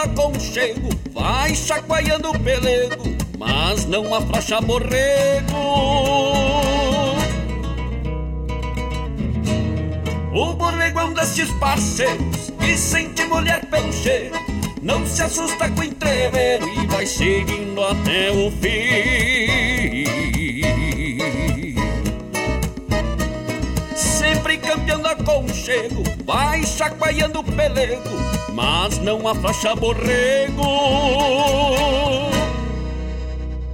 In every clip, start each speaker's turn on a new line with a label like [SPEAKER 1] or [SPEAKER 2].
[SPEAKER 1] aconchego, vai chacoalhando o pelego, mas não afrouxa borrego. O borrego é um destes parceiros que sente mulher pelo cheiro, não se assusta com entrever e vai seguindo até o fim. Aconchego, vai chacoalhando o pelego, mas não afrouxa borrego.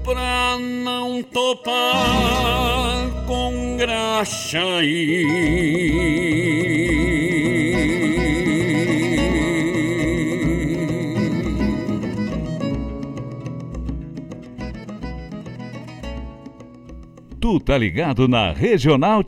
[SPEAKER 1] Pra não topar com graxa
[SPEAKER 2] Tu tá ligado na Regional.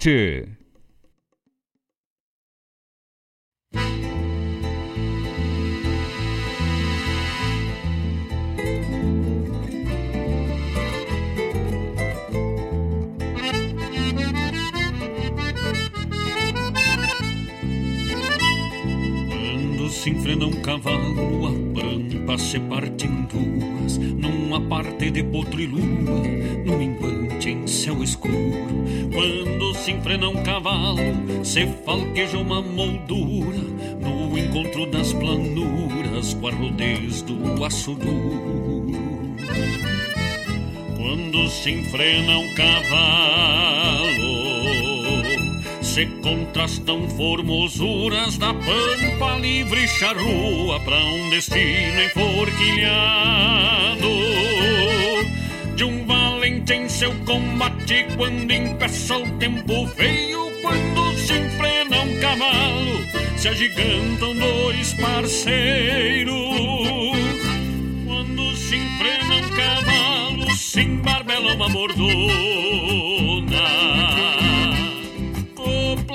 [SPEAKER 1] Se enfrena um cavalo, a pampa se parte em duas, numa parte de potro e lua, num embate em céu escuro. Quando se enfrena um cavalo, se falqueja uma moldura, no encontro das planuras, com a rodez do aço duro. Quando se enfrena um cavalo, se contrastam formosuras da pampa livre charrua para um destino enforquilhado. De um valente em seu combate quando impeça o tempo feio quando se enfrena um cavalo se agigantam dois parceiros. Quando se enfrena um cavalo se embarbela uma mordona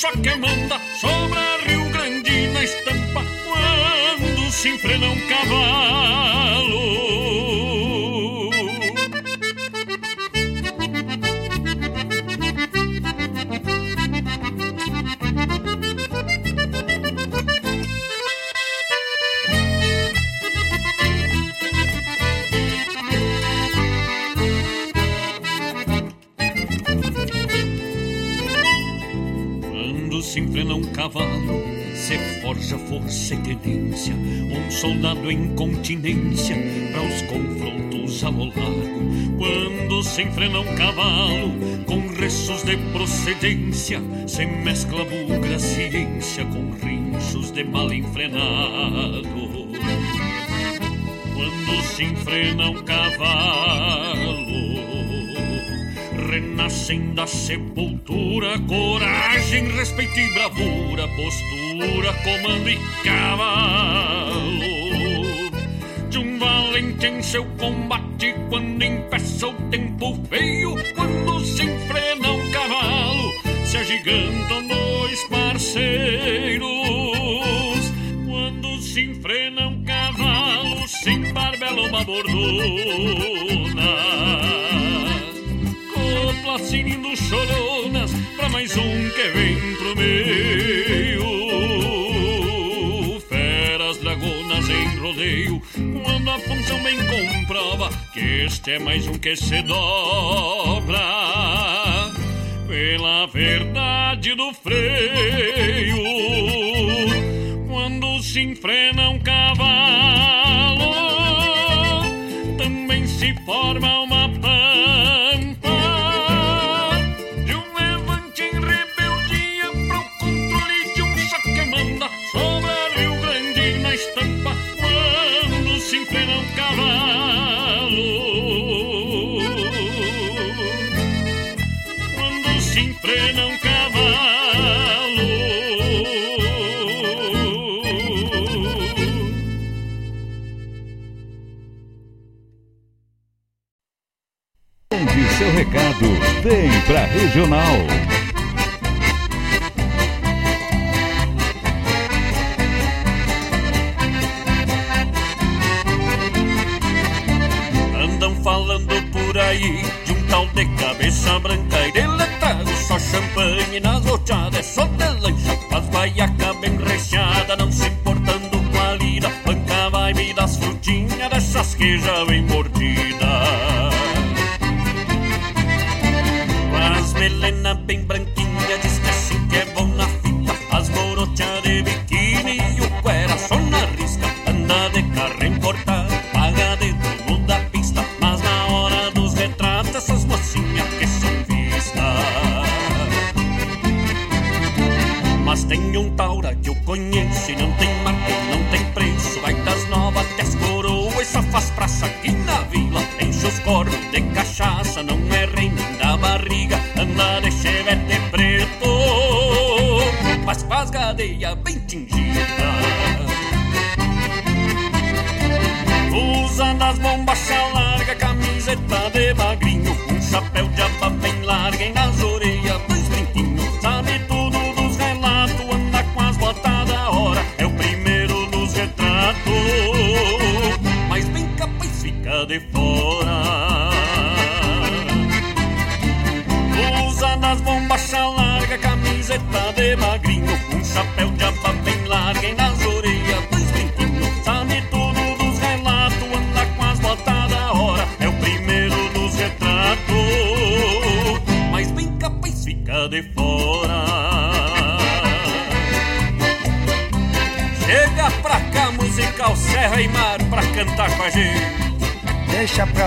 [SPEAKER 1] só que manda sobra Rio Grande na estampa quando se enfrena um cavalo. Cavalo, se forja força e tenência, um soldado em continência para os confrontos ao largo. Quando se enfrena um cavalo, com restos de procedência, se mescla bugra ciência com rinchos de mal enfrenado. Quando se enfrena um cavalo, renascem da sepultura, coragem, respeito e bravura, postura, comando e cavalo. De um valente em seu combate, quando impeça o tempo feio, quando se enfrena um cavalo, se agigantam dois parceiros. Quando se enfrena um cavalo, se embarbela uma bordona cinindo choronas pra mais um que vem pro meio. Feras dragonas em rodeio, quando a função bem comprova que este é mais um que se dobra pela verdade do freio.
[SPEAKER 2] Vem pra Regional.
[SPEAKER 1] Andam falando por aí de um tal de cabeça branca e deletrado Só champanhe nas roteadas, só de lancha Faz guaiaca bem recheada, não se importando com a lida Banca vibe das frutinhas, dessas que já vem mordida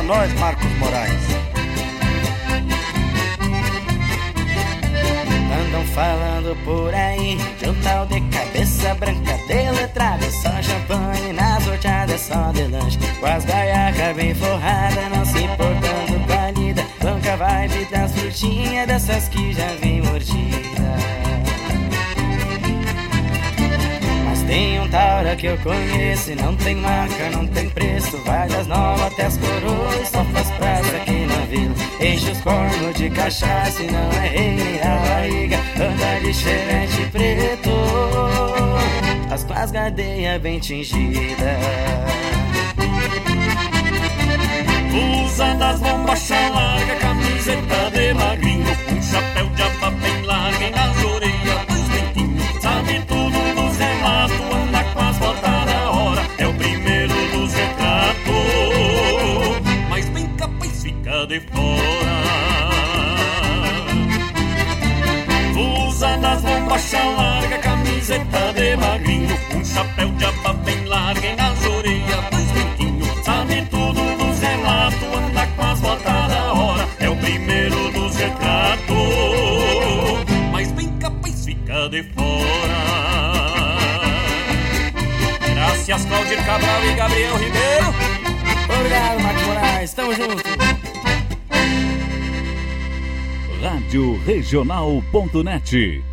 [SPEAKER 3] nós, Marcos Moraes.
[SPEAKER 4] Andam falando por aí de um tal de cabeça branca deletrada Só champanhe nas horteadas, só de lanche Com as gaiacas bem forradas, não se importando com a lida Banca vibe das frutinhas, dessas que já que eu conheço não tem marca, não tem preço. Vai das novas até as coroas, só faz praça aqui na vila Enche os cornos de cachaça e não é rei nem a barriga. Anda de chevette preto. As com as gadeias bem tingidas.
[SPEAKER 1] Usa das bombachas larga, camiseta de magrinho. Um chapéu camiseta de magrinho Um chapéu de aba bem larga nas orelhas dois brinquinhos Sabe tudo dos relatos, anda com as botas da hora É o primeiro dos retratos. Mas bem capaz fica de fora. Graças Claudir Cabral e Gabriel Ribeiro.
[SPEAKER 4] Obrigado, Marcos Moraes, tamo junto.
[SPEAKER 2] Rádio Regional.net.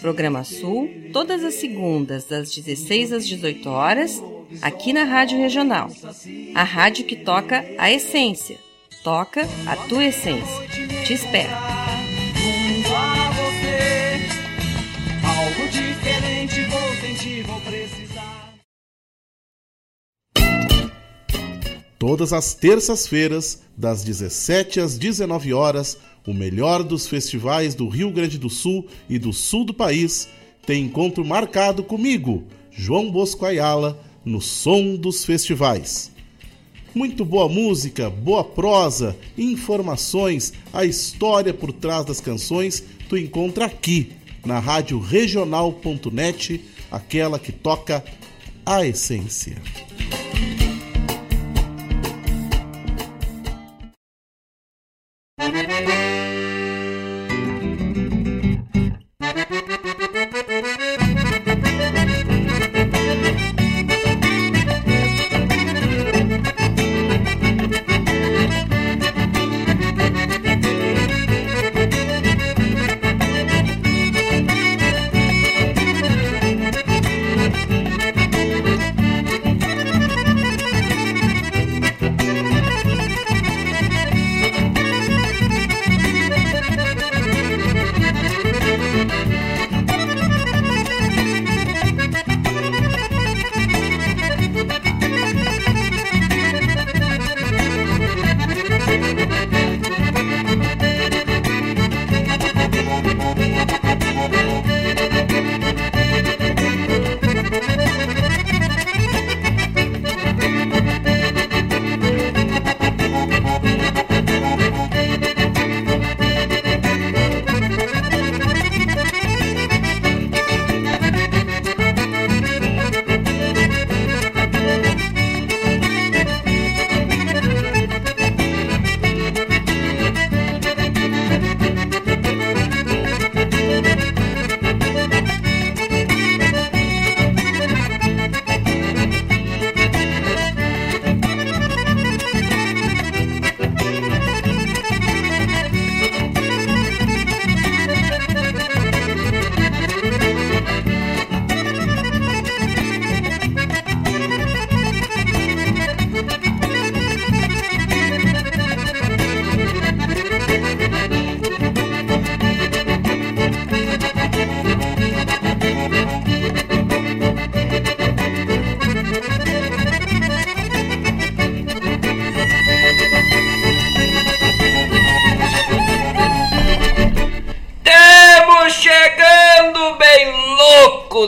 [SPEAKER 5] Programa Sul, todas as segundas, das 16 às 18 horas, aqui na Rádio Regional. A rádio que toca a essência. Toca a tua essência. Te espero.
[SPEAKER 6] Todas as terças-feiras, das 17 às 19 horas, o melhor dos festivais do Rio Grande do Sul e do sul do país tem encontro marcado comigo, João Bosco Ayala, no Som dos Festivais. Muito boa música, boa prosa, informações, a história por trás das canções, tu encontra aqui na rádio regional.net, aquela que toca a essência.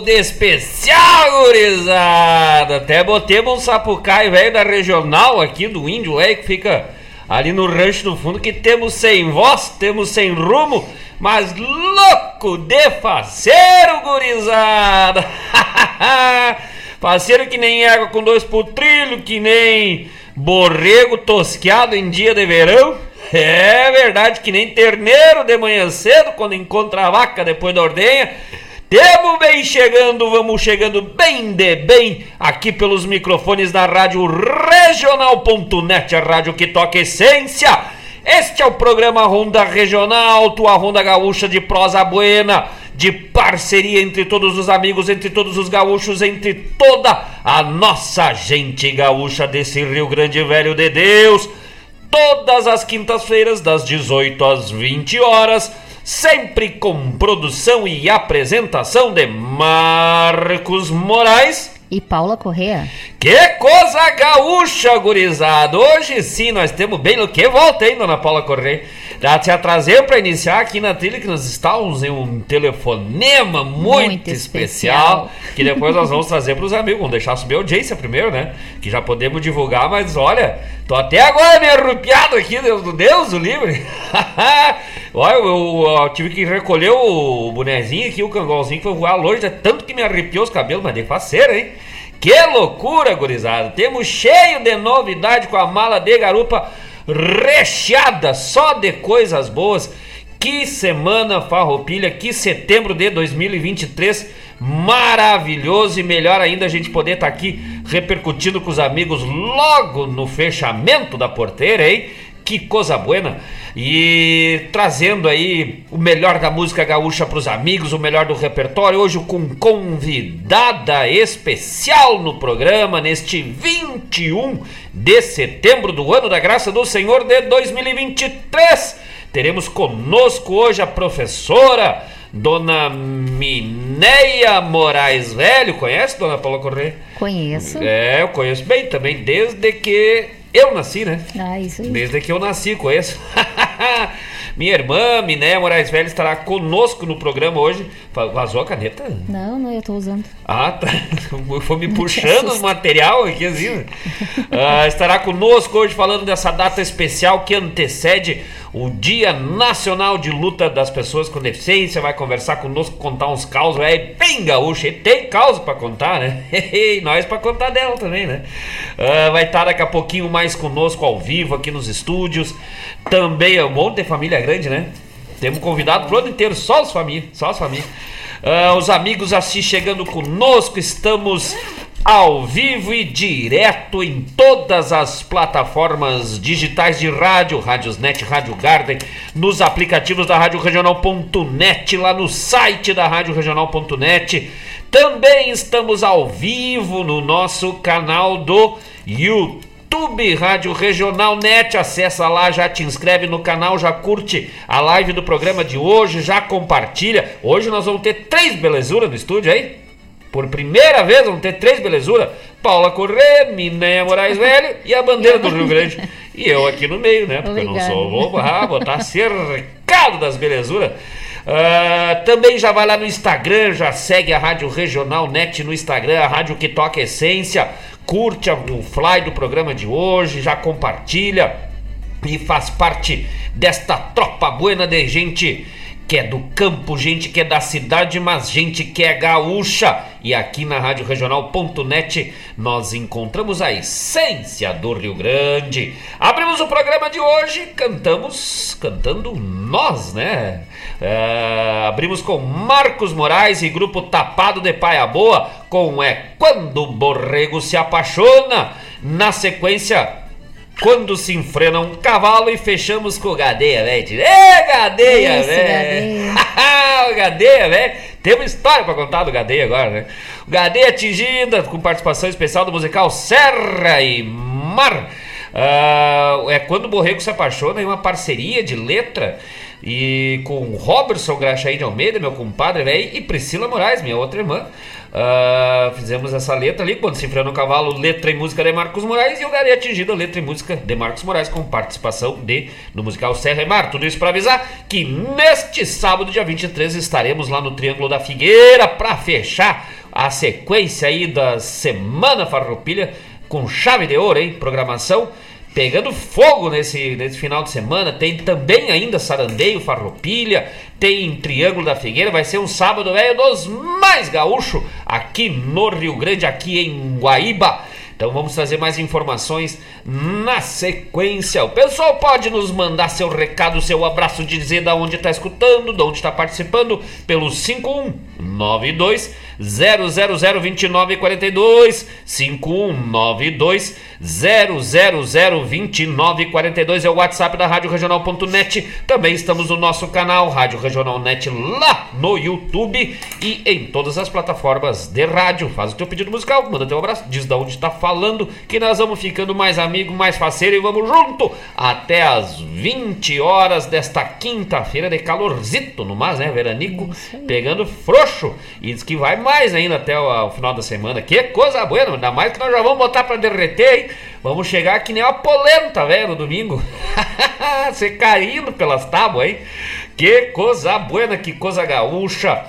[SPEAKER 7] De especial, gurizada! Até botemos um sapucaio velho da regional aqui do índio, velho, que fica ali no rancho do fundo, que temos sem voz, temos sem rumo, mas louco de faceiro, gurizada! faceiro que nem água com dois putrilhos, que nem borrego tosqueado em dia de verão. É verdade que nem terneiro de manhã cedo, quando encontra a vaca depois da ordenha. Temos bem chegando, vamos chegando bem de bem aqui pelos microfones da Rádio Regional.net, a rádio que toca essência. Este é o programa Ronda Regional, tua Ronda Gaúcha de prosa buena, de parceria entre todos os amigos, entre todos os gaúchos, entre toda a nossa gente gaúcha desse Rio Grande Velho de Deus. Todas as quintas-feiras, das 18 às 20 horas sempre com produção e apresentação de Marcos Moraes
[SPEAKER 8] e Paula Correa.
[SPEAKER 7] Que coisa gaúcha, gurizada! Hoje sim nós temos bem no que volta, hein, dona Paula Correa? Já te atrasei para iniciar aqui na trilha que nós estávamos em um telefonema muito, muito especial, especial, que depois nós vamos trazer para os amigos. Vamos deixar subir a audiência primeiro, né? Que já podemos divulgar, mas olha, tô até agora meio arrupiado aqui, Deus do Deus do livre. olha, eu, eu, eu, tive que recolher o bonezinho aqui, o cangolzinho que foi voar longe, é tanto que me arrepiou os cabelos, mas de faceira, hein? Que loucura, gurizada! Temos cheio de novidade com a mala de garupa recheada só de coisas boas. Que semana farroupilha, que setembro de 2023 maravilhoso e melhor ainda a gente poder estar tá aqui repercutindo com os amigos logo no fechamento da porteira, hein? Que coisa buena! E trazendo aí o melhor da música gaúcha para os amigos, o melhor do repertório, hoje com convidada especial no programa, neste 21 de setembro do ano da graça do Senhor de 2023. Teremos conosco hoje a professora Dona Mineia Moraes Velho. Conhece, Dona Paula Corrêa?
[SPEAKER 8] Conheço.
[SPEAKER 7] É, eu conheço bem também, desde que eu nasci, né?
[SPEAKER 8] Ah, isso aí.
[SPEAKER 7] Desde que eu nasci, conheço. Minha irmã, Miné Moraes Velho, estará conosco no programa hoje. Vazou a caneta?
[SPEAKER 8] Não, não, eu tô usando.
[SPEAKER 7] Ah, tá. Foi me puxando o material aqui, assim. uh, estará conosco hoje falando dessa data especial que antecede o Dia Nacional de Luta das Pessoas com Deficiência. Vai conversar conosco, contar uns causos é bem gaúcho. E tem causa para contar, né? E nós para contar dela também, né? Uh, vai estar daqui a pouquinho mais conosco ao vivo aqui nos estúdios. Também é um monte de família grande, né? Temos convidado pro ano inteiro, só as famílias, só as famílias. Uh, os amigos assim chegando conosco, estamos ao vivo e direto em todas as plataformas digitais de rádio, Rádiosnet, Rádio Garden, nos aplicativos da Rádio Regional.net, lá no site da Rádio Regional.net. Também estamos ao vivo no nosso canal do YouTube. Rádio Regional Net, acessa lá, já te inscreve no canal, já curte a live do programa de hoje, já compartilha. Hoje nós vamos ter três belezuras no estúdio aí. Por primeira vez vamos ter três belezuras: Paula Corrêa, Minéia Moraes Velho e a bandeira do Rio Grande. E eu aqui no meio, né? Porque Obrigada. eu não sou bobo, ah, botar cercado das belezuras. Uh, também já vai lá no Instagram, já segue a Rádio Regional Net no Instagram, a Rádio que toca essência, curte o fly do programa de hoje, já compartilha e faz parte desta tropa buena de gente que é do campo, gente que é da cidade, mas gente que é gaúcha. E aqui na Rádio Regional.net nós encontramos a essência do Rio Grande. Abrimos o programa de hoje, cantamos, cantando nós, né? É, abrimos com Marcos Moraes e grupo Tapado de Paia Boa com É Quando o Borrego se Apaixona. Na sequência, quando se enfrena um cavalo e fechamos com o Gadeia, velho. Ê, Gadeia, velho! o Gadeia, velho! Tem uma história pra contar do Gadeia agora, né? O Gadeia atingida com participação especial do musical Serra e Mar. Uh, é quando o Borrego se apaixona em uma parceria de letra E com Robertson Graxaí de Almeida, meu compadre, velho, e Priscila Moraes, minha outra irmã. Ah, fizemos essa letra ali, quando se enfrenta no cavalo, letra e música de Marcos Moraes, e o Gari atingido, letra e música de Marcos Moraes, com participação de no musical Serra e Mar. Tudo isso para avisar que neste sábado, dia 23, estaremos lá no Triângulo da Figueira para fechar a sequência aí da Semana Farroupilha com chave de ouro, hein? Programação pegando fogo nesse, nesse final de semana. Tem também ainda Sarandeio, Farroupilha, tem Triângulo da Figueira. Vai ser um sábado velho dos mais gaúcho aqui no Rio Grande, aqui em Guaíba. Então vamos trazer mais informações na sequência. O pessoal pode nos mandar seu recado, seu abraço, dizer da onde está escutando, de onde está participando, pelo 5192 0002942 5192 0002942 é o WhatsApp da Rádio Regional.net. Também estamos no nosso canal Rádio Regional Net lá no YouTube e em todas as plataformas de rádio. Faz o teu pedido musical, manda teu abraço, diz da onde está falando, que nós vamos ficando mais amigos, mais parceiro e vamos junto até as 20 horas desta quinta-feira de calorzito no mais, né, veranico, pegando frouxo. E diz que vai mais ainda até o, o final da semana. Que coisa boa, ainda mais que nós já vamos botar para derreter, hein? Vamos chegar que nem uma polenta, velho, no domingo. Você caindo pelas tábuas, hein? Que coisa boa, que coisa gaúcha.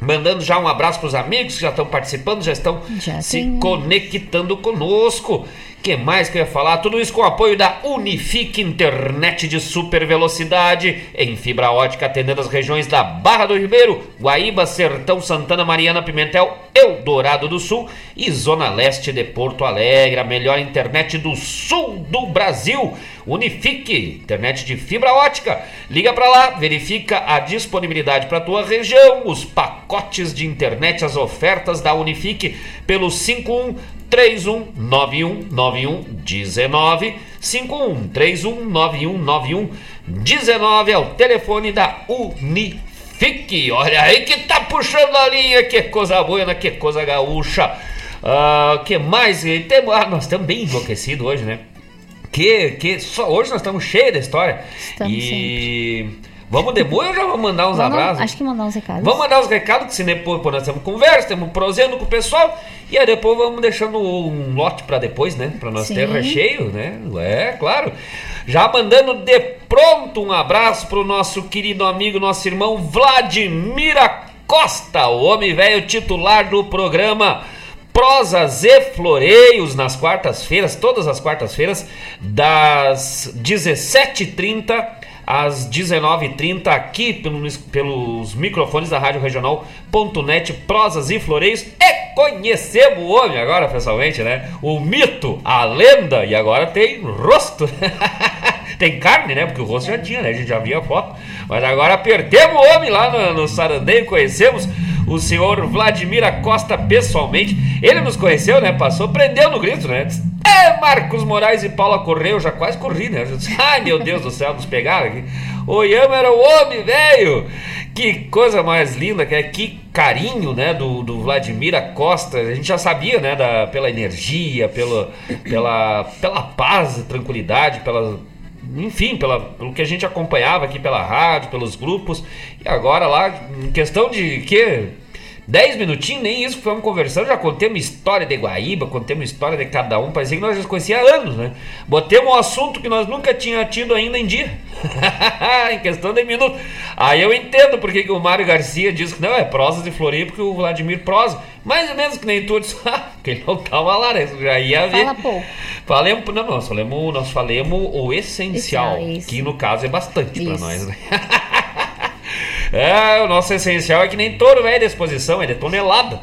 [SPEAKER 7] Mandando já um abraço para os amigos que já estão participando, já estão
[SPEAKER 8] Já
[SPEAKER 7] se
[SPEAKER 8] tem.
[SPEAKER 7] conectando conosco. Que mais que eu ia falar? Tudo isso com o apoio da Unifique Internet de super velocidade em fibra ótica, atendendo as regiões da Barra do Ribeiro, Guaíba, Sertão, Santana, Mariana, Pimentel, Eldorado do Sul e Zona Leste de Porto Alegre, a melhor internet do sul do Brasil. Unifique, internet de fibra ótica. Liga para lá, verifica a disponibilidade para tua região, os pacotes de internet, as ofertas da Unifique pelo 51 31919119 5131919119 é o telefone da Unifique. Olha aí que tá puxando a linha, que coisa boa, que coisa gaúcha. Ah, que mais? Temos, ah, nós estamos bem enlouquecidos hoje, né? Que, que só hoje nós estamos cheios da história.
[SPEAKER 8] Estamos
[SPEAKER 7] e vamos de boa ou já vamos mandar uns abraços?
[SPEAKER 8] Acho que mandar uns recados.
[SPEAKER 7] Vamos mandar os recados, que se depois pô, nós temos conversa, temos prosendo com o pessoal, e aí depois vamos deixando um lote pra depois, né? Pra nós
[SPEAKER 8] Sim.
[SPEAKER 7] ter recheio, né? É, claro. Já mandando de pronto um abraço pro nosso querido amigo, nosso irmão Vladimir Costa, o homem velho titular do programa Prosas e Floreios nas quartas-feiras, todas as quartas-feiras, das 17h30 às 19h30, aqui pelos, pelos microfones da Rádio Regional.net, Prosas e Floreios. E conhecemos o homem agora, pessoalmente, né? O mito, a lenda, e agora tem rosto. tem carne, né? Porque o rosto já tinha, né? A gente já via a foto. Mas agora perdemos o homem lá no, no Sarandeio, conhecemos o senhor Vladimir Costa pessoalmente. Ele nos conheceu, né? Passou, prendeu no grito, né? É, Marcos Moraes e Paula Correia, eu já quase corri, né? Disse, Ai, meu Deus do céu, nos pegaram aqui. O Yama era o homem, velho! Que coisa mais linda, que, é, que carinho, né, do, do Vladimir Costa. A gente já sabia, né, da, pela energia, pela, pela, pela paz, tranquilidade, pela, enfim, pela, pelo que a gente acompanhava aqui pela rádio, pelos grupos. E agora lá, em questão de que 10 minutinhos, nem isso que fomos conversando, já contemos história de Guaíba, contemos história de cada um, parecia que nós já conhecia há anos, né? Botemos um assunto que nós nunca tínhamos tido ainda em dia. em questão de minuto. Aí eu entendo porque que o Mário Garcia diz que não, é prosas de Floripa, porque o Vladimir prosa. Mais ou menos que nem tu disse, porque ele não tava lá, né? Já ia ver.
[SPEAKER 8] Fala pouco.
[SPEAKER 7] Falemos, não, nós falamos, nós falamos o essencial,
[SPEAKER 8] Essencial, isso.
[SPEAKER 7] que no caso é bastante para
[SPEAKER 8] Isso.
[SPEAKER 7] nós, né? é, o nosso essencial é que nem touro velho de exposição, é de tonelada.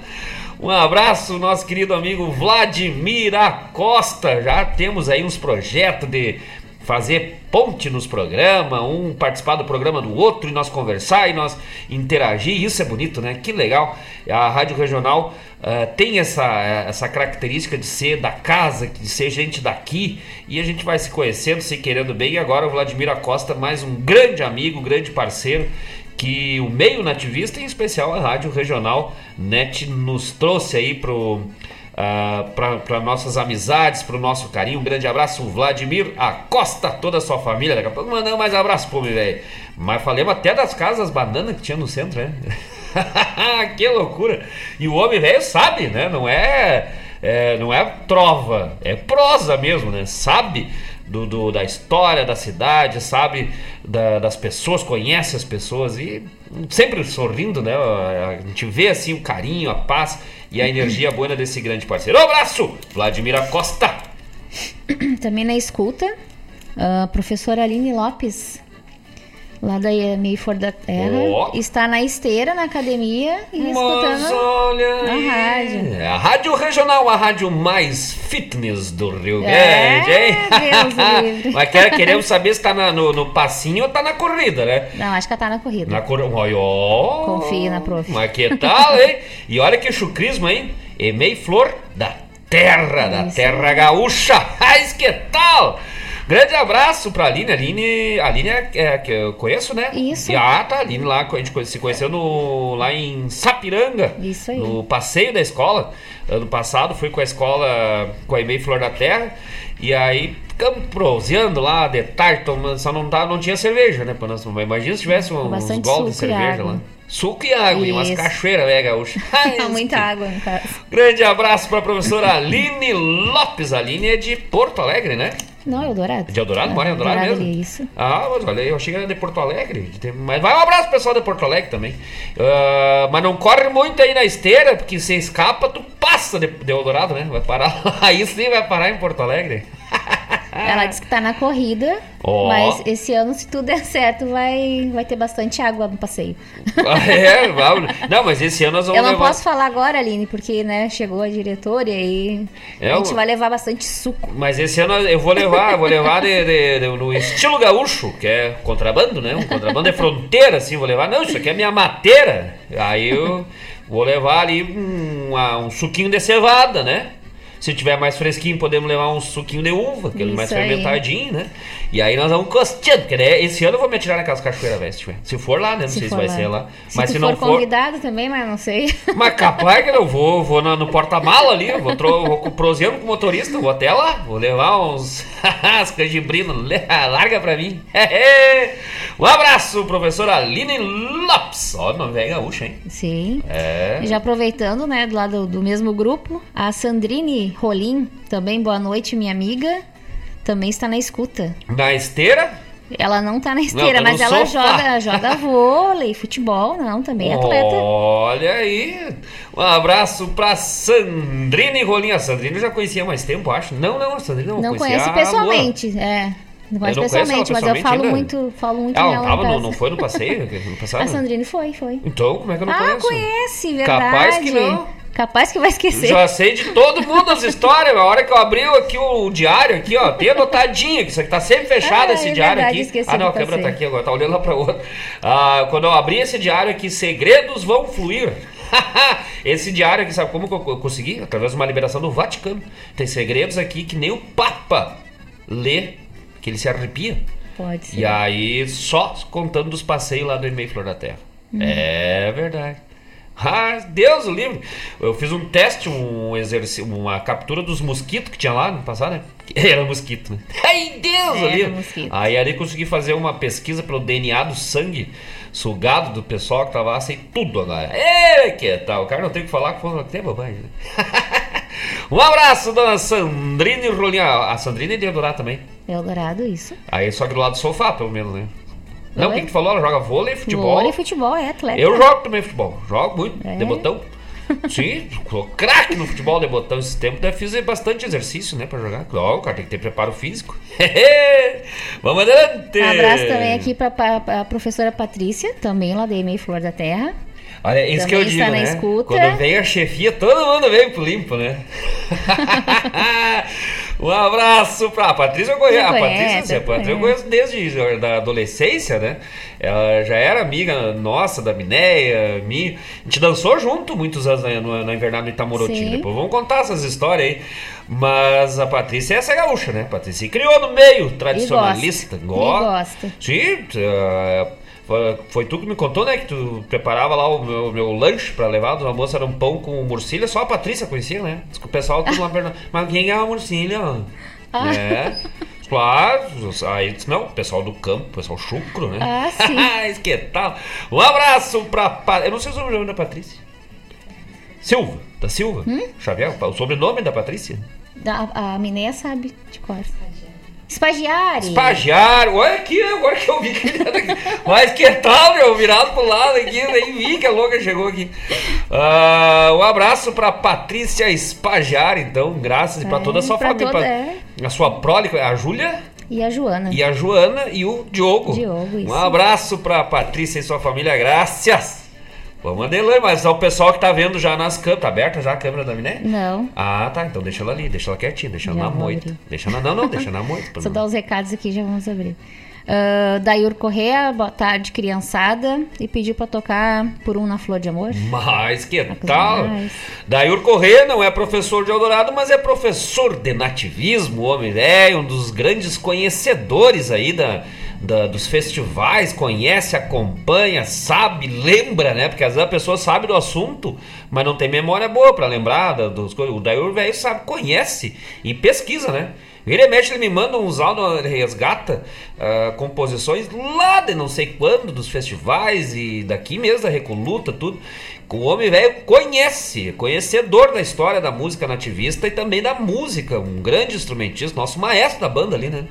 [SPEAKER 7] Um abraço, nosso querido amigo Vladimir Acosta. Já temos aí uns projetos de fazer ponte nos programas, um participar do programa do outro e nós conversar e nós interagir. Isso é bonito, né? Que legal. A Rádio Regional ah, tem essa, essa característica de ser da casa, de ser gente daqui e a gente vai se conhecendo, se querendo bem. E agora o Vladimir Acosta, mais um grande amigo, grande parceiro que o meio nativista, em especial a Rádio Regional Net, nos trouxe aí pro ah, para nossas amizades, para o nosso carinho. Um grande abraço, Vladimir Acosta, toda a sua família. Daqui a pouco mandando mais abraço pro velho. Mas falemos até das casas bananas que tinha no centro, né? que loucura! E o homem velho sabe, né? Não é, é, não é trova, é prosa mesmo, né? Sabe do, do- da história da cidade, sabe da- das pessoas, conhece as pessoas e sempre sorrindo, né? A gente vê assim o carinho, a paz e a energia boa desse grande parceiro. Um abraço, Vladimir Acosta!
[SPEAKER 8] Também na escuta, a professora Aline Lopes, lá da Mayford da Terra,
[SPEAKER 7] Ó.
[SPEAKER 8] está na esteira, na academia e
[SPEAKER 7] Mas
[SPEAKER 8] escutando
[SPEAKER 7] olha
[SPEAKER 8] a rádio.
[SPEAKER 7] É a Rádio Regional, a rádio mais fitness do Rio
[SPEAKER 8] É,
[SPEAKER 7] Grande, hein?
[SPEAKER 8] Deus.
[SPEAKER 7] Mas quer- queremos saber se tá na- no, no passinho ou tá na corrida, né?
[SPEAKER 8] Não, acho que ela tá na corrida.
[SPEAKER 7] Na corrida. Ó,
[SPEAKER 8] Confie na prof.
[SPEAKER 7] Mas que tal, hein? E olha que chucrismo, hein? Emei Flor da terra, da
[SPEAKER 8] Isso.
[SPEAKER 7] terra gaúcha. Mas que tal? Grande abraço pra Aline. Aline, Aline é, é que eu conheço, né?
[SPEAKER 8] Isso.
[SPEAKER 7] E, ah, tá. Aline lá, a gente se conheceu no, lá em Sapiranga.
[SPEAKER 8] Isso aí.
[SPEAKER 7] No passeio da escola. Ano passado fui com a escola, com a Emei Flor da Terra. E aí ficamos proseando lá de tarde, tomando, só não, tá, não tinha cerveja, né? pra nós- Imagina se tivesse um, uns
[SPEAKER 8] bastante
[SPEAKER 7] goles de cerveja lá. Suco e água, e umas
[SPEAKER 8] Isso.
[SPEAKER 7] cachoeiras, né, gaúcha?
[SPEAKER 8] Muita água no caso.
[SPEAKER 7] Grande abraço pra professora Aline Lopes. A Aline é de Porto Alegre, né?
[SPEAKER 8] Não, é Eldorado.
[SPEAKER 7] De Eldorado? Mora em Eldorado mesmo?
[SPEAKER 8] ali, Isso.
[SPEAKER 7] Ah, mas olha aí, eu achei que era de Porto Alegre. Mas vai um abraço pro pessoal de Porto Alegre também. Ah, mas não corre muito aí na esteira, porque se escapa, tu passa de, de Eldorado, né? Vai parar lá. Aí sim vai parar em Porto Alegre.
[SPEAKER 8] Ela disse que tá na corrida,
[SPEAKER 7] Ó.
[SPEAKER 8] mas esse ano, se tudo der certo, vai, vai ter bastante água no passeio.
[SPEAKER 7] Ah, é, vamos. Não, mas esse ano nós vamos
[SPEAKER 8] Eu não
[SPEAKER 7] levar-
[SPEAKER 8] posso falar agora, Aline, porque, né, chegou a diretora e aí
[SPEAKER 7] É,
[SPEAKER 8] a gente vai levar bastante suco.
[SPEAKER 7] Mas esse ano eu vou levar, vou levar de- de- de- no estilo gaúcho, que é contrabando, né? Um contrabando é fronteira, assim, vou levar. Não, isso aqui é minha mateira. Aí eu vou levar ali um, um suquinho de cevada, né? Se tiver mais fresquinho, podemos levar um suquinho de uva, aquele
[SPEAKER 8] Isso
[SPEAKER 7] mais
[SPEAKER 8] aí.
[SPEAKER 7] fermentadinho, né? E aí nós vamos costeando, porque né, esse ano eu vou me atirar naquelas cachoeiras, velho, se. Se for lá, né? Não sei se vai
[SPEAKER 8] lá.
[SPEAKER 7] ser lá.
[SPEAKER 8] Se
[SPEAKER 7] Mas se
[SPEAKER 8] for
[SPEAKER 7] não for.
[SPEAKER 8] convidado também, mas não sei.
[SPEAKER 7] Mas capaz que eu vou, vou na- no porta-mala ali, eu vou, tro, vou com- proseando com o motorista, vou até lá, vou levar uns as canjibrinas, larga pra mim. um abraço, professora Aline Lopes. Ó, não velho gaúcha, hein?
[SPEAKER 8] Sim.
[SPEAKER 7] É.
[SPEAKER 8] Já aproveitando, né, do lado do mesmo grupo, a Sandrine Rolim, também boa noite, minha amiga, também está na escuta.
[SPEAKER 7] Na esteira?
[SPEAKER 8] Ela não tá na esteira,
[SPEAKER 7] tá no
[SPEAKER 8] mas ela
[SPEAKER 7] sofá.
[SPEAKER 8] joga, joga vôlei, futebol, não, também é atleta.
[SPEAKER 7] Olha aí. Um abraço pra Sandrine Rolinha. A Sandrine eu já conhecia há mais tempo, acho. Não, não, a Sandrine não,
[SPEAKER 8] Não conhece pessoalmente, é. Não conhece
[SPEAKER 7] não
[SPEAKER 8] pessoalmente, mas eu falo
[SPEAKER 7] ainda?
[SPEAKER 8] muito, falo muito
[SPEAKER 7] Ela
[SPEAKER 8] nela
[SPEAKER 7] não, tava,
[SPEAKER 8] casa.
[SPEAKER 7] não foi no passeio no passado?
[SPEAKER 8] A Sandrine foi, foi.
[SPEAKER 7] Então, como é que eu não
[SPEAKER 8] ah,
[SPEAKER 7] conheço?
[SPEAKER 8] conhece, verdade.
[SPEAKER 7] Capaz que não.
[SPEAKER 8] Capaz que vai esquecer.
[SPEAKER 7] Já sei de todo mundo as histórias. A hora que eu abri aqui o diário aqui, ó, tem anotadinho, que isso aqui tá sempre fechado
[SPEAKER 8] Ah,
[SPEAKER 7] esse
[SPEAKER 8] é
[SPEAKER 7] diário
[SPEAKER 8] verdade,
[SPEAKER 7] aqui. Ah, não, a câmera tá aqui agora, tá olhando lá pra outra. Ah, quando eu abri esse diário aqui, segredos vão fluir. esse diário aqui, sabe como eu consegui? Através de uma liberação do Vaticano. Tem segredos aqui que nem o Papa lê, que ele se arrepia.
[SPEAKER 8] Pode ser.
[SPEAKER 7] E aí, só contando dos passeios lá do e-mail Flor da Terra. É verdade. Ah, Deus o livre. Eu fiz um teste, um exercício, uma captura dos mosquitos que tinha lá no passado, né? Era mosquito, né? Ai, Deus o livre.
[SPEAKER 8] mosquito.
[SPEAKER 7] Aí ali consegui fazer uma pesquisa pelo DNA do sangue sugado do pessoal que tava lá, sei tudo agora. É, que tal? O cara não tem o que falar que foi até bobagem. né? um abraço, dona Sandrine Rolinha. A Sandrine é de Eldorado também.
[SPEAKER 8] Eldorado, isso.
[SPEAKER 7] Aí só que do lado do sofá, pelo menos, né? Não, o que tu falou? Ela joga vôlei, futebol.
[SPEAKER 8] Vôlei, futebol, é atleta.
[SPEAKER 7] Eu jogo também futebol. Jogo muito,
[SPEAKER 8] É?
[SPEAKER 7] de botão. Sim, sou craque no futebol de botão esse tempo. Daí fiz bastante exercício, né, pra jogar. Claro, o cara tem que ter preparo físico. Vamos adiante!
[SPEAKER 8] Um abraço também aqui pra, pra, pra professora Patrícia, também lá da EMEI Flor da Terra.
[SPEAKER 7] Olha, isso que eu
[SPEAKER 8] Também
[SPEAKER 7] digo,
[SPEAKER 8] na
[SPEAKER 7] né?
[SPEAKER 8] escuta.
[SPEAKER 7] Quando vem a chefia, todo mundo vem pro limpo, né? um abraço pra a Patrícia. Eu conheço, a Patrícia, a
[SPEAKER 8] eu
[SPEAKER 7] Patrícia eu
[SPEAKER 8] conheço.
[SPEAKER 7] desde da adolescência, né? Ela já era amiga nossa, da Mineia, minha. A gente dançou junto muitos anos na, no, na Invernada do Itamorotim.
[SPEAKER 8] Sim.
[SPEAKER 7] Depois vamos contar essas histórias aí. Mas a Patrícia é essa gaúcha, né? A Patrícia criou no meio tradicionalista.
[SPEAKER 8] E gosta.
[SPEAKER 7] Sim, eh, Foi, foi tu que me contou, né? Que tu preparava lá o meu, meu lanche pra levar do almoço, era um pão com murcilha, só a Patrícia conhecia, né? O pessoal tudo lá perguntando, mas quem é a murcilha?
[SPEAKER 8] Ah.
[SPEAKER 7] É. Claro, aí disse, não, o pessoal do campo, o pessoal chucro, né?
[SPEAKER 8] Ah, sim.
[SPEAKER 7] Que tal? Um abraço pra. Pa- Eu não sei o sobrenome da Patrícia. Silva, da Silva.
[SPEAKER 8] Hum?
[SPEAKER 7] Xavier, o sobrenome da Patrícia?
[SPEAKER 8] A, a Mineia sabe de cor. Espagiário.
[SPEAKER 7] Espagiário, olha aqui, agora que eu vi que ele era aqui. Mas que tal, meu? Virado pro lado aqui, nem vi que a louca chegou aqui. Ah, um abraço pra Patrícia Espagiário, então, graças e pra
[SPEAKER 8] É,
[SPEAKER 7] toda a sua família.
[SPEAKER 8] toda,
[SPEAKER 7] pra-
[SPEAKER 8] é.
[SPEAKER 7] A sua prole, a Júlia
[SPEAKER 8] E a Joana.
[SPEAKER 7] e a Joana e o Diogo.
[SPEAKER 8] Diogo, isso.
[SPEAKER 7] Um abraço pra Patrícia e sua família, graças. Vamos adelante, mas é o pessoal que tá vendo já nas câmeras. Tá aberta já a câmera da Miné?
[SPEAKER 8] Não.
[SPEAKER 7] Ah, tá. Então deixa ela ali, deixa ela quietinha, deixa ela
[SPEAKER 8] Já
[SPEAKER 7] na moita.
[SPEAKER 8] abrir.
[SPEAKER 7] Deixa ela, não, não, deixa na moita.
[SPEAKER 8] Só dar os recados aqui já vamos abrir. Uh, Dair Correa, boa tarde, criançada. E pediu pra tocar por um na Flor de Amor.
[SPEAKER 7] Mas que tal?
[SPEAKER 8] mais.
[SPEAKER 7] Daír Corrêa não é professor de Eldorado, mas é professor de nativismo, homem velho, um dos grandes conhecedores aí da, da- dos festivais, conhece, acompanha, sabe, lembra, né? Porque às vezes a pessoa sabe do assunto, mas não tem memória boa pra lembrar dos coisas. O Daír velho sabe, conhece e pesquisa, né? Vira mexe, ele me manda uns áudios, resgata ah, composições lá de não sei quando, dos festivais e daqui mesmo, da Recoluta, tudo. O homem velho conhece, conhecedor da história da música nativista e também da música, um grande instrumentista, nosso maestro da banda ali, né?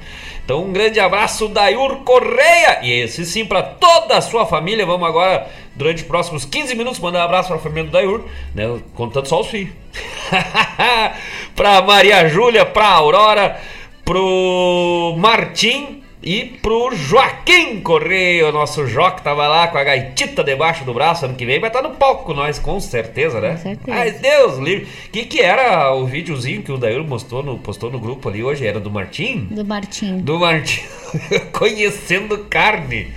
[SPEAKER 7] Então um grande abraço, Dayur Correia! E esse sim para toda a sua família. Vamos agora, durante os próximos 15 minutos, mandar um abraço para a família do Dayur, né? Contando só os filhos. pra Maria Júlia, pra Aurora, pro Martim e pro Joaquim Correia, o nosso Jó que tava lá com a gaitita debaixo do braço ano que vem, vai estar no palco com nós, com certeza, né?
[SPEAKER 8] Com certeza.
[SPEAKER 7] Ai, Deus livre. O que, que era o videozinho que o Daíro postou no, postou no grupo ali hoje? Era do Martim?
[SPEAKER 8] Do Martim.
[SPEAKER 7] Do Martim. Conhecendo carne.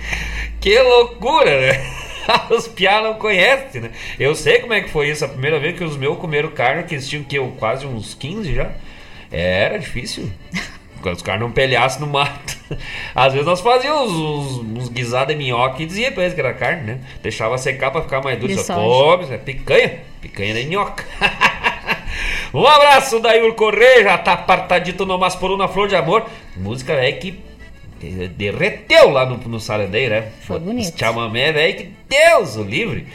[SPEAKER 7] Que loucura, né? Os piá não conhecem, né? Eu sei como é que foi isso. A primeira vez que os meus comeram carne, que eles tinham que eu, quase uns 15 já. Era difícil. Os caras não pelhassem no mato. Às vezes nós fazíamos uns, uns guisados de minhoca e dizia pra eles que era carne, né? Deixava secar pra ficar mais duro. Só come, é picanha. Picanha de minhoca. um abraço, Daír Correia. Já tá apartadito no Mas por uma Flor de Amor. Música é que derreteu lá no, no Sarandeio, né?
[SPEAKER 8] Foi bonito.
[SPEAKER 7] Chamamé, velho, que Deus o livre.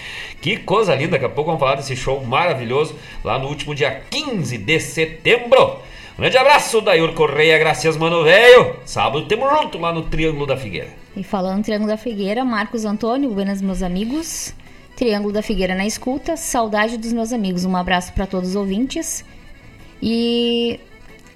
[SPEAKER 7] Que coisa linda. Daqui a pouco vamos falar desse show maravilhoso lá no último dia 15 de setembro. Grande abraço, Daír Correia, graças, mano, velho. Sábado temos junto lá no Triângulo da Figueira.
[SPEAKER 8] E falando Triângulo da Figueira, Marcos Antônio, buenas meus amigos. Triângulo da Figueira na escuta, saudade dos meus amigos. Um abraço para todos os ouvintes. E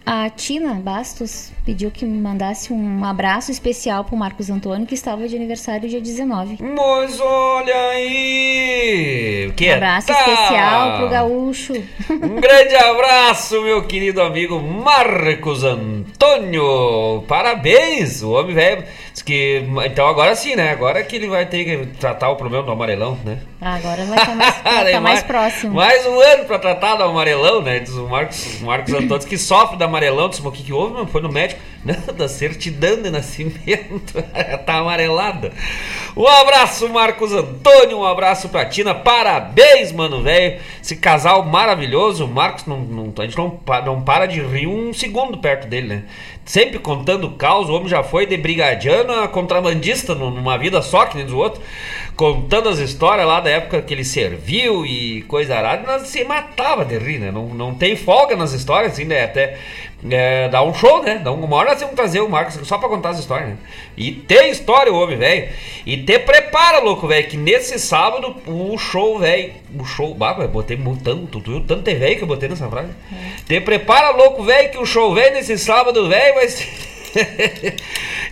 [SPEAKER 8] a Tina Bastos pediu que me mandasse um abraço especial pro Marcos Antônio, que estava de aniversário dia 19.
[SPEAKER 7] Mas olha aí! Que
[SPEAKER 8] Um abraço
[SPEAKER 7] tal?
[SPEAKER 8] especial pro gaúcho.
[SPEAKER 7] Um grande abraço, meu querido amigo Marcos Antônio. Parabéns, o homem velho. Que então agora sim, né? Agora que ele vai ter que tratar o problema do amarelão, né?
[SPEAKER 8] Agora vai estar mais, vai tá mais próximo.
[SPEAKER 7] Mais um ano pra tratar do amarelão, né? Diz o Marcos, Marcos Antônio que sofre do amarelão. Diz, mas o que, que houve, meu? Foi no médico. Não, da certidão de nascimento. tá amarelada. Um abraço, Marcos Antônio. Um abraço pra Tina. Parabéns, mano, velho. Esse casal maravilhoso. Marcos, não, não- a gente não, não para de rir um segundo perto dele, né? Sempre contando caos. O homem já foi de brigadiano a contrabandista num- numa vida só, que nem dos outros. Contando as histórias lá da época que ele serviu e coisa arada. Nós se matava de rir, né? Não, não tem folga nas histórias, assim, né? Até é, dá um show, né? Dá um, uma hora nós que trazer o Marcos só pra contar as histórias, né? E tem história, o homem, velho. E te prepara, louco, velho, que nesse sábado o show, velho. O show. Bah, eu botei muito, tanto, tu viu tanto de velho que eu botei nessa frase? Te prepara, louco, velho, que o show, velho, nesse sábado, velho, vai ser.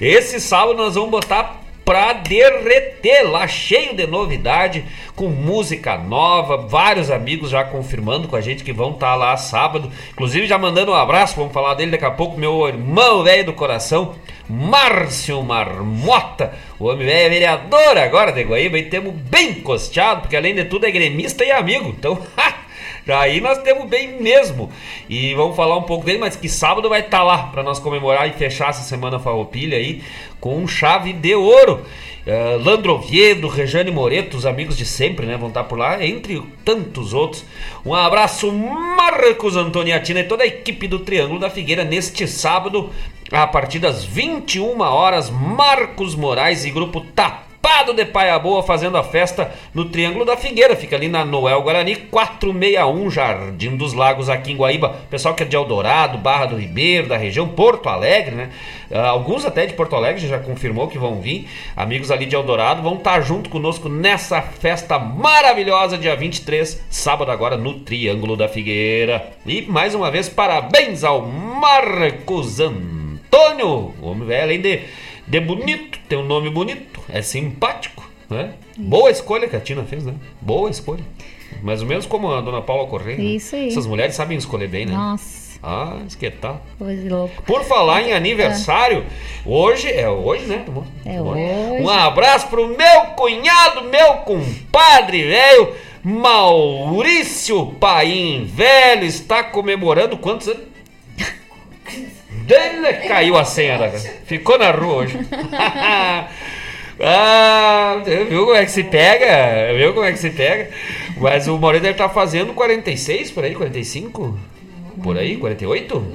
[SPEAKER 7] Esse sábado nós vamos botar pra derreter lá, cheio de novidade, com música nova, vários amigos já confirmando com a gente que vão estar lá sábado, inclusive já mandando um abraço, vamos falar dele daqui a pouco, meu irmão velho do coração, Márcio Marmota, o homem velho é vereador agora de Guaíba, e temos bem costeado, porque além de tudo é gremista e amigo, então... Aí nós temos bem mesmo. E vamos falar um pouco dele, mas que sábado vai estar lá para nós comemorar e fechar essa semana farroupilha aí com chave de ouro. Uh, Landro Oviedo, Rejane Moreto, os amigos de sempre, né? Vão estar por lá, entre tantos outros. Um abraço, Marcos Antoniatina e toda a equipe do Triângulo da Figueira neste sábado, a partir das 21 horas. Marcos Moraes e grupo Tap Tapado de Paia Boa fazendo a festa no Triângulo da Figueira. Fica ali na Noel Guarani 461, Jardim dos Lagos, aqui em Guaíba. Pessoal que é de Eldorado, Barra do Ribeiro, da região Porto Alegre, né? Uh, alguns até de Porto Alegre já confirmou que vão vir. Amigos ali de Eldorado vão estar junto conosco nessa festa maravilhosa, dia 23, sábado agora, no Triângulo da Figueira. E mais uma vez, parabéns ao Marcos Antônio, homem velho, além de de bonito, tem um nome bonito, é simpático, né? Boa escolha que a Tina fez, né? Boa escolha. Mais ou menos como a dona Paula Correia. Né?
[SPEAKER 8] Isso aí.
[SPEAKER 7] Essas mulheres sabem escolher bem, né?
[SPEAKER 8] Nossa.
[SPEAKER 7] Ah, que tal.
[SPEAKER 8] Coisa louca.
[SPEAKER 7] Por falar em aniversário, hoje, é hoje, né?
[SPEAKER 8] É hoje.
[SPEAKER 7] Um abraço pro meu cunhado, meu compadre, velho, Maurício Paim, velho, está comemorando quantos anos? Dele caiu a senha da Ficou na rua hoje. ah, viu como é que se pega? Viu como é que se pega? Mas o Moreira deve estar tá fazendo 46 por aí, 45? Por aí, 48?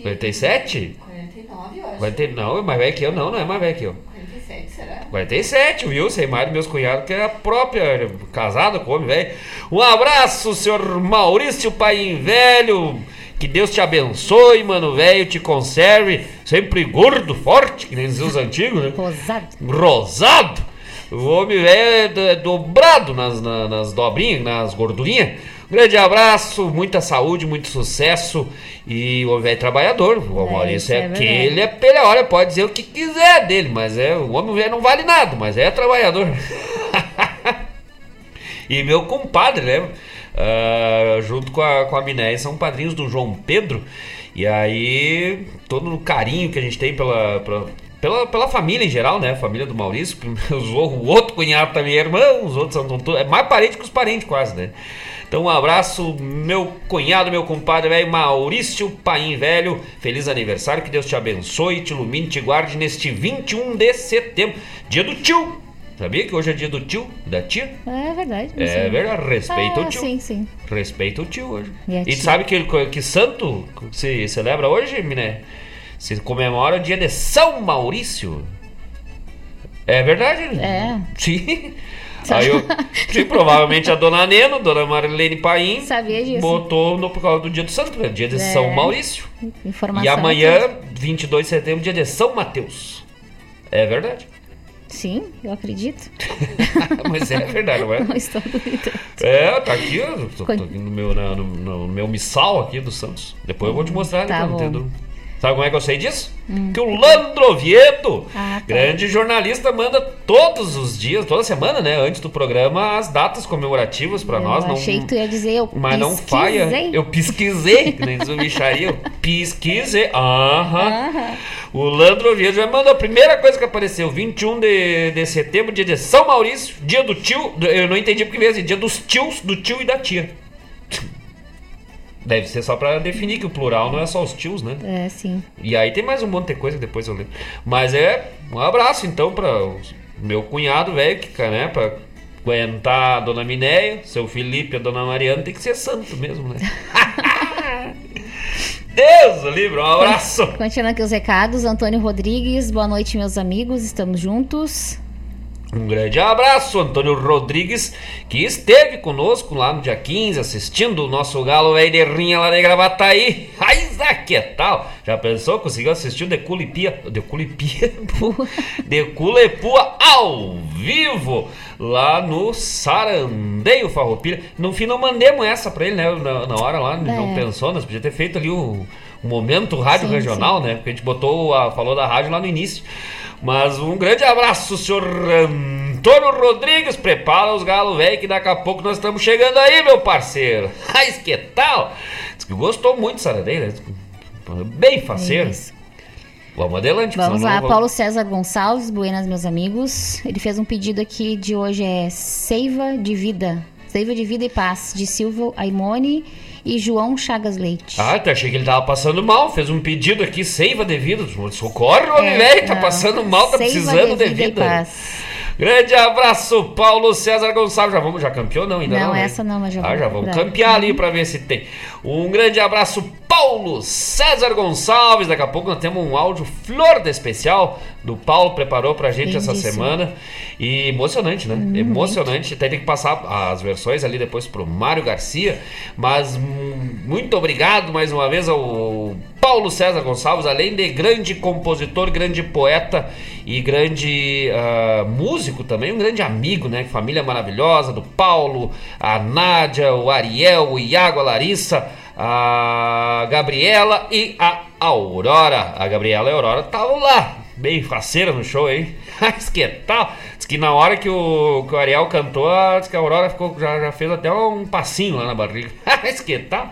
[SPEAKER 7] 47? 49, eu acho. 49, não, é mais velho que eu, não, não é mais velho que eu. 47, será? 47, viu? Sem mais meus cunhados, que é a própria, casada com homem velho. Um abraço, senhor Maurício Pai Velho. Que Deus te abençoe, mano, velho, te conserve. Sempre gordo, forte, que nem os antigos, né?
[SPEAKER 8] Rosado.
[SPEAKER 7] Rosado. O homem velho é, é dobrado nas, nas, nas dobrinhas, nas gordurinhas. Um grande abraço, muita saúde, muito sucesso. E o homem velho é trabalhador. O é, Maurício é, é aquele, é pele, olha, pode dizer o que quiser dele, mas é o homem velho não vale nada, mas é trabalhador. e meu compadre, né? Uh, junto com a, com a Minéia, são padrinhos do João Pedro. E aí, todo o carinho que a gente tem pela, pela, pela, pela família em geral, né? Família do Maurício, o outro cunhado também é irmão, os outros são todos. É mais parente que os parentes, quase, né? Então, um abraço, meu cunhado, meu compadre velho, Maurício Paim Velho. Feliz aniversário, que Deus te abençoe, te ilumine, te guarde neste 21 de setembro, dia do tio. Sabia que hoje é dia do tio, da tia?
[SPEAKER 8] É verdade.
[SPEAKER 7] É sei. verdade, respeita
[SPEAKER 8] ah,
[SPEAKER 7] o tio.
[SPEAKER 8] Sim, sim.
[SPEAKER 7] Respeita o tio hoje.
[SPEAKER 8] E,
[SPEAKER 7] e sabe que, que santo se celebra hoje, Miné? Se comemora o dia de São Maurício. É verdade?
[SPEAKER 8] É.
[SPEAKER 7] Sim. Aí eu, sim, provavelmente a dona Neno, dona Marilene Paim,
[SPEAKER 8] Sabia disso.
[SPEAKER 7] botou no, por causa do dia do santo, né? dia de é. São Maurício.
[SPEAKER 8] Informação
[SPEAKER 7] e amanhã, 22 de setembro, dia de São Mateus. É verdade.
[SPEAKER 8] Sim, eu acredito.
[SPEAKER 7] Mas é verdade, não é?
[SPEAKER 8] Não estou duvidando.
[SPEAKER 7] É, tá aqui, tô, tô aqui no, meu, no, no, meu missal aqui do Santos. Depois eu vou te mostrar
[SPEAKER 8] tá
[SPEAKER 7] ali, entendo. Sabe como é que eu sei disso? Hum. Que o Landro Oviedo,
[SPEAKER 8] ah, tá.
[SPEAKER 7] grande jornalista, manda todos os dias, toda semana, né? Antes do programa, as datas comemorativas para nós.
[SPEAKER 8] Eu achei
[SPEAKER 7] não,
[SPEAKER 8] que tu ia dizer, eu
[SPEAKER 7] Mas não falha. Eu pesquisei, que nem diz o bicharia. Eu pesquisei. Aham. O Landro já mandou a primeira coisa que apareceu: 21 de, de setembro, dia de São Maurício, dia do tio. Eu não entendi porque mesmo, dia dos tios, do tio e da tia. Deve ser só para definir que o plural não é só os tios, né?
[SPEAKER 8] É, sim.
[SPEAKER 7] E aí tem mais um monte de coisa que depois eu lembro. Mas é um abraço então para meu cunhado velho, que, né, para aguentar a dona Minéia, seu Felipe, a dona Mariana, tem que ser santo mesmo, né? Deus livre, um abraço.
[SPEAKER 8] Continuando aqui os recados, Antônio Rodrigues, boa noite, meus amigos, estamos juntos.
[SPEAKER 7] Um grande abraço, Antônio Rodrigues, que esteve conosco lá no dia 15, assistindo o nosso galo velho de rinha lá de Gravataí. Ai, que tal? Já pensou? Conseguiu assistir o Deculipia, Deculipia, Deculepua ao vivo lá no Sarandeio Farroupilha. No fim não mandemos essa pra ele, né? Na, na hora lá, é. não pensou, nós podíamos ter feito ali o, o momento rádio sim, regional, sim. né? Porque a gente botou, a, falou da rádio lá no início. Mas um grande abraço, senhor Antônio Rodrigues. Prepara os galos, velho, que daqui a pouco nós estamos chegando aí, meu parceiro. Mas que tal? Diz que gostou muito de Saradeira. Bem faceiro. É Vamos adelante.
[SPEAKER 8] Vamos lá, vou... Paulo César Gonçalves, buenas, meus amigos. Ele fez um pedido aqui de hoje, é Seiva de Vida. Seiva de Vida e Paz, de Silvio Aimone e João Chagas Leite.
[SPEAKER 7] Ah, até achei que ele tava passando mal, fez um pedido aqui, seiva de vida. Socorre, homem é, velho, tá passando mal, tá precisando de vida. Grande abraço, Paulo César Gonçalves. Já vamos, já campeou? Não, ainda não.
[SPEAKER 8] Não,
[SPEAKER 7] né?
[SPEAKER 8] essa não, mas já
[SPEAKER 7] Ah,
[SPEAKER 8] vou
[SPEAKER 7] já vamos campear ali pra ver se tem. Um grande abraço, Paulo César Gonçalves. Daqui a pouco nós temos um áudio flor de especial do Paulo preparou pra gente essa
[SPEAKER 8] Lindíssimo.
[SPEAKER 7] semana. E emocionante, né? emocionante. Até tem que passar as versões ali depois pro Mário Garcia. Mas hum, muito obrigado mais uma vez ao Paulo César Gonçalves, além de grande compositor, grande poeta e grande ah, músico também, um grande amigo, né? Família maravilhosa do Paulo, a Nádia, o Ariel, o Iago, a Larissa, a Gabriela e a Aurora. A Gabriela e a Aurora estavam lá, bem faceira no show aí. Mas que tal? Que na hora que o, que o Ariel cantou, diz que a Aurora ficou, já, já fez até um passinho lá na barriga. Mas que tal?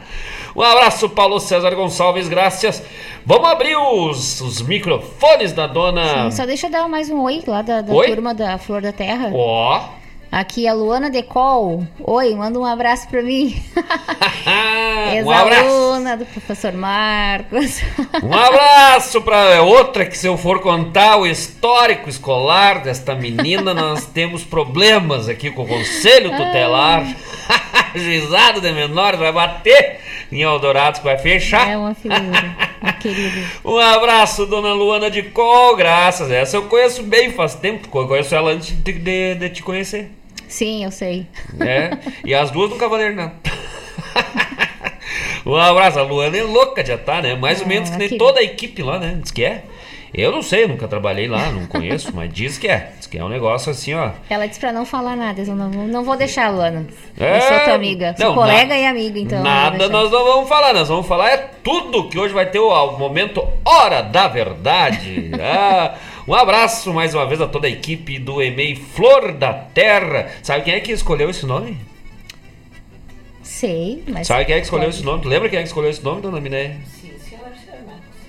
[SPEAKER 7] Um abraço, Paulo César Gonçalves, graças. Vamos abrir os, os microfones da dona.
[SPEAKER 8] Só deixa eu dar mais um oi lá da, da
[SPEAKER 7] Oi?
[SPEAKER 8] turma da Flor da Terra.
[SPEAKER 7] Ó.
[SPEAKER 8] Aqui é a Luana Decol. Oi, manda um abraço pra mim.
[SPEAKER 7] um abraço.
[SPEAKER 8] Ex-aluna do professor Marcos.
[SPEAKER 7] Um abraço para outra que se eu for contar o histórico escolar desta menina, nós temos problemas aqui com o conselho tutelar. Juizado de menores vai bater em Eldorado que vai fechar.
[SPEAKER 8] É uma figura, querido.
[SPEAKER 7] Um abraço, dona Luana de Col, graças. Essa eu conheço bem faz tempo, eu conheço ela antes de, de- de te conhecer.
[SPEAKER 8] Sim, eu sei.
[SPEAKER 7] né? E as duas do Cavaleiro não. um abraço, a Luana é louca de estar, né? Mais ou menos que nem
[SPEAKER 8] que-
[SPEAKER 7] toda a equipe lá, né? Diz que é. Eu não sei, eu nunca trabalhei lá, não conheço, mas diz que é. Diz que é um negócio assim, ó.
[SPEAKER 8] Ela disse pra não falar nada, eu não, vou- não vou deixar, Luana.
[SPEAKER 7] É,
[SPEAKER 8] Eu sou tua amiga. Sou
[SPEAKER 7] não,
[SPEAKER 8] colega
[SPEAKER 7] na-
[SPEAKER 8] e amiga, então.
[SPEAKER 7] Nada nós não vamos falar, nós vamos falar é tudo que hoje vai ter o, o momento Hora da Verdade. Ah, um abraço mais uma vez a toda a equipe do EMEI Flor da Terra. Sabe quem é que escolheu esse nome?
[SPEAKER 8] Sei, mas.
[SPEAKER 7] Sabe quem é que escolheu
[SPEAKER 8] pode-
[SPEAKER 7] esse nome? Tu lembra quem é que escolheu esse nome, dona Minéia?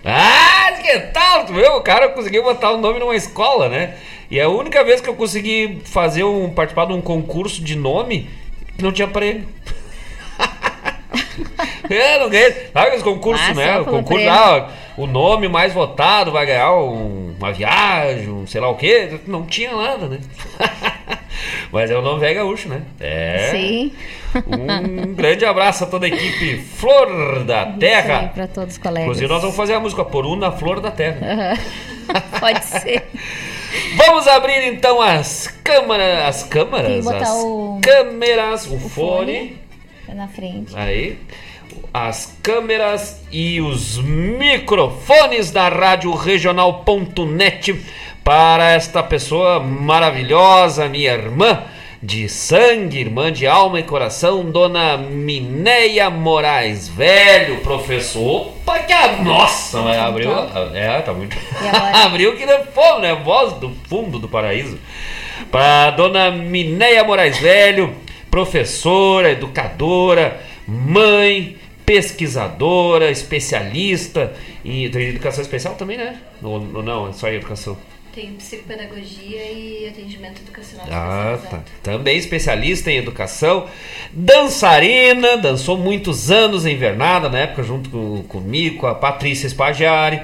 [SPEAKER 7] Ah, que tal? Tu viu? O cara conseguiu botar o nome numa escola, né? E é a única vez que eu consegui fazer um participar de um concurso de nome que não tinha prêmio. é, não ganhei. Sabe aqueles concursos,
[SPEAKER 8] Ah,
[SPEAKER 7] né? O concurso, ah, o nome mais votado vai ganhar um- uma viagem, um sei lá o quê. Não tinha nada, né? Mas é o nome velho gaúcho, né? É.
[SPEAKER 8] Sim.
[SPEAKER 7] Um grande abraço a toda a equipe Flor da Terra.
[SPEAKER 8] pra todos os colegas.
[SPEAKER 7] Inclusive, nós vamos fazer a música Por um na Flor da Terra.
[SPEAKER 8] Pode ser.
[SPEAKER 7] Vamos abrir então as câmeras. As
[SPEAKER 8] botar
[SPEAKER 7] as
[SPEAKER 8] o-
[SPEAKER 7] câmeras, o, fone.
[SPEAKER 8] fone. Tá na frente.
[SPEAKER 7] Aí. As câmeras e os microfones da Rádio Regional.net para esta pessoa maravilhosa, minha irmã de sangue, irmã de alma e coração, dona Minéia Moraes, velho professor. Opa, que a nossa, mas abriu. É, tá muito. Abriu que nem fogo, né? Voz do fundo do paraíso. Para dona Minéia Moraes Velho, professora, educadora, mãe, pesquisadora, especialista em educação especial também, né? Ou não, é só em educação.
[SPEAKER 5] Tem psicopedagogia e atendimento educacional
[SPEAKER 7] Ah, tá. Também especialista em educação, dançarina, dançou muitos anos em Invernada, na época, junto com, comigo, com a Patrícia Spagiari.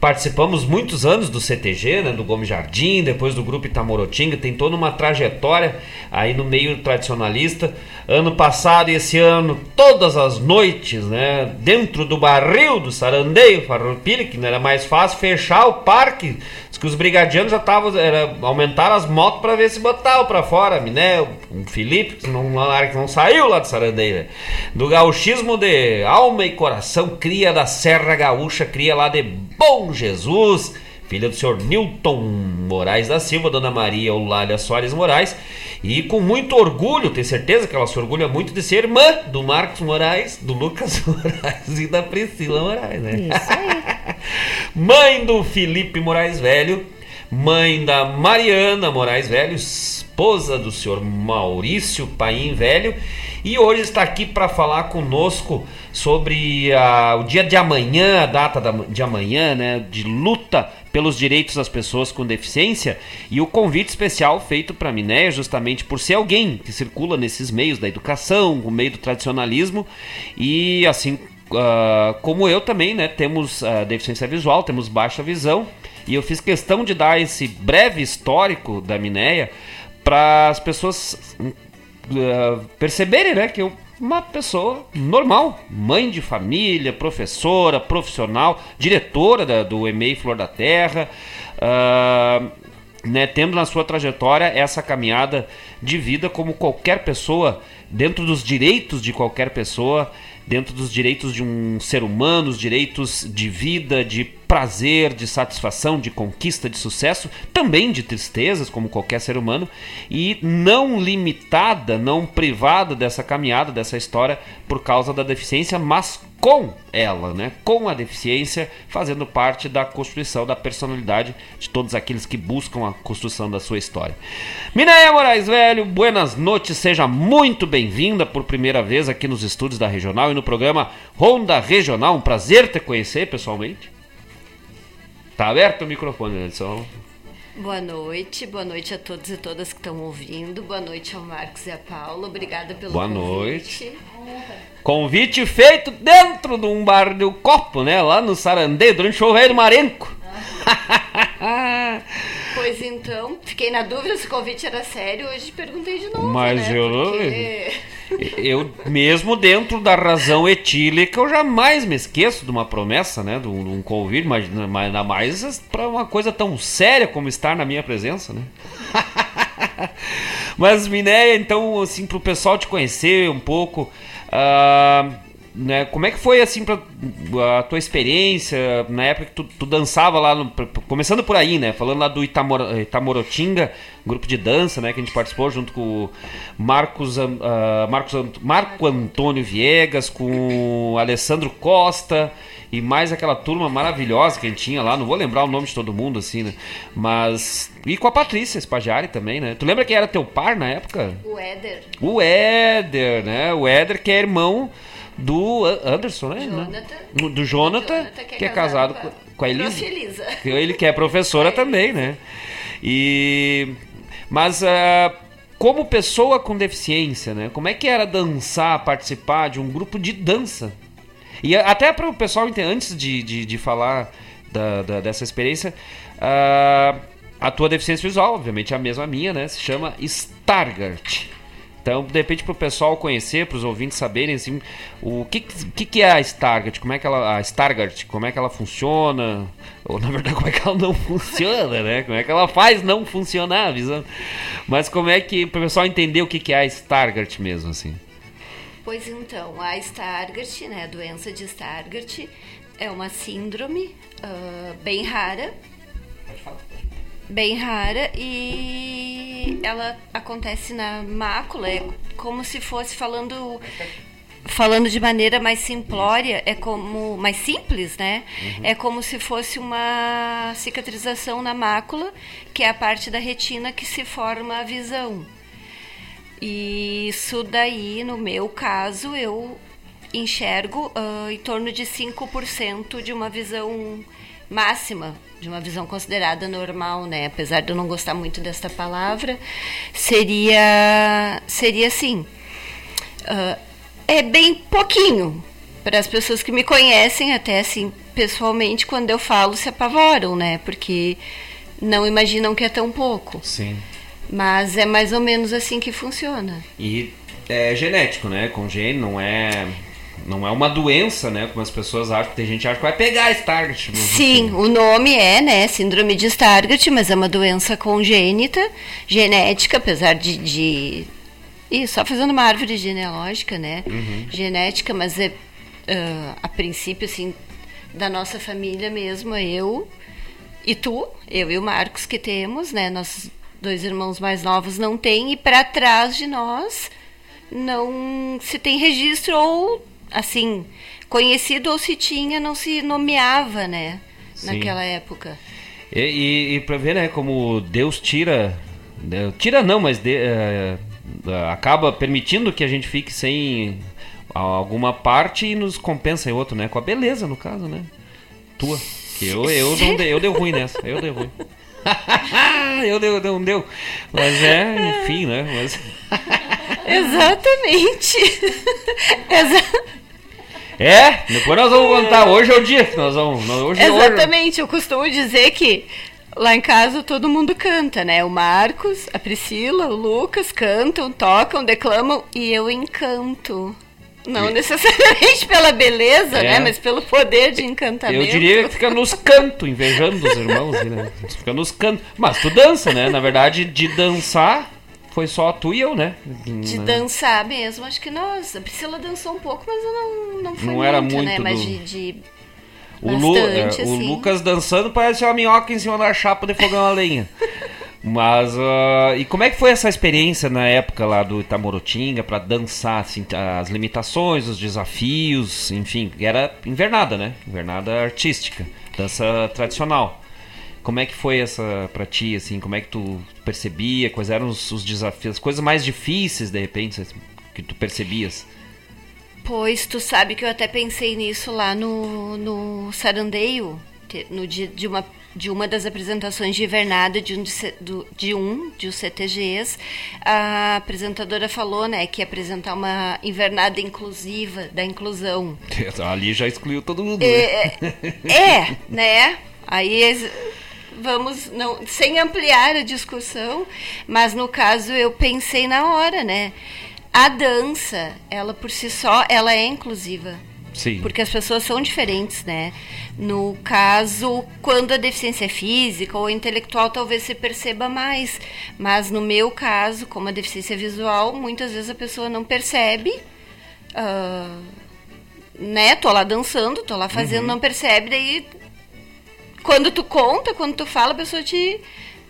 [SPEAKER 7] Participamos muitos anos do CTG, né, do Gomes Jardim, depois do grupo Itamorotinga, tem toda uma trajetória aí no meio tradicionalista. Ano passado e esse ano, todas as noites, né, dentro do barril do Sarandeio, Farroupilha, que não era mais fácil fechar o parque. Diz que os brigadianos já estavam, era, aumentaram as motos para ver se botavam para fora, né, o Felipe, que não, que não saiu lá do Sarandeio, né? do gauchismo de alma e coração, cria da Serra Gaúcha, cria lá de Bom Jesus, filha do senhor Newton Moraes da Silva, dona Maria Eulália Soares Moraes, e com muito orgulho, tenho certeza que ela se orgulha muito de ser irmã do Marcos Moraes, do Lucas Moraes e da Priscila Moraes, né?
[SPEAKER 8] Isso aí.
[SPEAKER 7] Mãe do Felipe Moraes Velho, mãe da Mariana Moraes Velho, esposa do senhor Maurício Paim Velho, e hoje está aqui para falar conosco sobre ah, o dia de amanhã, a data da- de amanhã, né, de luta pelos direitos das pessoas com deficiência, e o convite especial feito para Minéia, justamente por ser alguém que circula nesses meios da educação, o meio do tradicionalismo, e assim ah, como eu também, né, temos ah, deficiência visual, temos baixa visão E eu fiz questão de dar esse breve histórico da Mineia para as pessoas uh, perceberem, né, que eu uma pessoa normal, mãe de família, professora, profissional, diretora da, do EMEI Flor da Terra, uh, né, tendo na sua trajetória essa caminhada de vida como qualquer pessoa, dentro dos direitos de qualquer pessoa, dentro dos direitos de um ser humano, os direitos de vida, de prazer, de satisfação, de conquista, de sucesso, também de tristezas, como qualquer ser humano, e não limitada, não privada dessa caminhada, dessa história por causa da deficiência, mas com ela, né? com a deficiência, fazendo parte da construção da personalidade de todos aqueles que buscam a construção da sua história. Minéia Moraes Velho, buenas noites, seja muito bem-vinda por primeira vez aqui nos estúdios da Regional e no programa Ronda Regional. Um prazer te conhecer pessoalmente. Tá aberto o microfone, Edson.
[SPEAKER 9] Boa noite, boa noite a todos e todas que estão ouvindo. Boa noite ao Marcos e a Paula. Obrigada pelo
[SPEAKER 7] Boa
[SPEAKER 9] convite.
[SPEAKER 7] noite. Convite feito dentro de um bar do copo, né? Lá no Sarandeio, durante o Velho Marenco.
[SPEAKER 9] Pois então, fiquei na dúvida se o convite era sério. Hoje perguntei de novo.
[SPEAKER 7] Mas
[SPEAKER 9] né?
[SPEAKER 7] eu não-
[SPEAKER 9] Porque...
[SPEAKER 7] Eu, mesmo dentro da razão etílica, eu jamais me esqueço de uma promessa, né? De um, convite, mas ainda mais para uma coisa tão séria como estar na minha presença, né? Mas, Minéia, então, assim, pro pessoal te conhecer um pouco, ah, né, como é que foi, assim, pra, a tua experiência na época que tu, tu dançava lá, no- começando por aí, né, falando lá do Itamor, Itamorotinga, grupo de dança, né, que a gente participou junto com Marcos, ah, Marcos Marco Antônio Viegas, com o Alessandro Costa, e mais aquela turma maravilhosa que a gente tinha lá, não vou lembrar o nome de todo mundo, assim, né? Mas. E com a Patrícia Spagiari também, né? Tu lembra quem era teu par na época?
[SPEAKER 9] O Éder,
[SPEAKER 7] O Éder, né? O Éder, que é irmão do Anderson, né?
[SPEAKER 9] Jonathan.
[SPEAKER 7] Do- Jonathan,
[SPEAKER 9] Jonathan,
[SPEAKER 7] que, é casado com, com a Elisa.
[SPEAKER 9] Elisa.
[SPEAKER 7] Que Ele que é professora também, né? E. Mas. ah, como pessoa com deficiência, né? Como é que era dançar, participar de um grupo de dança? E até para o pessoal entender, antes de, de, de falar da, da- dessa experiência, ah, a tua deficiência visual, obviamente é a mesma minha, né? Se chama Stargardt. Então, de repente, para o pessoal conhecer, para os ouvintes saberem assim, o que, que, que é a Stargardt, como é que ela, a Stargardt, como é que ela funciona, ou na verdade como é que ela não funciona, né? Como é que ela faz não funcionar, a visão. Mas como é que para o pessoal entender o que, que é a Stargardt mesmo, assim?
[SPEAKER 9] Pois então, a Stargardt, né, a doença de Stargardt, é uma síndrome ah, bem rara. Bem rara e ela acontece na mácula, é como se fosse falando falando de maneira mais simplória, é como mais simples, né? É como se fosse uma cicatrização na mácula, que é a parte da retina que se forma a visão. E isso daí, no meu caso, eu enxergo ah, em torno de 5% de uma visão máxima, de uma visão considerada normal, né? Apesar de eu não gostar muito desta palavra, seria seria assim. ah, é bem pouquinho. Para as pessoas que me conhecem, até assim, pessoalmente, quando eu falo, se apavoram, né? Porque não imaginam que é tão pouco.
[SPEAKER 7] Sim.
[SPEAKER 9] Mas é mais ou menos assim que funciona.
[SPEAKER 7] E é genético, né? Congênito, não é. Não é uma doença, né? Como as pessoas acham. Tem gente que acha que vai pegar Stargardt. mas
[SPEAKER 9] Sim, o nome é, né, síndrome de Stargardt, mas é uma doença congênita, genética, apesar de, de... Ih, só fazendo uma árvore genealógica, né, genética, mas é, ah, a princípio, assim, da nossa família mesmo, eu e tu, eu e o Marcos que temos, né, nossos dois irmãos mais novos não têm, e para trás de nós não se tem registro ou, assim, conhecido ou se tinha, não se nomeava, né?
[SPEAKER 7] Sim.
[SPEAKER 9] Naquela época.
[SPEAKER 7] E, e, e pra ver, né, como Deus tira. né, Tira não, mas de- eh, acaba permitindo que a gente fique sem alguma parte e nos compensa em outro, né? Com a beleza, no caso, né? Tua. Que eu, eu, não dei, eu dei ruim nessa. Eu dei ruim. eu dei, não deu. Mas é, enfim, né? Mas...
[SPEAKER 9] Exatamente. Exa-
[SPEAKER 7] É, depois nós vamos contar. Hoje é o dia que nós vamos. Hoje,
[SPEAKER 9] Exatamente, eu costumo dizer que lá em casa todo mundo canta, né? O Marcos, a Priscila, o Lucas cantam, tocam, declamam e eu encanto. Não necessariamente pela beleza,
[SPEAKER 7] É.
[SPEAKER 9] né? Mas pelo poder de encantamento.
[SPEAKER 7] Eu diria que fica nos cantos, invejando os irmãos, né? Fica nos cantos. Mas tu dança, né? Na verdade, de dançar foi só tu e eu, né?
[SPEAKER 9] De
[SPEAKER 7] Né?
[SPEAKER 9] dançar mesmo, acho que nós. A Priscila dançou um pouco, mas eu não, não fui
[SPEAKER 7] Não era
[SPEAKER 9] muito, né?
[SPEAKER 7] muito
[SPEAKER 9] Mas
[SPEAKER 7] do-
[SPEAKER 9] de, de
[SPEAKER 7] O, Lu- é,
[SPEAKER 9] bastante,
[SPEAKER 7] o
[SPEAKER 9] assim.
[SPEAKER 7] Lucas dançando parece uma minhoca em cima da chapa de fogão a lenha. Mas, ah, e como é que foi essa experiência na época lá do Itamorotinga pra dançar, assim, as limitações, os desafios, enfim, era invernada, né? Invernada artística, dança tradicional. Como é que foi essa pra ti, assim, como é que tu percebia, quais eram os, os desafios, as coisas mais difíceis, de repente, que tu percebias?
[SPEAKER 9] Pois tu sabe que eu até pensei nisso lá no, no Sarandeio, no dia de uma, de uma das apresentações de invernada de um, de, do- de um de os CTGs. A apresentadora falou né, que ia apresentar uma invernada inclusiva, da inclusão.
[SPEAKER 7] Ali já excluiu todo mundo, né?
[SPEAKER 9] É, é, né? Aí vamos não sem ampliar a discussão, mas no caso eu pensei na hora, né? A dança, ela por si só, ela é inclusiva.
[SPEAKER 7] Sim.
[SPEAKER 9] Porque as pessoas são diferentes, né? No caso, quando a deficiência é física ou intelectual, talvez se perceba mais. Mas no meu caso, como a deficiência visual, muitas vezes a pessoa não percebe. ah, né? Tô lá dançando, tô lá fazendo,
[SPEAKER 7] Uhum.
[SPEAKER 9] não percebe, daí quando tu conta, quando tu fala, a pessoa te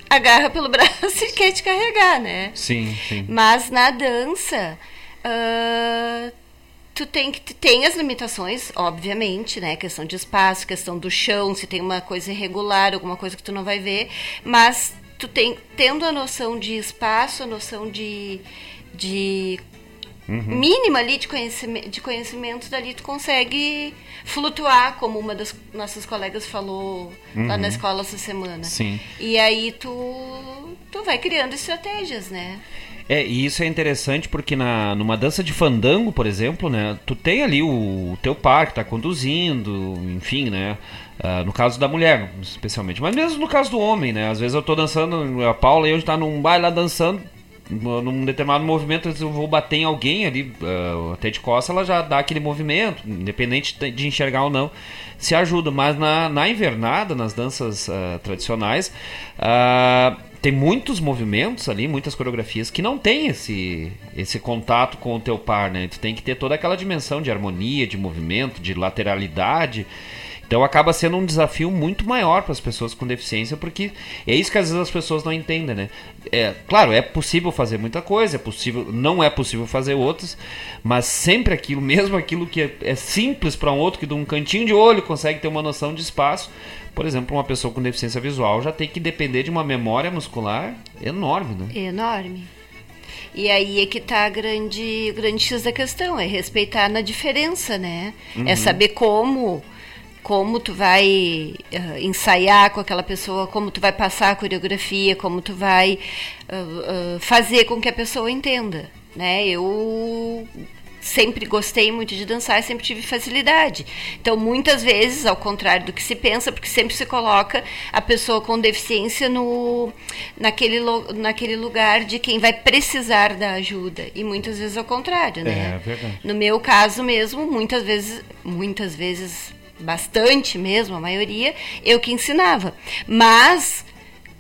[SPEAKER 9] agarra pelo braço e quer te carregar, né?
[SPEAKER 7] Sim, sim.
[SPEAKER 9] Mas na dança, ah, tu tem que tem as limitações, obviamente, né? Questão de espaço, questão do chão, se tem uma coisa irregular, alguma coisa que tu não vai ver, mas tu tem tendo a noção de espaço, a noção de de mínima ali de conhecimento, de conhecimento dali tu consegue flutuar, como uma das nossas colegas falou lá na escola essa semana.
[SPEAKER 7] Sim.
[SPEAKER 9] E aí tu tu vai criando estratégias, né?
[SPEAKER 7] É, e isso é interessante porque na, numa dança de fandango, por exemplo, né, tu tem ali o, o teu par que tá conduzindo, enfim, né, ah, no caso da mulher, especialmente, mas mesmo no caso do homem, né, às vezes eu tô dançando, a Paula e eu tá num baile lá dançando, num determinado movimento, eu vou bater em alguém ali, ah, até de costa, ela já dá aquele movimento, independente de- enxergar ou não, se ajuda. Mas na, na invernada, nas danças ah, tradicionais, ah, tem muitos movimentos ali, muitas coreografias que não tem esse, esse contato com o teu par, né? Tu tem que ter toda aquela dimensão de harmonia, de movimento, de lateralidade. Então acaba sendo um desafio muito maior para as pessoas com deficiência, porque é isso que às vezes as pessoas não entendem, né? É, claro, é possível fazer muita coisa, é possível, não é possível fazer outras, mas sempre aquilo, mesmo aquilo que é, é simples para um outro que de um cantinho de olho consegue ter uma noção de espaço, por exemplo, uma pessoa com deficiência visual já tem que depender de uma memória muscular enorme, né?
[SPEAKER 9] Enorme. E aí é que tá a grande, grande X da questão, é respeitar na diferença, né? É saber como como tu vai eh, ensaiar com aquela pessoa, como tu vai passar a coreografia, como tu vai ah, ah, fazer com que a pessoa entenda, né? Eu sempre gostei muito de dançar e sempre tive facilidade. Então, muitas vezes, ao contrário do que se pensa, porque sempre se coloca a pessoa com deficiência no, naquele, naquele lugar de quem vai precisar da ajuda. E muitas vezes ao contrário, né?
[SPEAKER 7] É, verdade.
[SPEAKER 9] No meu caso mesmo, muitas vezes, muitas vezes, bastante mesmo, a maioria, eu que ensinava. Mas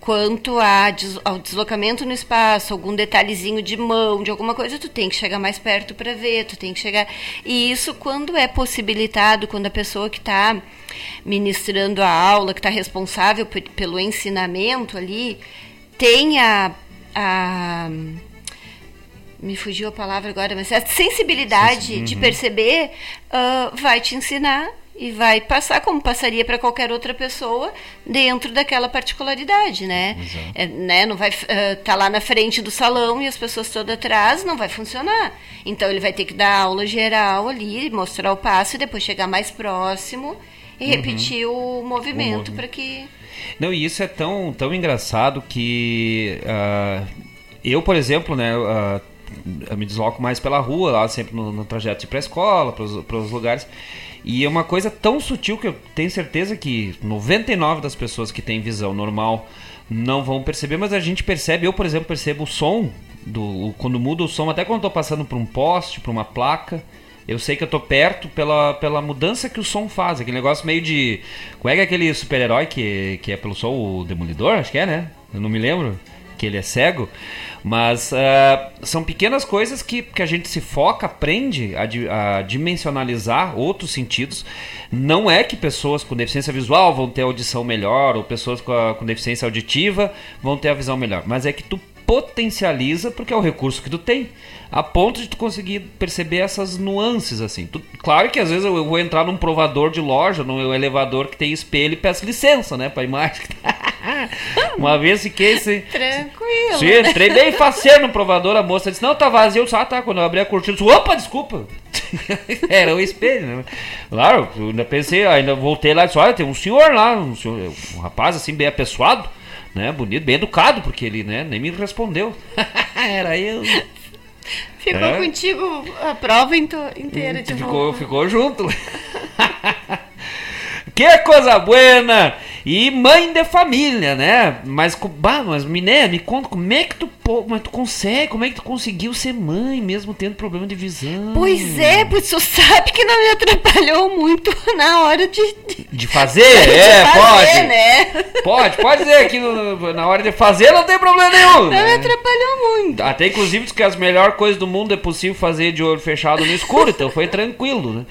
[SPEAKER 9] quanto a ao deslocamento no espaço, algum detalhezinho de mão, de alguma coisa, tu tem que chegar mais perto para ver, tu tem que chegar. E isso quando é possibilitado, quando a pessoa que está ministrando a aula, que está responsável pe- pelo ensinamento ali, tem a, a me fugiu a palavra agora, mas a sensibilidade de perceber ah, vai te ensinar e vai passar como passaria para qualquer outra pessoa dentro daquela particularidade, né? É, né? Não vai estar lá na frente do salão e as pessoas todas atrás, não vai funcionar. Então ele vai ter que dar aula geral ali, mostrar o passo e depois chegar mais próximo e repetir o movimento
[SPEAKER 7] movimento.
[SPEAKER 9] para que
[SPEAKER 7] Não, e isso é tão, tão engraçado que ah, eu, por exemplo, né, ah, eu me desloco mais pela rua, lá sempre no, no trajeto de ir pra escola, para os lugares. E é uma coisa tão sutil que eu tenho certeza que 99 das pessoas que têm visão normal não vão perceber, mas a gente percebe, eu por exemplo percebo o som do quando muda o som, até quando tô passando por um poste, por uma placa, eu sei que eu tô perto pela, pela mudança que o som faz, aquele negócio meio de, como é que é aquele super-herói que, que é pelo som o Demolidor, acho que é, né? Eu não me lembro que ele é cego, mas uh, são pequenas coisas que, que a gente se foca, aprende a, a, dimensionalizar outros sentidos. Não é que pessoas com deficiência visual vão ter audição melhor, ou pessoas com, a, com deficiência auditiva vão ter a visão melhor, mas é que tu potencializa porque é o recurso que tu tem a ponto de tu conseguir perceber essas nuances assim. Tu, claro que às vezes eu, eu, vou entrar num provador de loja, num elevador que tem espelho e peço licença, né, para imagem. Uma vez fiquei assim.
[SPEAKER 9] Tranquilo.
[SPEAKER 7] Sim, entrei bem faceiro no provador, a moça disse: Não, tá vazio. Eu disse: Ah, tá. Quando eu abri a cortina, eu disse: Opa, desculpa. Era o espelho, né? Claro, eu ainda pensei, ainda voltei lá e disse: Olha, tem um senhor lá, um, senhor, um rapaz assim, bem apessoado, né? Bonito, bem educado, porque ele né, nem me respondeu. Era eu.
[SPEAKER 9] Ficou é. contigo a prova inteira de
[SPEAKER 7] ficou. Ficou junto. que coisa buena! E mãe de família, né? Mas, bah, mas Miné, me conta como é que tu, como é que tu consegue, como é que tu conseguiu ser mãe mesmo tendo problema de visão?
[SPEAKER 9] Pois é, pois tu sabe que não me atrapalhou muito na hora de.
[SPEAKER 7] De fazer? de é, fazer, pode. Né? Pode, pode dizer que no, na hora de fazer não tem problema nenhum.
[SPEAKER 9] Não né? me atrapalhou muito.
[SPEAKER 7] Até inclusive que as melhores coisas do mundo é possível fazer de olho fechado no escuro, então foi tranquilo, né?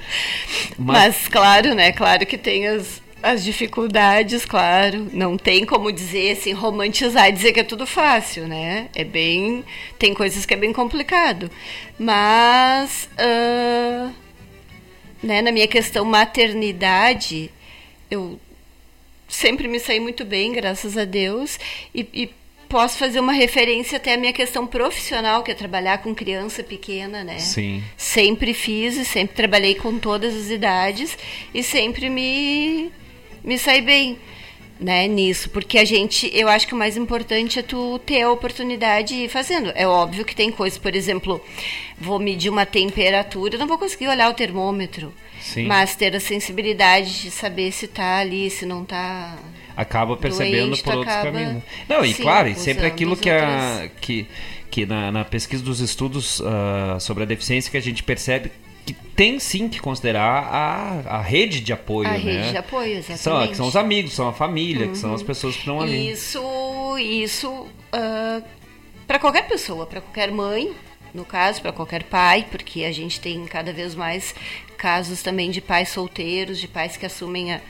[SPEAKER 9] Mas, mas claro, né? Claro que tem as as dificuldades, claro. Não tem como dizer assim, romantizar e dizer que é tudo fácil, né? É bem. Tem coisas que é bem complicado. Mas. Uh, né, na minha questão maternidade, eu sempre me saí muito bem, graças a Deus. E, e posso fazer uma referência até à minha questão profissional, que é trabalhar com criança pequena, né?
[SPEAKER 7] Sim.
[SPEAKER 9] Sempre fiz e sempre trabalhei com todas as idades e sempre me me sair bem né, nisso, porque a gente, eu acho que o mais importante é tu ter a oportunidade de ir fazendo. É óbvio que tem coisas, por exemplo, vou medir uma temperatura, não vou conseguir olhar o termômetro,
[SPEAKER 7] Sim.
[SPEAKER 9] mas ter a sensibilidade de saber se tá ali, se não tá
[SPEAKER 7] acaba percebendo doente, por outros caminhos. Não, e sim, claro, e sempre aquilo que a que que na, na pesquisa dos estudos uh, sobre a deficiência que a gente percebe que tem sim que considerar a, a rede de apoio,
[SPEAKER 9] a
[SPEAKER 7] né?
[SPEAKER 9] rede de apoio, exatamente.
[SPEAKER 7] São, que são os amigos, são a família, uhum. que são as uhum. pessoas que estão ali.
[SPEAKER 9] Isso, isso uh, para qualquer pessoa, para qualquer mãe, no caso, para qualquer pai, porque a gente tem cada vez mais casos também de pais solteiros, de pais que assumem a,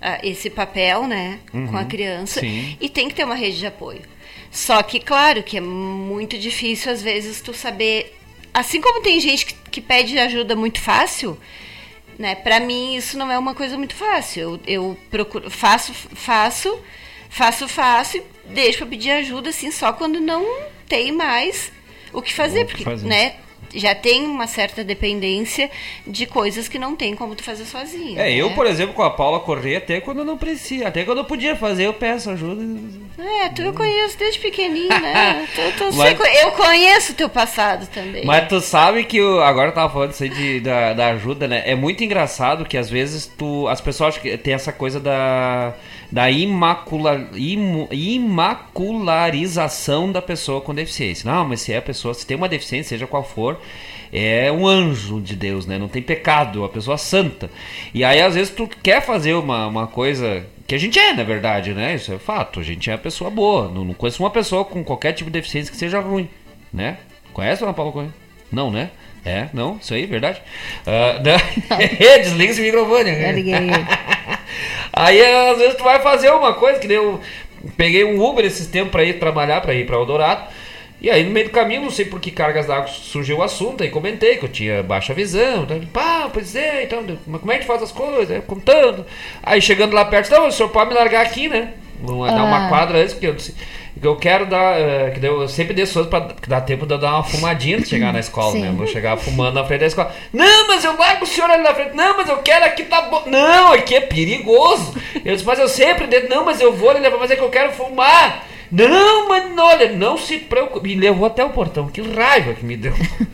[SPEAKER 9] a, esse papel, né, uhum. com a uhum. criança,
[SPEAKER 7] sim.
[SPEAKER 9] e tem que ter uma rede de apoio. Só que, claro, que é muito difícil às vezes tu saber assim como tem gente que, que pede ajuda muito fácil, né? Para mim isso não é uma coisa muito fácil. Eu, eu procuro, faço, faço, faço, faço e deixo para pedir ajuda assim só quando não tem mais o que fazer, porque, fazer. né? Já tem uma certa dependência de coisas que não tem como tu fazer sozinho.
[SPEAKER 7] É,
[SPEAKER 9] né?
[SPEAKER 7] eu, por exemplo, com a Paula correr até quando não precisa, até quando eu podia fazer, eu peço ajuda.
[SPEAKER 9] É, tu eu conheço desde pequenininho, né? tu, tu Mas... sei, eu conheço o teu passado também.
[SPEAKER 7] Mas tu sabe que eu, agora eu tava falando isso aí de, da, da ajuda, né? É muito engraçado que às vezes tu. As pessoas que tem essa coisa da da imacula, im, imacularização da pessoa com deficiência. Não, mas se é a pessoa, se tem uma deficiência, seja qual for, é um anjo de Deus, né? Não tem pecado, a pessoa santa. E aí, às vezes, tu quer fazer uma, uma coisa que a gente é, na verdade, né? Isso é fato. A gente é a pessoa boa. Não, não conheço uma pessoa com qualquer tipo de deficiência que seja ruim, né? Conhece, Ana Paula Coelho? Não, né? É, não, isso aí, verdade. Uh, Desliga esse microfone.
[SPEAKER 8] Eu liguei.
[SPEAKER 7] Aí às vezes tu vai fazer uma coisa, que nem eu peguei um Uber esses tempos para ir trabalhar, para ir para Eldorado. E aí no meio do caminho, não sei por que cargas d'água surgiu o assunto, aí comentei que eu tinha baixa visão. Então, pá, pois é, então, mas como é que faz as coisas? Contando. Aí chegando lá perto, não, o senhor pode me largar aqui, né? Vamos ah. dar uma quadra antes, porque eu disse que eu quero dar. Uh, que eu sempre dei coisas pra dá tempo de eu dar uma fumadinha de chegar na escola, Sim. né? Vou chegar fumando na frente da escola. Não, mas eu largo o senhor ali na frente. Não, mas eu quero aqui tá bom. Não, aqui é perigoso. Eu disse, mas eu sempre. Não, mas eu vou ali mas é que eu quero fumar. Não, mas olha, não se preocupe. Me levou até o portão, que raiva que me deu.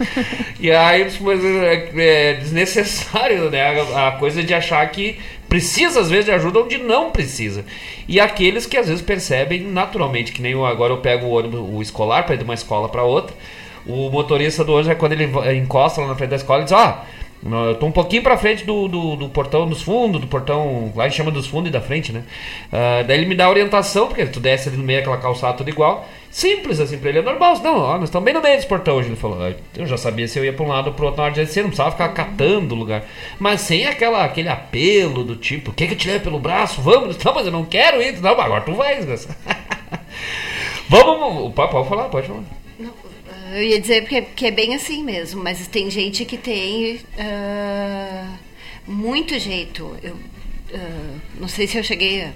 [SPEAKER 7] e aí, mas é, é desnecessário, né? A, a coisa de achar que precisa às vezes de ajuda onde não precisa. E aqueles que às vezes percebem naturalmente, que nem eu, agora eu pego o ônibus o escolar para ir de uma escola para outra. O motorista do ônibus é quando ele encosta lá na frente da escola e diz: Ó, oh, eu tô um pouquinho pra frente do, do, do, portão dos fundos, do portão. Lá a gente chama dos fundos e da frente, né? Uh, daí ele me dá orientação, porque tu desce ali no meio aquela calçada tudo igual. Simples assim pra ele, é normal. Não, ó, nós estamos bem no meio desse portão hoje. Ele falou. Eu já sabia se eu ia pra um lado ou pro outro na hora de descer, não precisava ficar catando o lugar. Mas sem aquela, aquele apelo do tipo, quer que eu te leve pelo braço? Vamos? Não, mas eu não quero ir. Não, agora tu vai. Vamos, pode falar, pode falar.
[SPEAKER 9] Eu ia dizer que é, que é bem assim mesmo, mas tem gente que tem uh, muito jeito. Eu uh, não sei se eu cheguei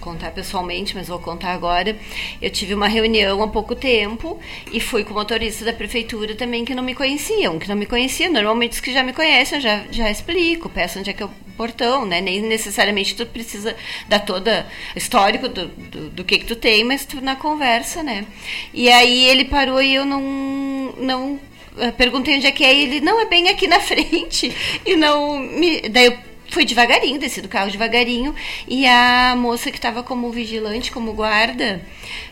[SPEAKER 9] contar pessoalmente, mas vou contar agora. Eu tive uma reunião há pouco tempo e fui com o motorista da prefeitura também que não me conheciam, que não me conheciam. Normalmente os que já me conhecem já, já explico, peço onde é que é o portão, né? Nem necessariamente tu precisa dar toda histórico do, do, do, que que tu tem, mas tu na conversa, né? E aí ele parou e eu não não perguntei onde é que é e ele não é bem aqui na frente e não me daí eu fui devagarinho, desci do carro devagarinho e a moça que estava como vigilante, como guarda,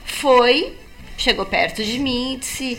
[SPEAKER 9] foi, chegou perto de mim e disse: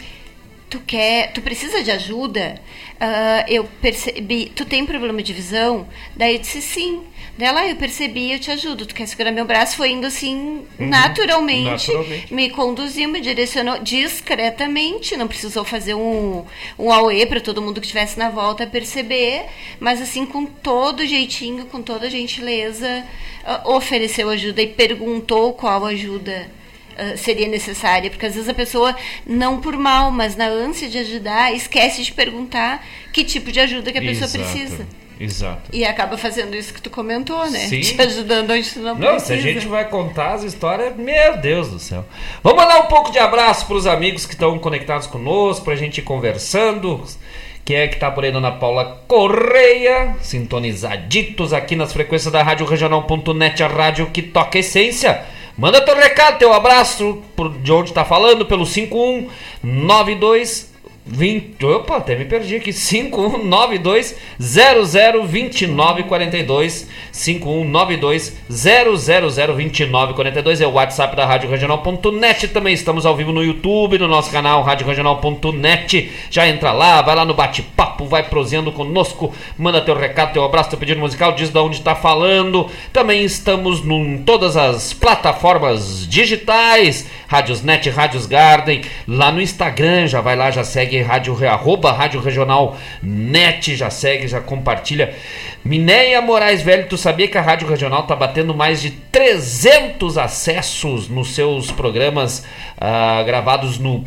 [SPEAKER 9] "Tu quer, tu precisa de ajuda?" Uh, eu percebi, tu tem problema de visão? Daí eu disse sim. Dela, eu percebi, eu te ajudo. Tu quer segurar meu braço? Foi indo assim, uhum. naturalmente, naturalmente, Me conduziu, me direcionou discretamente. Não precisou fazer um, um auê para todo mundo que estivesse na volta perceber. Mas assim, com todo jeitinho, com toda gentileza, uh, ofereceu ajuda e perguntou qual ajuda. Uh, seria necessária, porque às vezes a pessoa, não por mal, mas na ânsia de ajudar, esquece de perguntar que tipo de ajuda que a pessoa
[SPEAKER 7] Exato.
[SPEAKER 9] precisa.
[SPEAKER 7] Exato.
[SPEAKER 9] E acaba fazendo isso que tu comentou, né?
[SPEAKER 7] Sim.
[SPEAKER 9] Te ajudando onde tu não,
[SPEAKER 7] não
[SPEAKER 9] precisa.
[SPEAKER 7] se a gente vai contar as histórias, meu Deus do céu. Vamos mandar um pouco de abraço para os amigos que estão conectados conosco, para a gente ir conversando. Quem é que tá por aí, Dona Paula Correia, sintonizaditos aqui nas frequências da Rádio Regional.net, a rádio que toca essência. Manda teu recado, teu abraço de onde tá falando, pelo 5192 20, opa, até me perdi aqui. 5192 002942 5192 0002942 é o WhatsApp da Rádio Regional.net. Também estamos ao vivo no YouTube, no nosso canal Rádio Regional.net. Já entra lá, vai lá no bate-papo, vai prosendo conosco, manda teu recado, teu abraço, teu pedido musical, diz de onde está falando. Também estamos em todas as plataformas digitais, Rádios Net, Rádios Garden, lá no Instagram, já vai lá, já segue rádio, arroba Rádio Regional Net, já segue, já compartilha. Minéia Moraes Velho, tu sabia que a Rádio Regional tá batendo mais de 300 acessos nos seus programas uh, gravados no,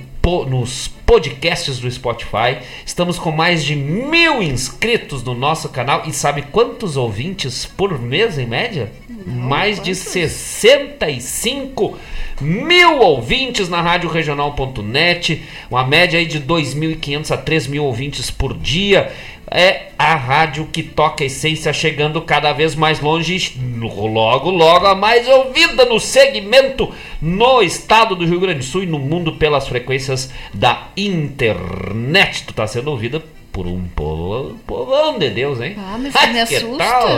[SPEAKER 7] nos podcasts do Spotify. Estamos com mais de mil inscritos no nosso canal e sabe quantos ouvintes por mês em média? Não, mais quantos? de 65 mil ouvintes na Rádio Regional.net, uma média aí de 2.500 a 3.000 ouvintes por dia. É a rádio que toca a essência chegando cada vez mais longe, logo, logo a mais ouvida no segmento no estado do Rio Grande do Sul e no mundo pelas frequências da internet. Tu tá sendo ouvida por um povo, povão de Deus, hein?
[SPEAKER 9] Ah, mas ah, me assusta. Tal?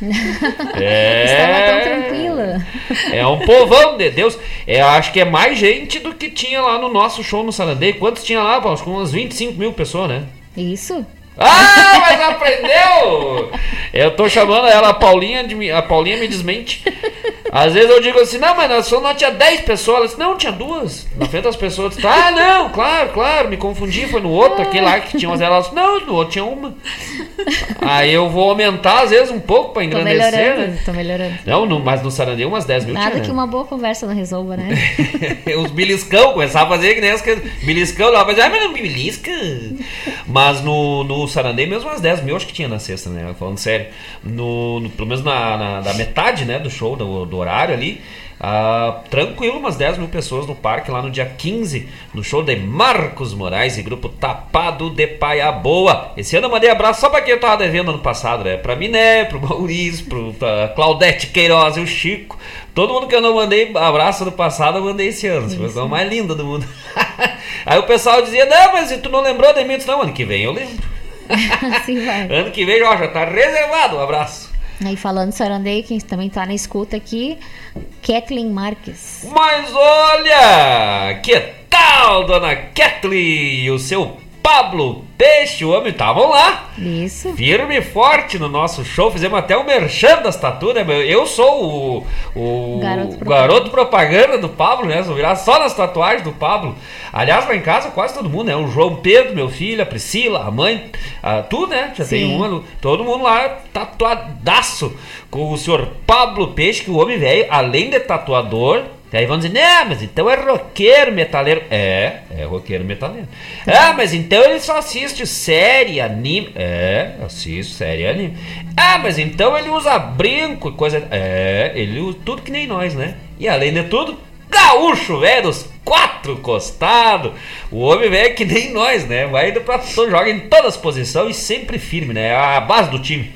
[SPEAKER 7] é...
[SPEAKER 8] Estava tão tranquila.
[SPEAKER 7] É um povão de Deus. É, acho que é mais gente do que tinha lá no nosso show no Sarandei. Quantos tinha lá? Acho que umas 25 mil pessoas, né?
[SPEAKER 8] Isso.
[SPEAKER 7] Ah, mas aprendeu! Eu tô chamando ela, a Paulinha, de, a Paulinha me desmente. Às vezes eu digo assim, não, mas nós só não tinha 10 pessoas. Ela disse, não, tinha duas. Na frente das pessoas, disse, ah, não, claro, claro, me confundi, foi no outro, aquele lá que tinha umas elas. Não, no outro tinha uma. Aí eu vou aumentar, às vezes, um pouco pra engrandecer.
[SPEAKER 8] Tô melhorando, né? tô melhorando.
[SPEAKER 7] Não, no, mas no Sarandeu umas 10 mil
[SPEAKER 8] Nada
[SPEAKER 7] tinha,
[SPEAKER 8] que
[SPEAKER 7] né?
[SPEAKER 8] uma boa conversa não resolva, né?
[SPEAKER 7] Os beliscão, começar a fazer que nem as que. Beliscão, lá, mas, ah, mas não belisca. Mas no, no Sarandei mesmo umas 10 mil, acho que tinha na sexta, né? Falando sério. No, no pelo menos na, na, da metade, né, do show, do, do horário ali. Ah, tranquilo, umas 10 mil pessoas no parque lá no dia 15, no show de Marcos Moraes e grupo Tapado de Paia Boa. Esse ano eu mandei abraço só pra quem eu tava devendo ano passado, né? Pra Miné, pro Maurício, pro, Claudete Queiroz e o Chico. Todo mundo que eu não mandei abraço ano passado, eu mandei esse ano. Foi a coisa mais linda do mundo. Aí o pessoal dizia: Não, mas tu não lembrou de mim? Eu disse, Não, ano que vem eu lembro.
[SPEAKER 8] assim vai.
[SPEAKER 7] Ano que vem ó, já tá reservado. Um abraço.
[SPEAKER 8] Aí falando Sarandei, quem também tá na escuta aqui, Kathleen Marques.
[SPEAKER 7] Mas olha, que tal, dona Kathleen o seu Pablo Peixe, o homem estavam lá.
[SPEAKER 8] Isso.
[SPEAKER 7] Firme e forte no nosso show. Fizemos até o merchan das tatu, né? Eu sou o, o
[SPEAKER 8] Garoto propaganda.
[SPEAKER 7] garoto propaganda do Pablo, né? Vou virar só nas tatuagens do Pablo. Aliás, lá em casa quase todo mundo, né? O João Pedro, meu filho, a Priscila, a mãe, a, tu, né? Já tem
[SPEAKER 8] Sim.
[SPEAKER 7] um ano. Todo mundo lá tatuadaço com o senhor Pablo Peixe, que o homem velho, além de tatuador, Aí vão dizer, né, mas então é roqueiro metaleiro. É, é roqueiro metaleiro. Ah, mas então ele só assiste série, anime. É, assiste série, anime. Ah, mas então ele usa brinco e coisa. É, ele usa tudo que nem nós, né? E além de tudo, gaúcho, velho, dos quatro costados. O homem velho é que nem nós, né? Vai indo pra todo, joga em todas as posições e sempre firme, né? A base do time.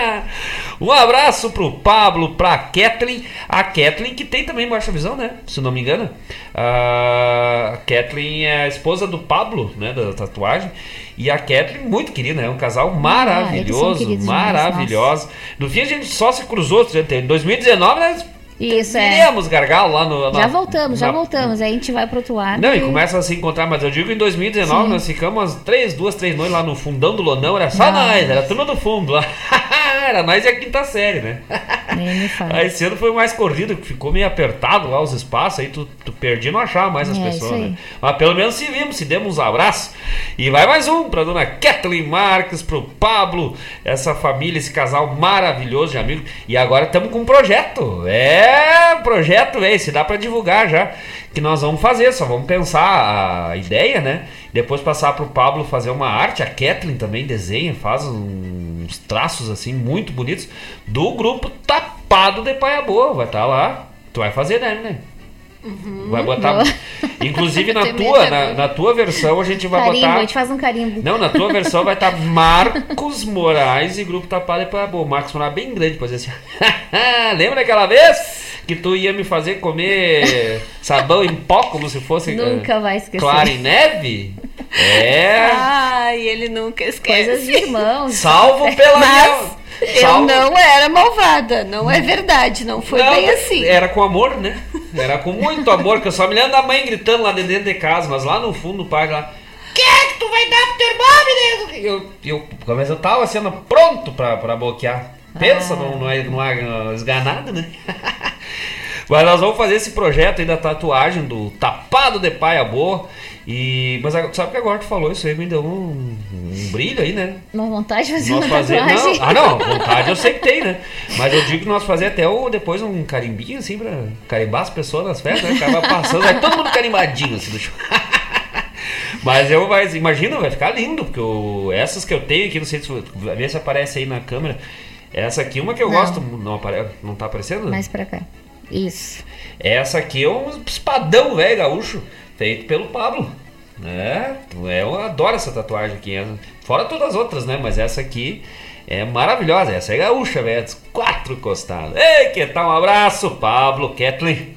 [SPEAKER 7] um abraço pro Pablo, pra Kathleen. A Kathleen que tem também baixa visão, né? Se não me engano. A Kathleen é a esposa do Pablo, né? Da tatuagem. E a Kathleen, muito querida, é um casal maravilhoso,
[SPEAKER 8] queridos demais,
[SPEAKER 7] maravilhoso. No fim a gente só se cruzou. Em 2019 nós
[SPEAKER 8] Isso, é.
[SPEAKER 7] Iremos gargalo lá no.
[SPEAKER 8] Já
[SPEAKER 7] na-
[SPEAKER 8] voltamos, já
[SPEAKER 7] na-
[SPEAKER 8] voltamos. Aí a gente vai pro outro lado.
[SPEAKER 7] Não, e começa a se encontrar, mas eu digo em 2019
[SPEAKER 8] Sim.
[SPEAKER 7] nós ficamos umas três, duas, três noites lá no fundão do Lonão, era só
[SPEAKER 8] Ah.
[SPEAKER 7] nós, era turma do fundo lá. era nós e a quinta série, né?
[SPEAKER 8] Nem me fala.
[SPEAKER 7] Aí esse ano foi mais corrido, ficou meio apertado lá os espaços, aí tu, tu perdi não achava mais as
[SPEAKER 8] É,
[SPEAKER 7] pessoas, né? Mas pelo menos se vimos, se demos uns abraços. E vai mais um pra dona Kathleen Marques, pro Pablo, essa família, esse casal maravilhoso de amigos. E agora estamos com um projeto. É, um projeto, velho, se dá pra divulgar já. Que nós vamos fazer, só vamos pensar a ideia, né? Depois passar pro Pablo fazer uma arte. A Kathleen também desenha, faz uns traços assim muito bonitos do grupo Tapado de Paia Boa. Vai estar lá. Tu vai fazer, né, né? Vai botar.
[SPEAKER 8] Boa.
[SPEAKER 7] Inclusive na tua,
[SPEAKER 9] medo
[SPEAKER 7] na, na tua versão a gente vai
[SPEAKER 8] carimbo, a
[SPEAKER 7] botar.
[SPEAKER 8] gente faz um carimbo.
[SPEAKER 7] Não, na tua versão vai estar Marcos Moraes e Grupo Tapado e Paia Boa. Marcos Moraes bem grande, pode dizer assim. Lembra aquela vez que tu ia me fazer comer sabão em pó como se fosse.
[SPEAKER 8] Nunca
[SPEAKER 7] eh,
[SPEAKER 8] vai esquecer.
[SPEAKER 7] Clara em neve? É.
[SPEAKER 9] Ai, ele nunca esquece.
[SPEAKER 8] Coisas de irmãos.
[SPEAKER 7] Salvo pela
[SPEAKER 9] Mas
[SPEAKER 7] minha.
[SPEAKER 9] eu
[SPEAKER 7] salvo-
[SPEAKER 9] não era malvada, não é verdade, não foi
[SPEAKER 7] Não,
[SPEAKER 9] bem assim.
[SPEAKER 7] Era com amor, né? Era com muito amor, que eu só me lembro da mãe gritando lá de dentro de casa, mas lá no fundo o pai lá. Que é que tu vai dar pro teu irmão, menino? Eu, eu, mas eu tava sendo pronto pra, pra bloquear. Pensa
[SPEAKER 8] Ah.
[SPEAKER 7] num, num, num esganado, né? Mas nós vamos fazer esse projeto aí da tatuagem do tapado de paia boa. E, mas sabe que agora tu falou isso aí, me deu um, um brilho aí, né?
[SPEAKER 8] Uma vontade de fazer
[SPEAKER 7] Nós
[SPEAKER 8] uma
[SPEAKER 7] fazer,
[SPEAKER 8] tatuagem.
[SPEAKER 7] não, ah não, vontade eu sei que tem, né? Mas eu digo que nós fazer até o, depois um carimbinho assim pra carimbar as pessoas nas festas, né? Acaba passando, vai todo mundo carimbadinho assim do chão. Mas eu mas imagina, vai ficar lindo, porque o- essas que eu tenho aqui, não sei se ver se aparece aí na câmera. Essa aqui, uma que eu
[SPEAKER 8] Não.
[SPEAKER 7] gosto, não, apare, não tá aparecendo?
[SPEAKER 8] Mais pra cá. Isso.
[SPEAKER 7] Essa aqui é um espadão, velho, gaúcho, feito pelo Pablo. Né? Eu adoro essa tatuagem aqui. Fora todas as outras, né? Mas essa aqui é maravilhosa. Essa é gaúcha, velho. Quatro costados. Ei, que tal? Um abraço, Pablo, Kathleen.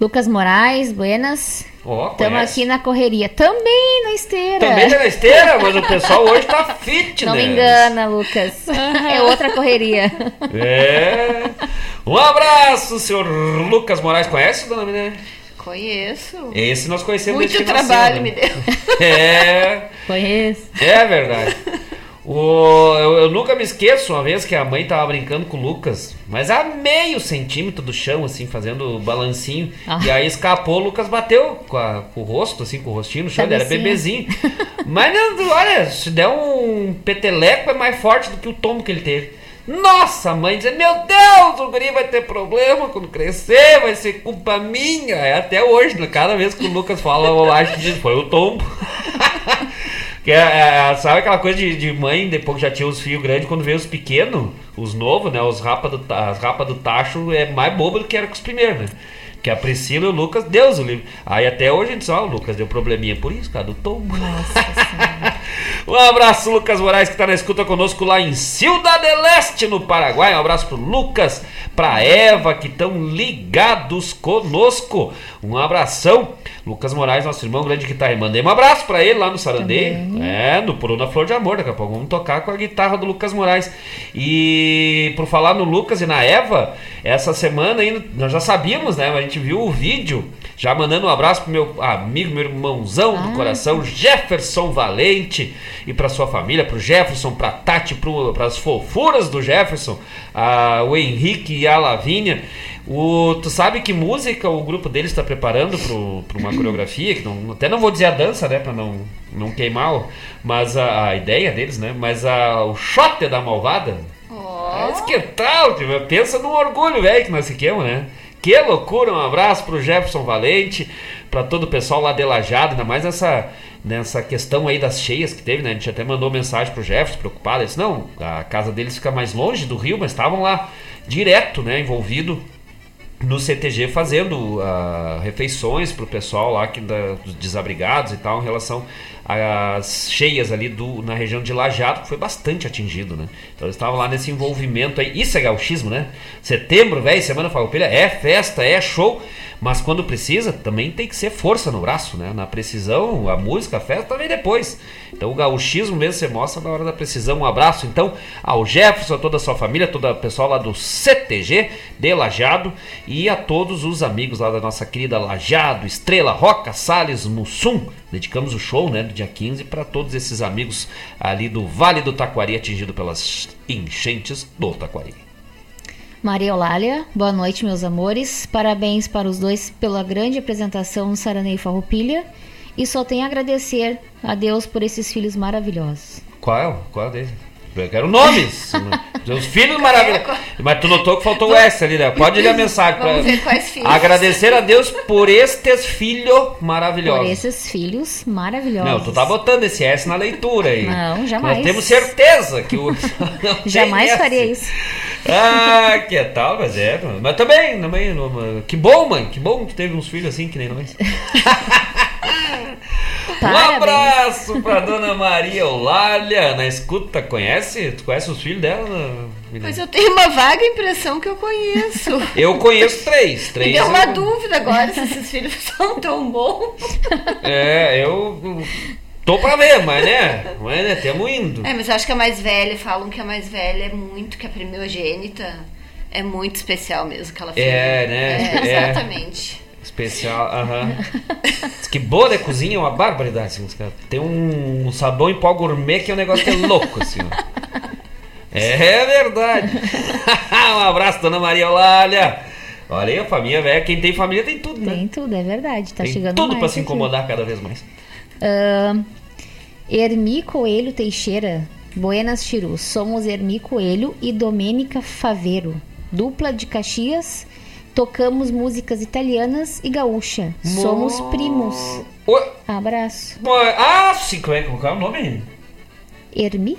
[SPEAKER 8] Lucas Moraes, Buenas.
[SPEAKER 7] Ó,
[SPEAKER 8] Estamos
[SPEAKER 7] conhece?
[SPEAKER 8] aqui na correria. Também na esteira.
[SPEAKER 7] Também tá na esteira, mas o pessoal hoje tá fitness.
[SPEAKER 8] Não me engana, Lucas. é outra correria.
[SPEAKER 7] É. Um abraço, senhor Lucas Moraes. Conhece, dona Miné?
[SPEAKER 9] Conheço.
[SPEAKER 7] Esse nós conhecemos
[SPEAKER 9] Muito
[SPEAKER 7] nasceu,
[SPEAKER 9] trabalho
[SPEAKER 7] né?
[SPEAKER 9] me deu.
[SPEAKER 7] É.
[SPEAKER 8] Conheço.
[SPEAKER 7] É verdade. O, eu, eu nunca me esqueço uma vez que a mãe tava brincando com o Lucas, mas a meio centímetro do chão, assim, fazendo balancinho.
[SPEAKER 8] Ah.
[SPEAKER 7] E aí escapou, o Lucas bateu com, a- com o rosto, assim, com o rostinho no chão, ele era bebezinho. Mas olha, se der um peteleco é mais forte do que o tombo que ele teve. Nossa, a mãe dizendo, meu Deus, o guri vai ter problema quando crescer, vai ser culpa minha. É até hoje, né? cada vez que o Lucas fala, eu acho que foi o tombo. Que é, é, sabe aquela coisa de, de mãe, depois que já tinha os filhos grandes, quando veio os pequenos, os novos, né? Os rapa do, as rapa do tacho é mais bobo do que era com os primeiros, né? Que a Priscila e o Lucas, Deus o livre. Aí até hoje a gente diz, ó, o Lucas deu probleminha por isso, cara, do tombo. Um abraço, Lucas Moraes, que está na escuta conosco lá em Ciudad del Este, no Paraguai. Um abraço pro Lucas, pra Eva, que estão ligados conosco. Um abração. Lucas Moraes, nosso irmão grande guitarra. Mandei um abraço pra ele lá no Sarandê. É, no Por Uma Flor de Amor. Daqui a pouco vamos tocar com a guitarra do Lucas Moraes. E por falar no Lucas e na Eva, essa semana ainda, nós já sabíamos, né? Gente viu o vídeo. Já mandando um abraço pro meu amigo, meu irmãozão do coração, Jefferson Valente, e pra sua família, pro Jefferson, pra Tati, pro, pras fofuras do Jefferson, a, o Henrique e a Lavínia. O, tu sabe que música o grupo deles está preparando para uma coreografia? Que não, até não vou dizer a dança, né? Pra não, não queimar, o- mas a, a ideia deles, né? Mas a, o shot da malvada. Mas que tal? tipo, Pensa no orgulho, velho, que nós fiquemos, né? Que loucura! Um abraço pro Jefferson Valente, para todo o pessoal lá de Lajado, ainda mais nessa, nessa questão aí das cheias que teve, né? A gente até mandou mensagem pro Jefferson preocupado. Ele disse: não, a casa deles fica mais longe do rio, mas estavam lá direto, né? Envolvido no CTG fazendo ah, refeições para o pessoal lá que da, dos desabrigados e tal em relação às cheias ali do, na região de Lajado, que foi bastante atingido, né? Então eles estavam lá nesse envolvimento aí. Isso é gauchismo, né? Setembro, velho, Semana Farroupilha, é festa, é show, mas quando precisa, também tem que ser força no braço, né? Na precisão, a música, a festa vem depois. Então o gauchismo mesmo você mostra na hora da precisão. Um abraço então ao Jefferson, a toda a sua família, todo o pessoal lá do CTG de Lajado e a todos os amigos lá da nossa querida Lajado, Estrela, Roca, Salles, Mussum. Dedicamos o show, né, do dia 15 para todos esses amigos ali do Vale do Taquari atingido pelas enchentes do Taquari.
[SPEAKER 8] Maria Eulália, boa noite, meus amores. Parabéns para os dois pela grande apresentação no Saranei Farroupilha. E só tenho a agradecer a Deus por esses filhos maravilhosos.
[SPEAKER 7] Qual é? o- Qual é deles? Eu quero nomes. Os filhos maravilhosos. Mas tu notou que faltou o S ali, né? Pode ler a mensagem.
[SPEAKER 9] Vamos
[SPEAKER 7] pra-
[SPEAKER 9] ver quais filhos.
[SPEAKER 7] Agradecer a Deus por estes filhos maravilhosos.
[SPEAKER 8] Por esses filhos maravilhosos.
[SPEAKER 7] Não, tu tá botando esse S na leitura aí.
[SPEAKER 8] Não, jamais.
[SPEAKER 7] Nós temos certeza que o.
[SPEAKER 8] Jamais
[SPEAKER 7] S.
[SPEAKER 8] faria isso.
[SPEAKER 7] Ah, que tal, mas é. Mas também, também. Que bom, mãe. Que bom que tu teve uns filhos assim que nem nós. Um
[SPEAKER 8] Parabéns.
[SPEAKER 7] abraço pra dona Maria Eulália. Na escuta, conhece? Tu conhece os filhos dela?
[SPEAKER 9] Mas eu tenho uma vaga impressão que eu conheço.
[SPEAKER 7] Eu conheço três.
[SPEAKER 9] Me
[SPEAKER 7] três
[SPEAKER 9] deu uma
[SPEAKER 7] eu-
[SPEAKER 9] dúvida agora se esses filhos são tão bons.
[SPEAKER 7] É, eu. Tô pra ver, mas né? Mas né, tamo indo.
[SPEAKER 9] É, mas eu acho que a mais velha, falam que a mais velha é muito, que a primogênita é muito especial mesmo, aquela filha.
[SPEAKER 7] É, né?
[SPEAKER 9] É,
[SPEAKER 7] É. Especial, aham. Diz que boa de cozinha é uma barbaridade, assim, os caras. Tem um, um sabão em pó gourmet que é um negócio que é louco, assim, ó. É verdade. um abraço, dona Maria Eulália. Olha aí, a família velha. Quem tem família tem tudo, né?
[SPEAKER 8] Tem tudo, é verdade. Tá
[SPEAKER 7] tem
[SPEAKER 8] chegando
[SPEAKER 7] tudo pra se
[SPEAKER 8] aqui.
[SPEAKER 7] incomodar cada vez mais.
[SPEAKER 8] Ahn, Ermi Coelho Teixeira, Buenas Chiru. Somos Ermi Coelho e Domênica Faveiro. Dupla de Caxias. Tocamos músicas italianas e gaúcha. Somos primos.
[SPEAKER 7] Oi,
[SPEAKER 8] Abraço.
[SPEAKER 7] bom, ah, sim, como é qual é o nome?
[SPEAKER 8] Ermi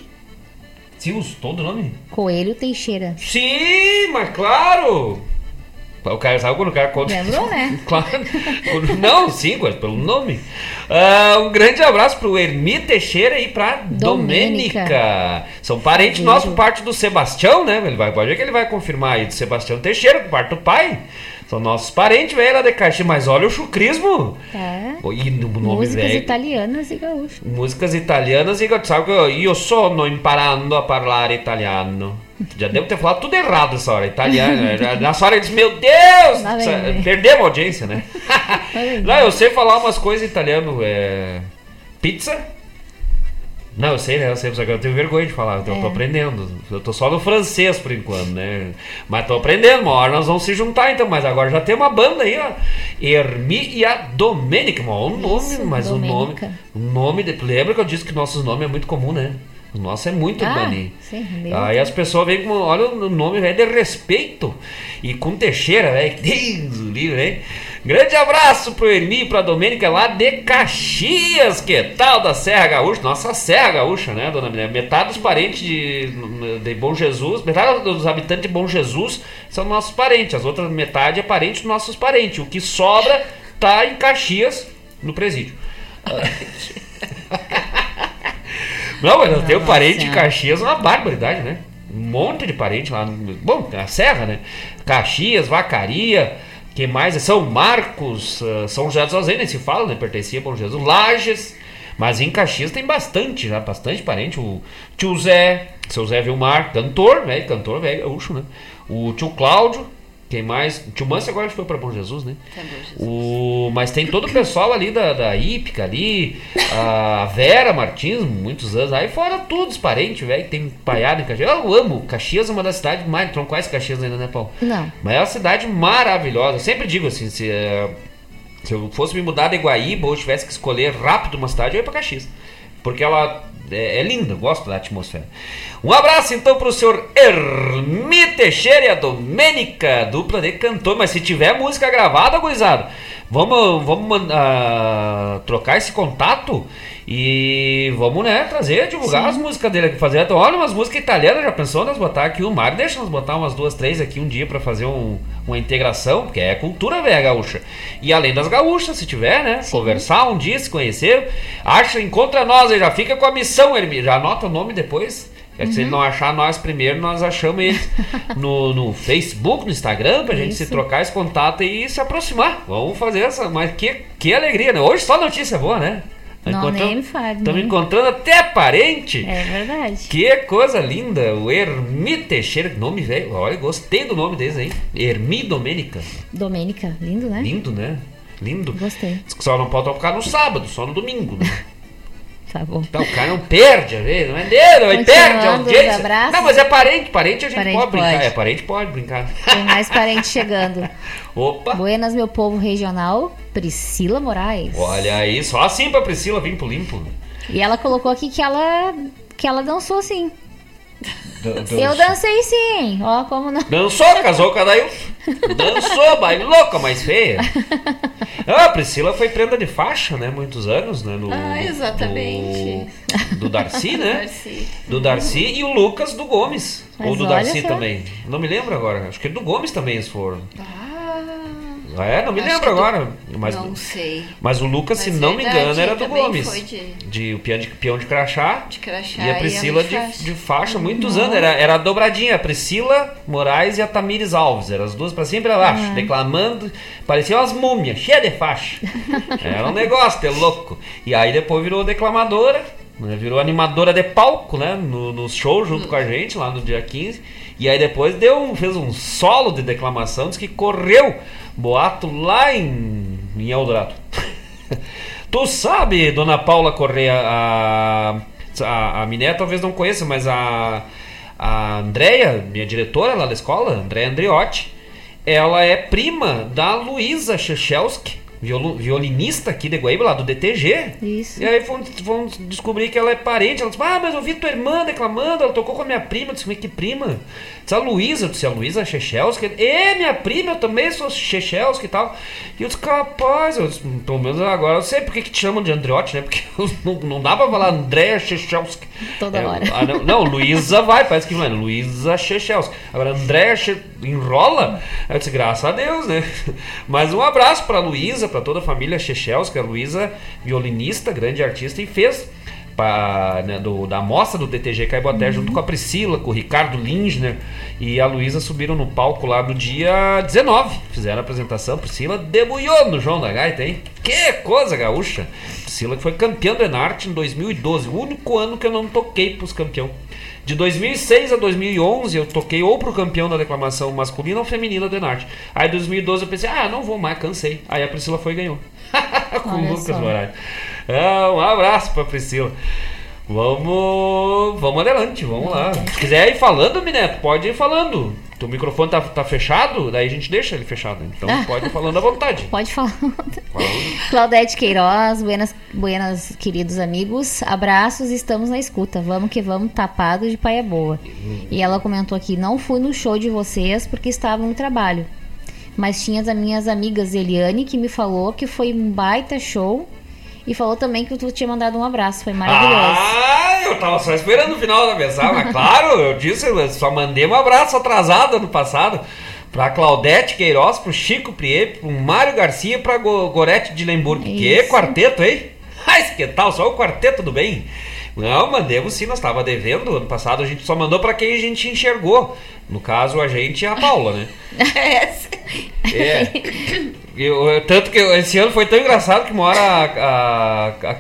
[SPEAKER 7] Sim, todo o nome?
[SPEAKER 8] Coelho Teixeira.
[SPEAKER 7] Sim, mas claro! O cara sabe quando o cara conta.
[SPEAKER 8] Lembrou, né?
[SPEAKER 7] Claro. Não, sim, pelo nome. Ah, um grande abraço pro Ermi Teixeira e pra
[SPEAKER 8] Domênica.
[SPEAKER 7] Domênica. São parentes nossos por parte do Sebastião, né? Ele vai, pode ver que ele vai confirmar aí do Sebastião Teixeira, por parte do pai. São nossos parentes, velho, lá de Caxias. Mas olha o chucrismo.
[SPEAKER 8] Tá.
[SPEAKER 7] E no nome
[SPEAKER 8] Músicas
[SPEAKER 7] velho.
[SPEAKER 8] italianas e gaúcha.
[SPEAKER 7] Músicas italianas e sabe que eu, sono imparando a parlare italiano. Já devo ter falado tudo errado essa hora, italiano. Já- Nessa hora eu disse, meu Deus!
[SPEAKER 8] Lá vem,
[SPEAKER 7] sa-
[SPEAKER 8] vem.
[SPEAKER 7] Perdemos a audiência, né?
[SPEAKER 8] vem.
[SPEAKER 7] Não, eu sei falar umas coisas em italiano. É... Pizza? Não, eu sei, né? Eu sei, só que eu tenho vergonha de falar. então Eu tô
[SPEAKER 8] É.
[SPEAKER 7] aprendendo. Eu tô só no francês por enquanto, né? Mas tô aprendendo. Uma hora nós vamos se juntar então. Mas agora já tem uma banda aí, ó. Ermi e a Domênica. Mas olha o nome,
[SPEAKER 8] Isso,
[SPEAKER 7] mas o nome. O nome. De... Lembra que eu disse que nossos nomes é muito comum, né? O nosso é muito
[SPEAKER 8] Ah,
[SPEAKER 7] Bani. Aí as pessoas veem como, olha o nome velho de respeito. E com Teixeira, velho. que Deus o livre, hein? Grande abraço pro Ermi e pra Domênica lá de Caxias. Que tal da Serra Gaúcha? Nossa Serra Gaúcha, né, dona Minéia? Metade dos parentes de, de Bom Jesus, metade dos habitantes de Bom Jesus são nossos parentes. As outras metade é parente dos nossos parentes. O que sobra tá em Caxias, no presídio. Não, mas eu tenho parente em
[SPEAKER 8] Senhora.
[SPEAKER 7] Caxias, uma barbaridade, né? Um monte de parente lá. no- Bom, na Serra, né? Caxias, Vacaria, que mais? São Marcos, ah, São José dos Ausentes, nem se fala, né? Pertencia a Bom Jesus. Lages. Mas em Caxias tem bastante, já, bastante parente. O tio Zé, seu Zé Vilmar, cantor, velho, cantor, velho, gaúcho, né? O tio Cláudio, quem mais? Tio Manso agora foi pra Bom Jesus, né?
[SPEAKER 9] Bom, Jesus.
[SPEAKER 7] O, mas tem todo o pessoal ali da, da Ípica ali, a Vera Martins, muitos anos, aí fora todos os parentes, velho, que tem paiado em Caxias. Eu amo, Caxias é uma das cidades mais. Não conhece Caxias ainda, né, Paulo?
[SPEAKER 8] Não.
[SPEAKER 7] Mas é uma cidade maravilhosa. Eu sempre digo assim, se, eh, se eu fosse me mudar de Guaíba ou tivesse que escolher rápido uma cidade, eu ia pra Caxias. Porque ela é, é linda, eu gosto da atmosfera. Um abraço então pro senhor Hermi Teixeira e a Domênica, dupla de cantor. Mas se tiver música gravada, gurizada, vamos, vamos mandar, trocar esse contato e vamos, né, trazer, divulgar as músicas dele aqui. Fazer, olha, umas músicas italianas, já pensou nós botar aqui o Mário? Deixa nós botar umas duas, três aqui um dia pra fazer um- uma integração, porque é cultura velha gaúcha. E além das gaúchas, se tiver, né, conversar um dia, se conhecer, acha, encontra nós aí, já fica com a missão, Hermi, já anota o nome depois. Que Se ele não achar nós primeiro, nós achamos ele no, no Facebook, no Instagram, pra gente se
[SPEAKER 8] Isso.
[SPEAKER 7] trocar esse contato e se aproximar. Vamos fazer essa. Mas que, que alegria, né? Hoje só notícia boa, né?
[SPEAKER 8] Não, nem me fale,
[SPEAKER 7] Estamos
[SPEAKER 8] nem.
[SPEAKER 7] encontrando até parente.
[SPEAKER 8] É verdade.
[SPEAKER 7] Que coisa linda, o Hermi Teixeira, nome velho. Olha, gostei do nome deles aí. Hermi Domênica.
[SPEAKER 8] Domênica, lindo, né?
[SPEAKER 7] Lindo, né? Lindo.
[SPEAKER 8] Gostei.
[SPEAKER 7] Só não pode tocar no sábado, só no domingo, né?
[SPEAKER 8] Tá bom.
[SPEAKER 7] Então, o cara não perde a vez, não é dele, não perde a
[SPEAKER 8] Continuando os
[SPEAKER 7] audiência.
[SPEAKER 8] abraços.
[SPEAKER 7] Não, mas é parente, parente a gente
[SPEAKER 8] Parente
[SPEAKER 7] pode brincar.
[SPEAKER 8] pode.
[SPEAKER 7] É, parente pode brincar.
[SPEAKER 8] Tem mais parente chegando.
[SPEAKER 7] Opa!
[SPEAKER 8] Buenas, meu povo regional, Priscila Moraes.
[SPEAKER 7] Olha aí, só assim pra Priscila vir pro limpo.
[SPEAKER 8] E ela colocou aqui que ela que ela dançou sim.
[SPEAKER 7] Dan-
[SPEAKER 8] Eu dancei sim. Ó, como não.
[SPEAKER 7] Dançou, casou com a Dail. Dançou, bailou com a mais feia. Ah, a Priscila foi prenda de faixa, né? Muitos anos, né? No,
[SPEAKER 9] Ah, exatamente.
[SPEAKER 7] Do, do Darcy, né?
[SPEAKER 9] Darcy.
[SPEAKER 7] Do Darcy e o Lucas do Gomes.
[SPEAKER 8] Mas
[SPEAKER 7] Ou do Darcy
[SPEAKER 8] só.
[SPEAKER 7] também. Não me lembro agora. Acho que do Gomes também eles foram.
[SPEAKER 9] Ah,
[SPEAKER 7] É, não me
[SPEAKER 9] Acho
[SPEAKER 7] lembro
[SPEAKER 9] do-
[SPEAKER 7] agora. Mas,
[SPEAKER 9] não sei.
[SPEAKER 7] mas o Lucas,
[SPEAKER 9] Mas
[SPEAKER 7] se não me
[SPEAKER 9] verdade,
[SPEAKER 7] engano, era do Gomes.
[SPEAKER 9] foi de-
[SPEAKER 7] De, o peão de, peão de crachá.
[SPEAKER 9] De crachá
[SPEAKER 7] E a
[SPEAKER 9] e
[SPEAKER 7] Priscila
[SPEAKER 9] ela de
[SPEAKER 7] de,
[SPEAKER 9] faixa.
[SPEAKER 7] de faixa, muitos anos. Era, era a dobradinha, a Priscila Moraes e a Tamires Alves. Eram as duas pra cima e pra baixo, declamando. Pareciam umas múmias, cheias de faixa. Era um negócio, de louco. E aí depois virou declamadora, né, virou animadora de palco, né? No, no show junto com a gente, lá no dia 15. E aí depois deu fez um solo de declamação, diz que correu boato lá em, em Eldorado. Tu sabe, dona Paula Correia, a, a, a Miné talvez não conheça, mas a, a Andrea, minha diretora lá da escola, Andrea Andriotti, ela é prima da Luísa Chechelski, violinista aqui de Guaíba, lá do DTG.
[SPEAKER 8] Isso.
[SPEAKER 7] E aí vão, vão descobrir que ela é parente. Ela disse, ah, mas eu vi tua irmã declamando, ela tocou com a minha prima. Eu disse, que prima? Disse, a Luísa, eu disse, a Luísa Chechelski. E minha prima, eu também sou Chechelski e tal. E eu disse, capaz, eu disse, pelo menos agora eu sei porque que te chamam de Andriotti, né? Porque não, não dá pra falar Andréa Chechelski.
[SPEAKER 8] Toda
[SPEAKER 7] É,
[SPEAKER 8] hora.
[SPEAKER 7] ah, não, não, Luísa vai, parece que não é. Luísa Chechelski. Agora, Andréa enrola. Eu disse, graças a Deus, né? Mas um abraço pra Luísa, pra toda a família Chechelski. A Luísa, violinista, grande artista, e fez pra, né, do, da mostra do DTG Caiboté junto com a Priscila, com o Ricardo Lindner e a Luísa subiram no palco lá do dia 19. Fizeram a apresentação. Priscila debulhou no João da Gaita, hein? Que coisa gaúcha! Priscila que foi campeã do Enarte em 2012, o único ano que eu não toquei pros campeão. De 2006 a 2011 eu toquei ou pro campeão da declamação masculina ou feminina do Enarte. Aí em 2012 eu pensei, ah, não vou mais, cansei. Aí a Priscila foi e ganhou. com o
[SPEAKER 8] Olha
[SPEAKER 7] Lucas
[SPEAKER 8] só.
[SPEAKER 7] Moraes. Ah, um abraço pra Priscila. Vamos, vamos adiante, vamos lá. Se quiser ir falando, Mineto, pode ir falando. teu microfone tá, tá fechado, daí a gente deixa ele fechado. Então
[SPEAKER 8] Ah.
[SPEAKER 7] pode ir falando à vontade.
[SPEAKER 8] Pode falar. Claudete Queiroz, buenas, buenas, queridos amigos. Abraços, estamos na escuta. Vamos que vamos, tapado de paia boa. E ela comentou aqui: não fui no show de vocês porque estava no trabalho. Mas tinha as minhas amigas Eliane que me falou que foi um baita show. E falou também que tu tinha mandado um abraço. Foi maravilhoso.
[SPEAKER 7] Ah, eu tava só esperando o final da mensagem, mas claro, eu disse, eu só mandei um abraço atrasado ano passado pra Claudete Queiroz, pro Chico Prier, pro Mário Garcia, pra Go Gorete de Lemburgo. Que
[SPEAKER 8] Isso.
[SPEAKER 7] quarteto, hein? Mas que tal? Só o quarteto do bem? Não, mandemos sim, nós tava devendo. Ano passado a gente só mandou pra quem a gente enxergou. No caso, a gente e a Paula, né? É. Eu, eu- tanto que eu- esse ano foi tão engraçado que uma hora a, a, a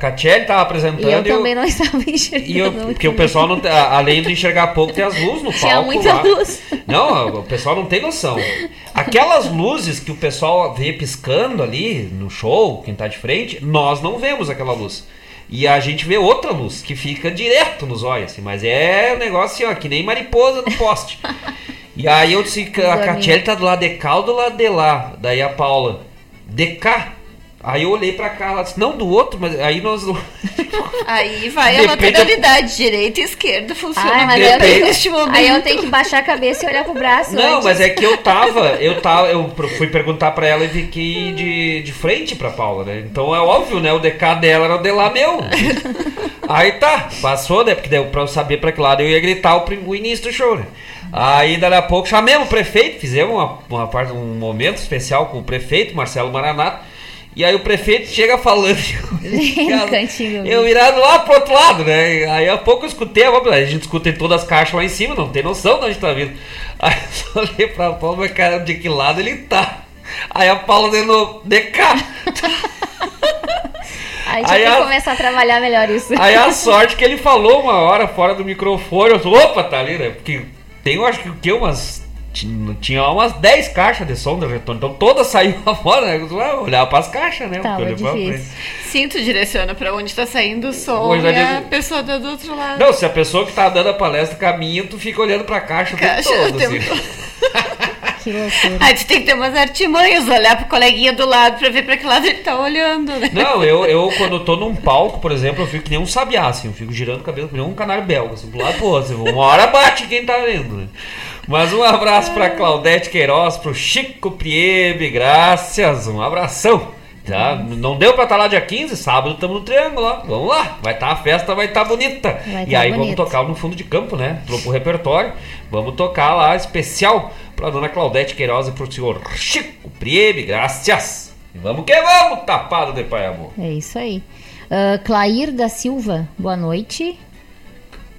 [SPEAKER 7] tava apresentando
[SPEAKER 8] E eu
[SPEAKER 7] eu-
[SPEAKER 8] também não estava enxergando.
[SPEAKER 7] e eu, porque o pessoal não além de enxergar pouco, tem as luzes no palco.
[SPEAKER 8] Tinha muita
[SPEAKER 7] lá.
[SPEAKER 8] luz.
[SPEAKER 7] Não, o pessoal não tem noção. Aquelas luzes que o pessoal vê piscando ali no show, quem tá de frente, nós não vemos aquela luz. E a gente vê outra luz que fica direto nos olhos, assim, mas é um negócio assim, ó, que nem mariposa no poste. E aí eu disse que a. Catiele tá do lado de cá ou do lado de lá. Daí a Paula, de cá. Aí eu olhei pra cá, ela disse, não, do outro, mas aí nós.
[SPEAKER 9] Aí vai a
[SPEAKER 7] Depende-
[SPEAKER 9] lateralidade, direita e esquerda funciona
[SPEAKER 8] Ai, mas
[SPEAKER 9] bem
[SPEAKER 8] eu tenho,
[SPEAKER 9] neste momento.
[SPEAKER 8] aí eu tenho que baixar a cabeça e olhar pro braço.
[SPEAKER 7] Não,
[SPEAKER 8] antes.
[SPEAKER 7] mas é que eu tava, eu tava, eu fui perguntar pra ela e fiquei de, de frente pra Paula, né? Então é óbvio, né? O DK dela era o de lá meu. Aí tá, passou, né? Porque deu pra eu saber pra que lado eu ia gritar o, prim- o início do show, né? Aí dali a pouco chamemos o prefeito, fizemos uma, uma parte, um momento especial com o prefeito, Marcelo Maranato. E aí o prefeito chega falando.
[SPEAKER 8] Cantinho.
[SPEAKER 7] Eu virado lá pro outro lado, né? Aí a pouco eu escutei a a gente escuta em todas as caixas lá em cima, não tem noção de onde tá vindo. Aí eu só olhei pra Paula, mas cara, de que lado ele tá? Aí a Paula de novo, de cá.
[SPEAKER 8] Aí tinha
[SPEAKER 7] Aí
[SPEAKER 8] que
[SPEAKER 7] a-
[SPEAKER 8] começar a trabalhar melhor isso.
[SPEAKER 7] Aí a sorte que ele falou uma hora fora do microfone, eu falei, opa, tá ali, né? Porque tem, eu acho que o que, umas. Tinha tinha umas 10 caixas de som do retorno, então todas saíram fora, né? Eu ah, olhava pras caixas, né?
[SPEAKER 8] Tava difícil.
[SPEAKER 9] tu direciona pra onde tá saindo o som e a
[SPEAKER 7] dizer-
[SPEAKER 9] pessoa tá do outro lado.
[SPEAKER 7] Não, se a pessoa que tá dando a palestra caminha, tu fica olhando pra caixa o tempo
[SPEAKER 9] Caixa
[SPEAKER 7] todo,
[SPEAKER 9] tempo
[SPEAKER 7] assim.
[SPEAKER 9] todo.
[SPEAKER 8] Que loucura.
[SPEAKER 9] Aí tu tem que ter umas artimanhas, olhar pro coleguinha do lado pra ver pra que lado ele tá olhando, né?
[SPEAKER 7] Não, eu, eu quando eu tô num palco, por exemplo, eu fico que nem um sabiá, assim, eu fico girando o cabelo que nem um canário belga, assim, pro lado pro outro. assim, uma hora bate quem tá vendo, né? Mas um abraço pra Claudete Queiroz, pro Chico Priebe, graças, um abração. Já, não deu pra estar lá dia 15, sábado estamos no Triângulo, ó. Vamos lá, vai estar a festa, vai estar bonita.
[SPEAKER 8] Vai
[SPEAKER 7] e
[SPEAKER 8] tá
[SPEAKER 7] aí vamos
[SPEAKER 8] bonito.
[SPEAKER 7] tocar no fundo de campo, né? Pro repertório. Vamos tocar lá especial pra dona Claudete Queiroz e pro senhor Chico Priebe, graças. E vamos que vamos, tapado de pai amor.
[SPEAKER 8] É isso aí. Ah, Clair da Silva, boa noite.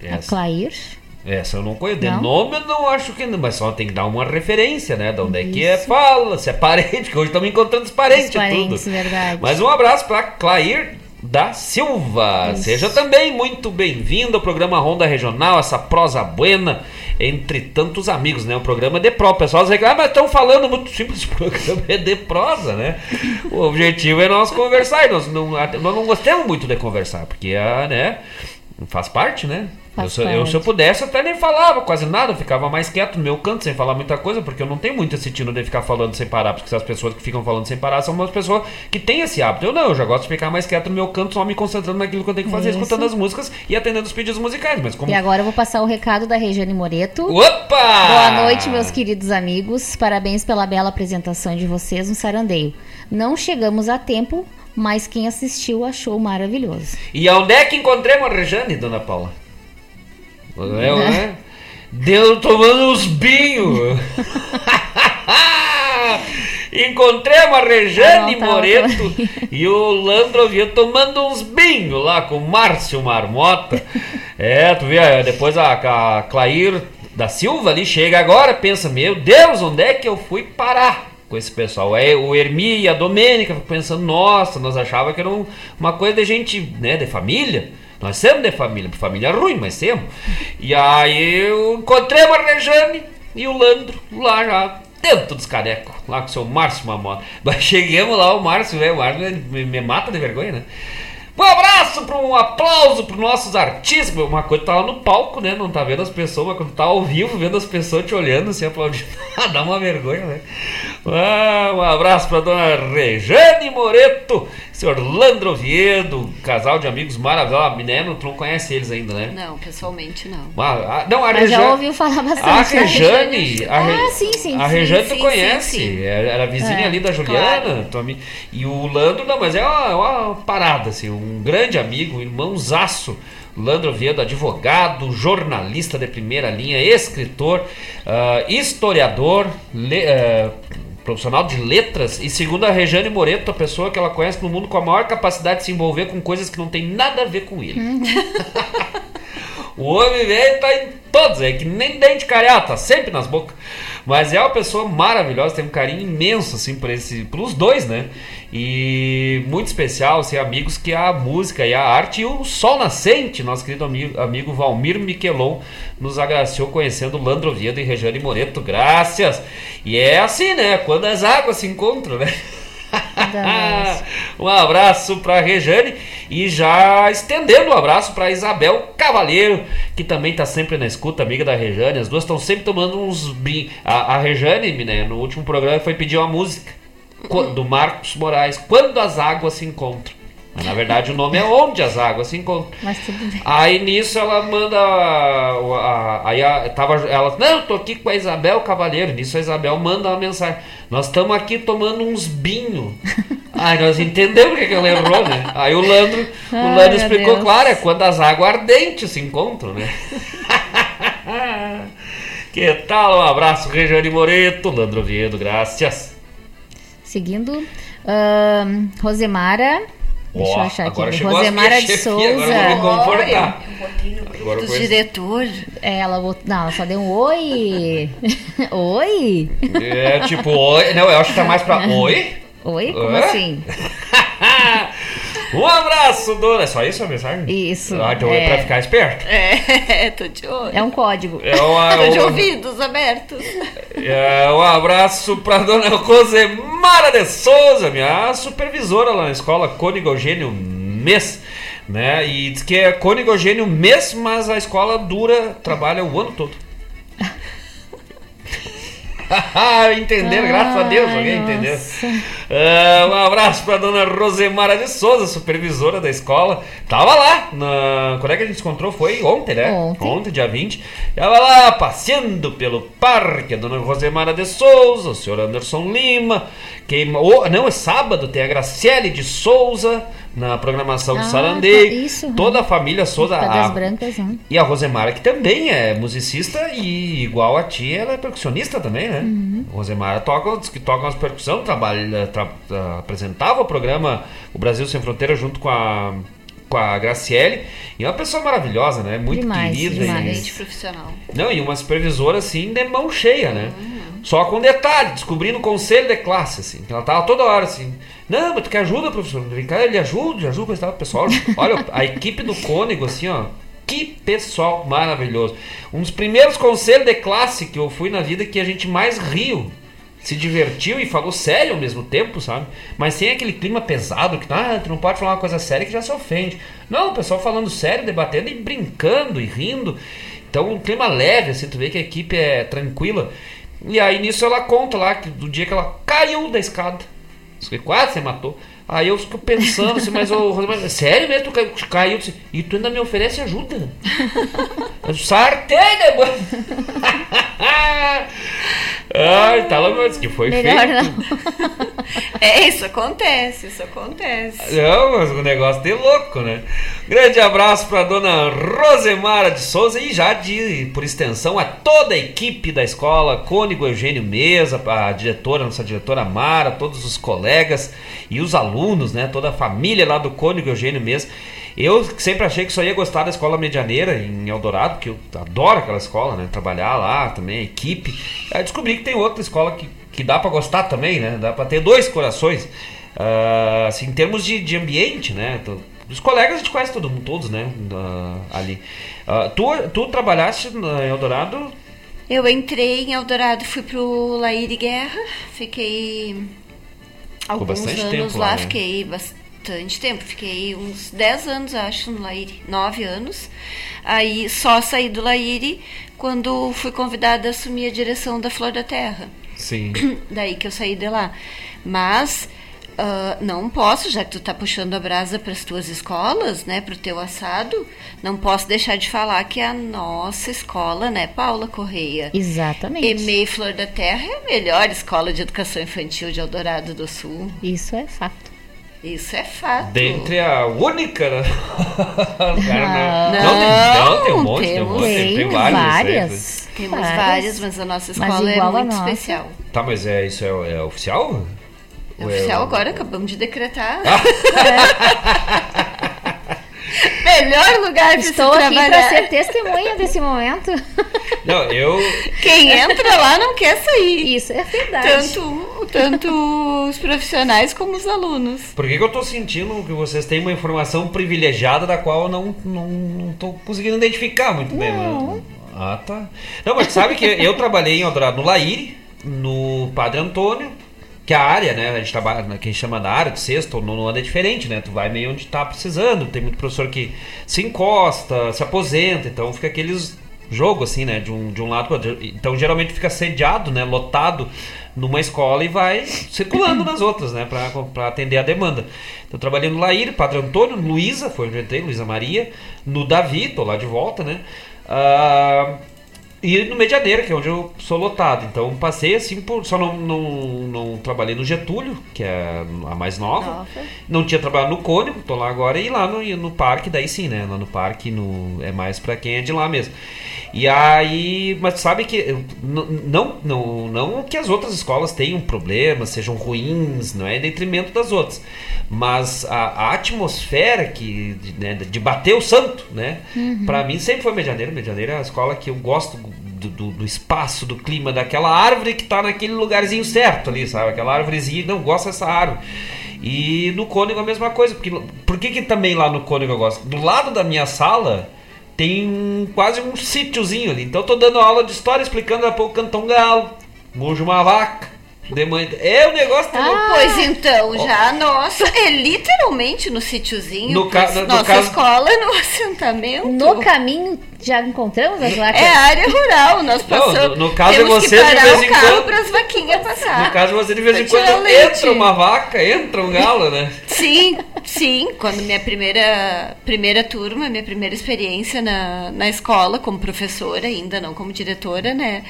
[SPEAKER 8] A
[SPEAKER 7] Essa,
[SPEAKER 8] Clair.
[SPEAKER 7] Essa eu não conheço. De
[SPEAKER 8] Não?
[SPEAKER 7] nome eu não acho que. Mas só tem que dar uma referência, né? De onde é que é
[SPEAKER 8] Isso.
[SPEAKER 7] fala, se é parente, que hoje estamos encontrando os parentes,
[SPEAKER 8] Os parentes,
[SPEAKER 7] tudo.
[SPEAKER 8] verdade.
[SPEAKER 7] Mas um abraço pra Clair da Silva.
[SPEAKER 8] Isso.
[SPEAKER 7] Seja também muito bem-vindo ao programa Ronda Regional, essa prosa buena entre tantos amigos, né? O programa de. O pessoal diz, ah, mas estão falando muito simples, o programa é de prosa, né? O objetivo é nós conversar. E nós não, nós não gostamos muito de conversar, porque, ah, né? Faz parte, né?
[SPEAKER 8] Faz
[SPEAKER 7] eu, se- eu, se eu
[SPEAKER 8] parte.
[SPEAKER 7] pudesse, eu até nem falava quase nada, eu ficava mais quieto no meu canto, sem falar muita coisa, porque eu não tenho muito esse tino de ficar falando sem parar, porque as pessoas que ficam falando sem parar são umas pessoas que têm esse hábito. Eu não, eu já gosto de ficar mais quieto no meu canto, só me concentrando naquilo que eu tenho que fazer,
[SPEAKER 8] Isso.
[SPEAKER 7] escutando as músicas e atendendo os pedidos musicais. Mas como.
[SPEAKER 8] E agora eu vou passar o recado da Regiane Moreto.
[SPEAKER 7] Opa!
[SPEAKER 8] Boa noite, meus queridos amigos. Parabéns pela bela apresentação de vocês no Sarandeio. Não chegamos a tempo, mas quem assistiu achou maravilhoso.
[SPEAKER 7] E onde é que encontremos a Rejane, dona Paula? É, né? Deu tomando uns binhos. Encontremos a Rejane
[SPEAKER 8] não,
[SPEAKER 7] Moreto e o Landro vinha tomando uns binhos lá com o Márcio Marmota. É, tu vê, é, depois a, a Clair da Silva ali chega agora, pensa, meu Deus, onde é que eu fui parar? Com esse pessoal, é o Hermi e a Domênica pensando, nossa, nós achava que era um- uma coisa de gente, né, de família. Nós somos de família, família ruim, mas somos. E aí eu encontrei a Rejane e o Landro lá já dentro dos canecos, lá com o seu Márcio Mamota. Mas chegamos lá, o Márcio, velho, o Márcio me, me mata de vergonha, né? Um abraço, para um aplauso para nossos artistas. Uma coisa tá lá no palco, né? Não tá vendo as pessoas, mas quando tá ao vivo, vendo as pessoas te olhando assim, aplaudindo, dá uma vergonha, né? Ah, um abraço para dona Rejane Moreto, senhor Landro Oviedo, um casal de amigos maravilhosos. A Miné, tu não conhece eles ainda, né?
[SPEAKER 9] Não, pessoalmente não.
[SPEAKER 7] Ah, não, a
[SPEAKER 8] Mas já
[SPEAKER 7] Rejane.
[SPEAKER 8] ouviu falar
[SPEAKER 7] A
[SPEAKER 8] bastante. né?
[SPEAKER 7] Rejane. A Re-
[SPEAKER 8] Ah, sim, sim.
[SPEAKER 7] A
[SPEAKER 8] sim.
[SPEAKER 7] Rejane
[SPEAKER 9] sim,
[SPEAKER 7] tu conhece,
[SPEAKER 9] sim, sim.
[SPEAKER 7] é- era vizinha
[SPEAKER 8] É,
[SPEAKER 7] ali da Juliana, tua ami- e o Landro, não, mas é uma, é uma parada, assim, um grande amigo, um irmãozaço, Landro Oviedo, advogado, jornalista de primeira linha, escritor, ah, historiador, le- ah, profissional de letras, e segundo a Rejane Moreto, a pessoa que ela conhece no mundo com a maior capacidade de se envolver com coisas que não tem nada a ver com ele. O homem velho tá em todos, é que nem dente cariado, tá sempre nas bocas. Mas é uma pessoa maravilhosa, tem um carinho imenso, assim, por esse, pelos dois, né? E muito especial, assim, amigos que a música e a arte e o sol nascente, nosso querido amigo, amigo Valmir Miquelon, nos agraciou conhecendo Landro Oviedo e Rejane Moreto, graças! E é assim, né? Quando as águas se encontram, né? Um abraço para Rejane e já estendendo um abraço para Isabel Cavalheiro, que também tá sempre na escuta, amiga da Rejane. As duas estão sempre tomando uns brin... A, a Rejane, né, no último programa foi pedir uma música do Marcos Moraes, Quando as águas se encontram. Mas na verdade o nome é Onde as águas se encontram.
[SPEAKER 8] Mas tudo bem.
[SPEAKER 7] Aí nisso ela manda. a- a- Aí a- tava, ela. Não, eu tô aqui com a Isabel Cavalheiro. Nisso a Isabel manda uma mensagem. Nós estamos aqui tomando uns binho. Aí nós entendemos o que, que ela errou, né? Aí o Landro, o
[SPEAKER 8] Ai,
[SPEAKER 7] Landro
[SPEAKER 8] meu
[SPEAKER 7] explicou,
[SPEAKER 8] Deus.
[SPEAKER 7] claro, é quando as águas ardentes se encontram, né? que tal? Um abraço, Regiane Moreto, Landro Oviedo, graças.
[SPEAKER 8] Seguindo, ahn, Rosemara. Deixa eu achar aqui.
[SPEAKER 7] agora
[SPEAKER 8] Rosemara de Souza.
[SPEAKER 7] Agora eu vou me comportar.
[SPEAKER 9] Eu
[SPEAKER 7] eu
[SPEAKER 9] dos diretores.
[SPEAKER 8] É, Ela botou. Não, ela só deu um oi. oi?
[SPEAKER 7] É tipo, oi. Não, eu acho que tá mais pra oi.
[SPEAKER 8] Oi? Como
[SPEAKER 7] Hã?
[SPEAKER 8] assim?
[SPEAKER 7] um abraço, dona. É só isso a mensagem?
[SPEAKER 8] Isso.
[SPEAKER 7] Ah, então é,
[SPEAKER 8] é,
[SPEAKER 7] pra ficar esperto.
[SPEAKER 9] É, tô de olho.
[SPEAKER 8] é um código.
[SPEAKER 7] É uma,
[SPEAKER 9] Tô de
[SPEAKER 7] um,
[SPEAKER 9] ouvidos abertos.
[SPEAKER 7] é um abraço pra dona Rosemara de Souza, minha supervisora lá na escola Cônigo Eugênio Mês. Né? E diz que é Cônigo Eugênio Mês, mas a escola dura, trabalha o ano todo. Entenderam, graças a Deus, alguém
[SPEAKER 8] Ai,
[SPEAKER 7] entendeu?
[SPEAKER 8] nossa.
[SPEAKER 7] Ah, um abraço pra dona Rosemara de Souza, supervisora da escola. Tava lá, na... quando é que a gente encontrou? Foi ontem, né?
[SPEAKER 8] Ontem.
[SPEAKER 7] dia 20. Tava lá passeando pelo parque, a dona Rosemara de Souza, o senhor Anderson Lima. Quem... Oh, não, é sábado, tem a Graciele de Souza na programação do
[SPEAKER 8] Ah,
[SPEAKER 7] Sarandei.
[SPEAKER 8] tá, isso,
[SPEAKER 7] Toda a família Souza. A-
[SPEAKER 8] brancas, né?
[SPEAKER 7] e a Rosemara, que também é musicista e igual a ti, ela é percussionista também, né?
[SPEAKER 8] Uhum.
[SPEAKER 7] Rosemara toca, diz que toca umas percussão, trabalha, tra- tra- apresentava o programa O Brasil Sem Fronteira junto com a, com a Graciele. E é uma pessoa maravilhosa, né? Muito
[SPEAKER 8] Demais,
[SPEAKER 7] querida.
[SPEAKER 8] demais.
[SPEAKER 7] E,
[SPEAKER 9] profissional.
[SPEAKER 7] não, e uma supervisora assim de mão cheia, né?
[SPEAKER 8] Uhum.
[SPEAKER 7] Só com detalhe, descobrindo o conselho de classe, assim. Ela tava toda hora assim. Não, mas tu quer ajuda, professor? Vem cá, ele ajuda, ajuda, e tal. pessoal. Olha, a equipe do Cônigo, assim, ó. Que pessoal maravilhoso. Um dos primeiros conselhos de classe que eu fui na vida que a gente mais riu. Se divertiu e falou sério ao mesmo tempo, sabe? Mas sem aquele clima pesado que ah, tu não pode falar uma coisa séria que já se ofende. Não, o pessoal falando sério, debatendo e brincando e rindo. Então, um clima leve, assim, tu vê que a equipe é tranquila. E aí nisso ela conta lá que do dia que ela caiu da escada. Quase se matou. Aí eu fico pensando assim, mas ô, Rosemary, sério mesmo? Tu caiu, caiu assim, e tu ainda me oferece ajuda? Eu sartei, né, mano? Ai, tá lá, mas que foi
[SPEAKER 8] Melhor
[SPEAKER 7] feito.
[SPEAKER 9] É, isso acontece, isso acontece.
[SPEAKER 7] Não, mas o negócio de louco, né? Grande abraço pra dona Rosemara de Souza e já de, por extensão, a toda a equipe da escola, Cônigo Eugênio Mesa, a diretora, nossa diretora Mara, todos os colegas e os alunos, né? Toda a família lá do Cônigo Eugênio Mesa. Eu sempre achei que só ia gostar da escola medianeira em Eldorado, que eu adoro aquela escola, né? Trabalhar lá também, equipe. Aí descobri que tem outra escola que, que dá pra gostar também, né? Dá pra ter dois corações. Ah, assim, em termos de, de ambiente, né? Os colegas a gente conhece todo mundo, todos, né? Ah, ali. Ah, tu, tu trabalhaste em Eldorado?
[SPEAKER 9] Eu entrei em Eldorado, fui pro Laíre Guerra, fiquei alguns
[SPEAKER 7] bastante
[SPEAKER 9] anos
[SPEAKER 7] tempo
[SPEAKER 9] lá,
[SPEAKER 7] lá, né?
[SPEAKER 9] fiquei bas- bastante tempo. Fiquei uns 10 anos, acho, no Laíri. 9 anos. Aí só saí do Laíri quando fui convidada a assumir a direção da Flor da Terra.
[SPEAKER 7] Sim.
[SPEAKER 9] Daí que eu saí de lá. Mas ah, não posso, já que tu tá puxando a brasa para as tuas escolas, né, para o teu assado, não posso deixar de falar que a nossa escola, né, Paula Correia,
[SPEAKER 8] Exatamente.
[SPEAKER 9] EMEI Flor da Terra é a melhor escola de educação infantil de Eldorado do Sul.
[SPEAKER 8] Isso é fato.
[SPEAKER 9] Isso é fato.
[SPEAKER 7] Dentre a única, né? Cara,
[SPEAKER 9] Não,
[SPEAKER 7] não, não, tem, não, tem um monte, tem um monte, tem, tem vários.
[SPEAKER 8] várias.
[SPEAKER 9] Temos
[SPEAKER 8] Várias.
[SPEAKER 9] várias, mas a nossa escola é muito especial.
[SPEAKER 7] Tá, mas é, isso é, é oficial?
[SPEAKER 9] É
[SPEAKER 7] é-
[SPEAKER 9] oficial agora, acabamos de decretar.
[SPEAKER 7] Ah.
[SPEAKER 9] Melhor lugar se
[SPEAKER 8] Estou aqui
[SPEAKER 9] trabalhar.
[SPEAKER 8] para ser testemunha desse momento.
[SPEAKER 7] Não, eu.
[SPEAKER 9] Quem entra lá não quer sair.
[SPEAKER 8] Isso é verdade.
[SPEAKER 9] Tanto, tanto os profissionais como os alunos.
[SPEAKER 7] Por que, que eu tô sentindo que vocês têm uma informação privilegiada da qual eu não, não, não tô conseguindo identificar muito bem? né? Ah, tá. Não, mas sabe que eu trabalhei em Eldorado no Laíre, no Padre Antônio, que a área, né? A gente trabalha, que a gente chama da área de sexto ou nono ano é diferente, né? Tu vai meio onde tá precisando. Tem muito professor que se encosta, se aposenta, então fica aqueles jogo assim, né? De um, de um lado para outro. Então geralmente fica sediado, né? Lotado numa escola e vai circulando nas outras, né? Pra atender a demanda. Então trabalhei no Laíre, Padre Antônio, Luísa, foi onde eu entrei, Luísa Maria, no Davi, tô lá de volta, né? Ah, e no Medianeira, que é onde eu sou lotado. Então passei assim por. Só não, não, não trabalhei no Getúlio, que é a mais nova. Não tinha trabalhado no Cônigo, tô lá agora. E lá no, no parque, daí sim, né? Lá no parque no, é mais pra quem é de lá mesmo. E aí. Mas sabe que. Não, não, não que as outras escolas tenham problemas, sejam ruins, não é em detrimento das outras. Mas a, a atmosfera que, de, né, de bater o santo, né? Pra mim sempre foi Medianeira. Medianeira é a escola que eu gosto do, do- do espaço, do clima, daquela árvore que tá naquele lugarzinho certo ali, sabe? Aquela árvorezinha, não gosto dessa árvore. E no Cônigo a mesma coisa. Porque, por que, que também lá no Cônigo eu gosto? Do lado da minha sala tem quase um sítiozinho ali. Então tô dando aula de história explicando a pouco cantar um galo, mujo uma vaca. De manhã. É o negócio tá louco.
[SPEAKER 9] Pois então, já nossa é literalmente no sítiozinho.
[SPEAKER 7] No ca- no
[SPEAKER 9] nossa
[SPEAKER 7] caso-
[SPEAKER 9] escola é no assentamento.
[SPEAKER 8] No caminho já encontramos as vacas.
[SPEAKER 9] É área rural, nós
[SPEAKER 7] Não,
[SPEAKER 9] passamos.
[SPEAKER 7] no- no caso
[SPEAKER 9] temos
[SPEAKER 7] é você,
[SPEAKER 9] que
[SPEAKER 7] de
[SPEAKER 9] parar
[SPEAKER 7] vez
[SPEAKER 9] o
[SPEAKER 7] em
[SPEAKER 9] carro
[SPEAKER 7] quando-
[SPEAKER 9] para as vaquinhas passar.
[SPEAKER 7] No caso, você de vez em quando entra uma vaca, entra um galo, né?
[SPEAKER 9] Sim, sim. Quando minha primeira, primeira turma, minha primeira experiência na, na escola, como professora ainda, não como diretora, né?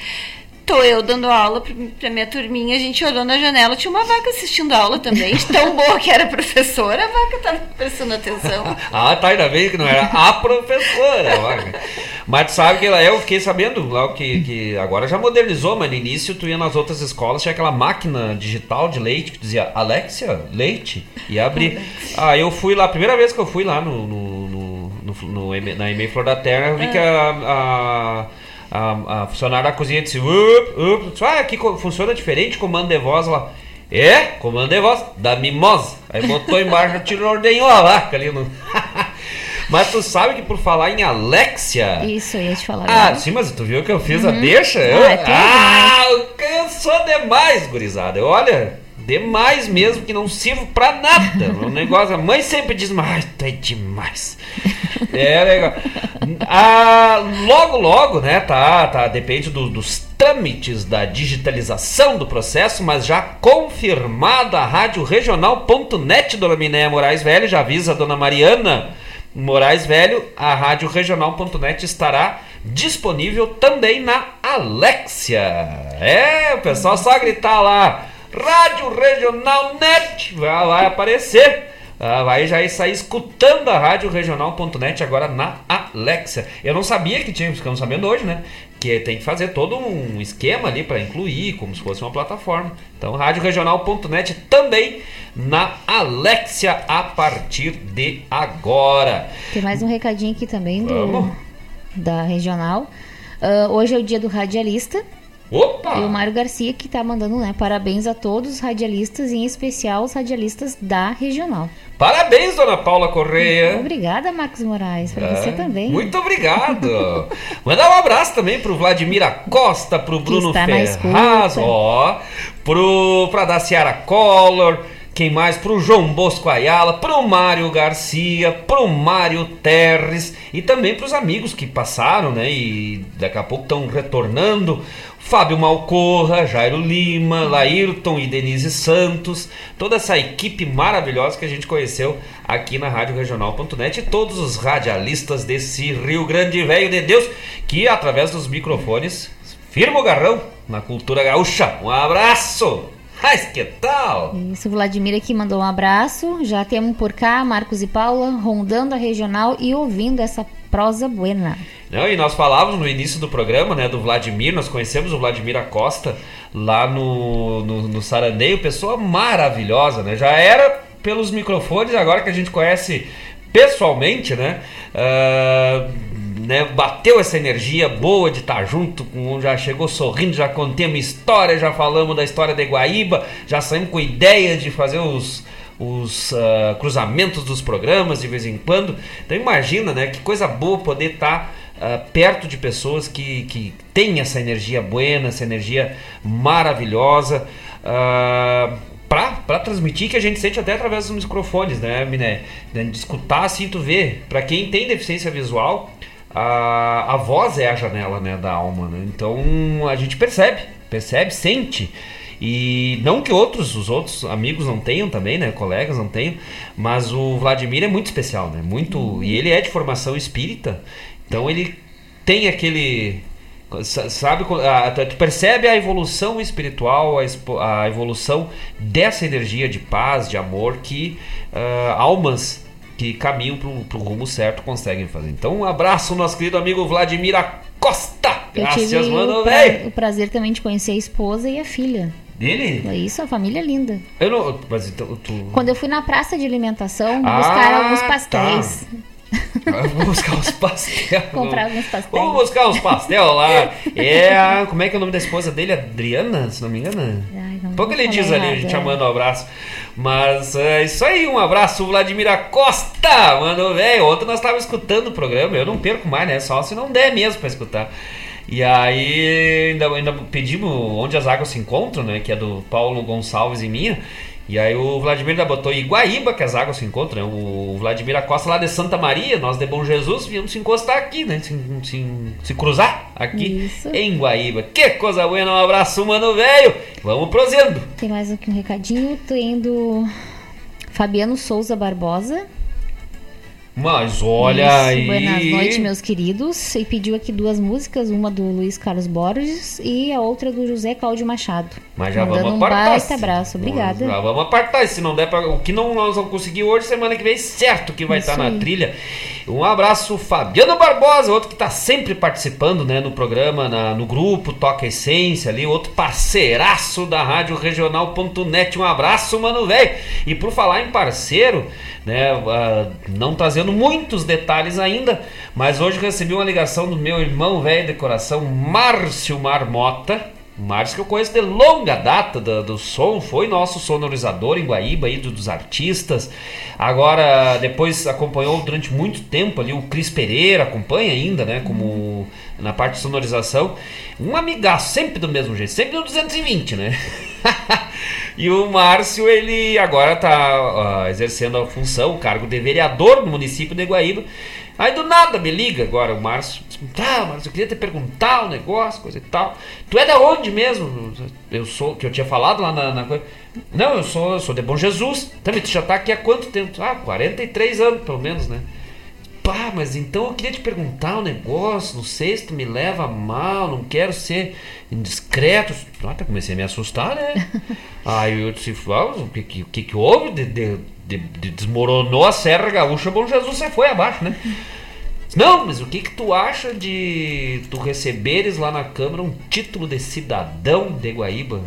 [SPEAKER 9] Tô eu dando aula pra, pra minha turminha, a gente olhou na janela, tinha uma vaca assistindo a aula também, tão boa que era professora, a vaca tava prestando atenção.
[SPEAKER 7] Ah, tá, ainda bem que não era a professora. a vaca. Mas tu sabe que ela é, eu fiquei sabendo lá que, que agora já modernizou, mas no início tu ia nas outras escolas, tinha aquela máquina digital de leite que dizia Alexia, leite, e abria. Ah, eu fui lá, a primeira vez que eu fui lá no, no, no- no- na e-mail Flor da Terra, eu vi que a, a, a, a funcionária da cozinha disse, up, up, disse, ah, aqui funciona diferente, comando de voz lá. É, comando de voz, da mimosa. Aí botou embaixo, tirou, ordenhou a vaca ali no. Mas tu sabe que por falar em Alexia.
[SPEAKER 8] Isso, eu ia te falar.
[SPEAKER 7] Ah,
[SPEAKER 8] agora.
[SPEAKER 7] sim, mas tu viu que eu fiz a deixa? Eu,
[SPEAKER 8] Ah, é
[SPEAKER 7] ah, eu sou demais, gurizada. Eu, Olha, demais mesmo, que não sirvo pra nada. O negócio, a mãe sempre diz, mas é demais. É legal. Ah, logo, logo, né? Tá, tá. Depende do- dos trâmites da digitalização do processo, mas já confirmada a rádio regional.net, dona Minéia Moraes Velho, já avisa a dona Mariana Moraes Velho, a rádio regional.net estará disponível também na Alexia. É, o pessoal só gritar lá, Rádio Regional Net, vai, aparecer. Ah, vai já sair escutando a rádio regional.net agora na Alexia. Eu não sabia que tinha, ficamos sabendo hoje, né? Que tem que fazer todo um esquema ali para incluir, como se fosse uma plataforma. Então, radioregional.net também na Alexia a partir de agora.
[SPEAKER 8] Tem mais um recadinho aqui também do,
[SPEAKER 7] Vamos.
[SPEAKER 8] da regional. Ah, hoje é o dia do radialista.
[SPEAKER 7] Opa!
[SPEAKER 8] E o Mário Garcia que tá mandando né, parabéns a todos os radialistas, e em especial os radialistas da regional.
[SPEAKER 7] Parabéns, dona Paula Correia.
[SPEAKER 8] Obrigada, Marcos Moraes. Para você
[SPEAKER 7] É,
[SPEAKER 8] também.
[SPEAKER 7] Muito obrigado. Mandar um abraço também pro Vladimir Costa, pro Bruno Ferraz, ó, pro pra Daciara Collor, Quem mais? Pro João Bosco Ayala, pro Mário Garcia, pro Mário Terres e também pros amigos que passaram, né? E daqui a pouco estão retornando. Fábio Malcorra, Jairo Lima, Laírton e Denise Santos, toda essa equipe maravilhosa que a gente conheceu aqui na Rádio Regional.net e todos os radialistas desse Rio Grande Velho de Deus que através dos microfones firma o garrão na cultura gaúcha. Um abraço! Mas que tal?
[SPEAKER 8] Isso, o Vladimir aqui mandou um abraço. Já temos por cá Marcos e Paula rondando a regional e ouvindo essa prosa buena.
[SPEAKER 7] Não, e nós falávamos no início do programa, né, do Vladimir, nós conhecemos o Vladimir Acosta lá no, no, no Sarandeio, pessoa maravilhosa, né? Já era pelos microfones, agora que a gente conhece pessoalmente, né? Uh, né, bateu essa energia boa de estar junto, com, já chegou sorrindo, já contemos história, já falamos da história de Guaíba, já saímos com ideias de fazer os, os uh, cruzamentos dos programas de vez em quando. Então imagina, né, que coisa boa poder estar uh, perto de pessoas que, que têm essa energia buena, essa energia maravilhosa. Uh, para transmitir que a gente sente até através dos microfones, né, Miné? De escutar assim, tu vê. Para quem tem deficiência visual, a, a voz é a janela né, da alma. Né? Então a gente percebe, percebe, sente. E não que outros, os outros amigos não tenham também, né, colegas não tenham, mas o Vladimir é muito especial, né? Muito, e ele é de formação espírita. Então ele tem aquele sabe tu percebe a evolução espiritual a, evolução dessa energia de paz de amor que uh, almas que caminham para o rumo certo conseguem fazer. Então, um abraço, nosso querido amigo Vladimir Costa. Graças, mano, velho.
[SPEAKER 8] O prazer também de conhecer a esposa e a filha.
[SPEAKER 7] Dele?
[SPEAKER 8] Isso, a família linda.
[SPEAKER 7] Eu não. Mas então tu.
[SPEAKER 8] Quando eu fui na praça de alimentação ah, buscar alguns pastéis. Tá.
[SPEAKER 7] Vamos buscar uns pastéis.
[SPEAKER 8] Comprar alguns pastéis.
[SPEAKER 7] Vamos buscar uns pastéis lá. É a. Como é que é o nome da esposa dele? Adriana, se não me engano. Ai, não Pouco ele diz ali, a gente é. manda um abraço. Mas é isso aí, um abraço, Vladimir Costa, mano, velho. Ontem nós estávamos escutando o programa, eu não perco mais, né? Só se não der mesmo para escutar. E aí ainda, ainda pedimos onde as águas se encontram, né? Que é do Paulo Gonçalves e minha. E aí o Vladimir ainda botou Iguaíba, que as águas se encontram, né? O Vladimir Acosta lá de Santa Maria, nós de Bom Jesus, viemos se encostar aqui, né? Se, se, se cruzar aqui Isso. em Guaíba. Que coisa boa, um abraço, mano, velho. Vamos prosendo.
[SPEAKER 8] Tem mais aqui um recadinho, tô indo Fabiano Souza Barbosa.
[SPEAKER 7] Mas olha Isso, aí.
[SPEAKER 8] Boas noites, meus queridos. E pediu aqui duas músicas, uma do Luiz Carlos Borges e a outra do José Cláudio Machado.
[SPEAKER 7] Mas já
[SPEAKER 8] Mandando
[SPEAKER 7] vamos
[SPEAKER 8] um apartar. baita abraço, obrigada.
[SPEAKER 7] Já vamos apartar. Se não der para o que não nós vamos conseguir hoje, semana que vem, certo que vai Isso estar na trilha. Um abraço, Fabiano Barbosa, outro que está sempre participando né, no programa, na, no grupo Toca Essência ali, outro parceiraço da Rádio Regional.net. Um abraço, mano, velho. E por falar em parceiro, né, uh, não trazendo muitos detalhes ainda, mas hoje recebi uma ligação do meu irmão velho de coração, Márcio Marmota Márcio que eu conheço de longa data do, do, som, foi nosso sonorizador em Guaíba aí, do, dos artistas. Agora, depois acompanhou durante muito tempo ali o Cris Pereira, acompanha ainda, né, como na parte de sonorização. Um amigaço, sempre do mesmo jeito, sempre no 220, né? e o Márcio, ele agora está uh, exercendo a função, o cargo de vereador no município de Guaíba. Aí do nada me liga agora o Márcio. Tá, mas eu queria te perguntar um negócio, coisa e tal. Tu é da onde mesmo? Eu sou, que eu tinha falado lá na, coisa. Não, eu sou, eu sou de Bom Jesus. Também tu já tá aqui há quanto tempo? Ah, 43 anos, pelo menos, né? Pá, mas então eu queria te perguntar um negócio, não sei se tu me leva mal, não quero ser indiscreto. Ah, até comecei a me assustar, né? Aí eu disse, ah, o que, que, que houve? De, de, de, de, desmoronou a Serra Gaúcha, Bom Jesus você foi abaixo, né? Não, mas o que que tu acha de tu receberes lá na Câmara um título de cidadão de Guaíba?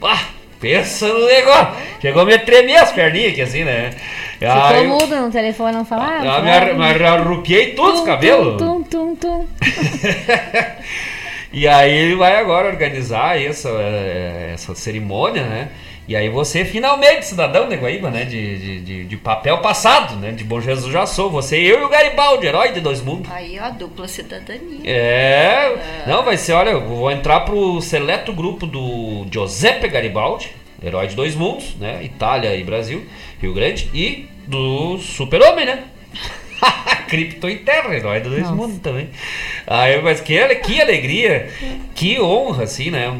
[SPEAKER 7] Ah, pensa no negócio. Chegou a me tremer as perninhas aqui assim, né?
[SPEAKER 8] Ficou Aí, mudo no telefone, não falava?
[SPEAKER 7] Ah, me, me arruquei todos os cabelos.
[SPEAKER 8] Tum, tum, tum, tum.
[SPEAKER 7] e aí ele vai agora organizar essa, eh, essa cerimônia, né? E aí você finalmente, cidadão de Guaíba, né? De, de, de, de, papel passado, né? De Bom Jesus já sou. Você, eu e o Garibaldi, herói de dois mundos.
[SPEAKER 9] Aí, ó, dupla cidadania.
[SPEAKER 7] É. é. Não, vai ser, olha, eu vou entrar pro seleto grupo do Giuseppe Garibaldi. herói de dois mundos, né? Itália e Brasil, Rio Grande, e do Super-Homem, né? Krypton e Terra, herói dos dois mundos também. Aí, mas que, que alegria, que honra, assim, né?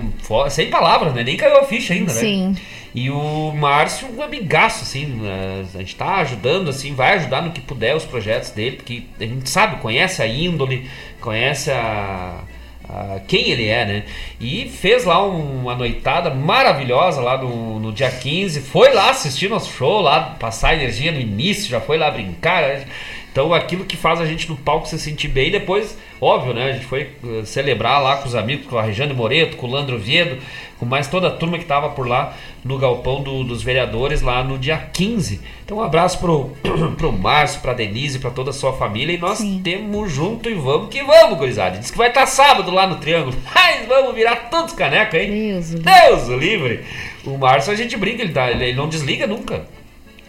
[SPEAKER 7] Sem palavras, né? Nem caiu a ficha ainda, né?
[SPEAKER 8] Sim.
[SPEAKER 7] E o Márcio, um amigaço, assim, né? a gente tá ajudando, assim, vai ajudar no que puder os projetos dele, porque a gente sabe, conhece a índole, conhece a, a- quem ele é, né? E fez lá um- uma noitada maravilhosa lá no, no dia 15, foi lá assistir nosso show, lá passar energia no início, já foi lá brincar, né? Então aquilo que faz a gente no palco se sentir bem, depois, óbvio, né? A gente foi eh, celebrar lá com os amigos, com a Rejane Moreto, com o Landro Viedo, com mais toda a turma que tava por lá no galpão do- dos vereadores lá no dia 15. Então um abraço pro, pro Márcio, pra Denise, pra toda a sua família e nós temos junto e vamos que vamos, gurizada. Diz que vai estar sábado lá no Triângulo. Mas vamos virar todos caneca, hein?
[SPEAKER 8] Deus.
[SPEAKER 7] Deus livre! O Márcio a gente brinca, ele, tá, ele não desliga nunca.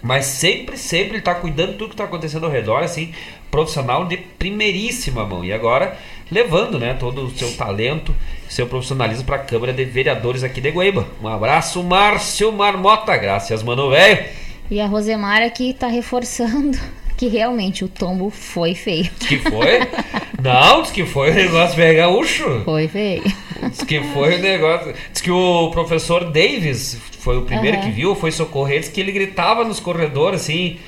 [SPEAKER 7] Mas sempre, sempre ele tá cuidando de tudo que tá acontecendo ao redor, assim, profissional de primeiríssima mão. E agora levando, né, todo o seu talento, seu profissionalismo para a Câmara de Vereadores aqui de Guaíba. Um abraço, Márcio Marmota. Graças, mano, velho.
[SPEAKER 8] E a Rosemara aqui tá reforçando que realmente o tombo foi feio.
[SPEAKER 7] Que foi? Não, que foi o negócio velho gaúcho.
[SPEAKER 8] Foi feio.
[SPEAKER 7] Diz que foi o negócio. Diz que o professor Davis foi o primeiro
[SPEAKER 8] Aham.
[SPEAKER 7] que viu, foi socorrer, diz que ele gritava nos corredores assim: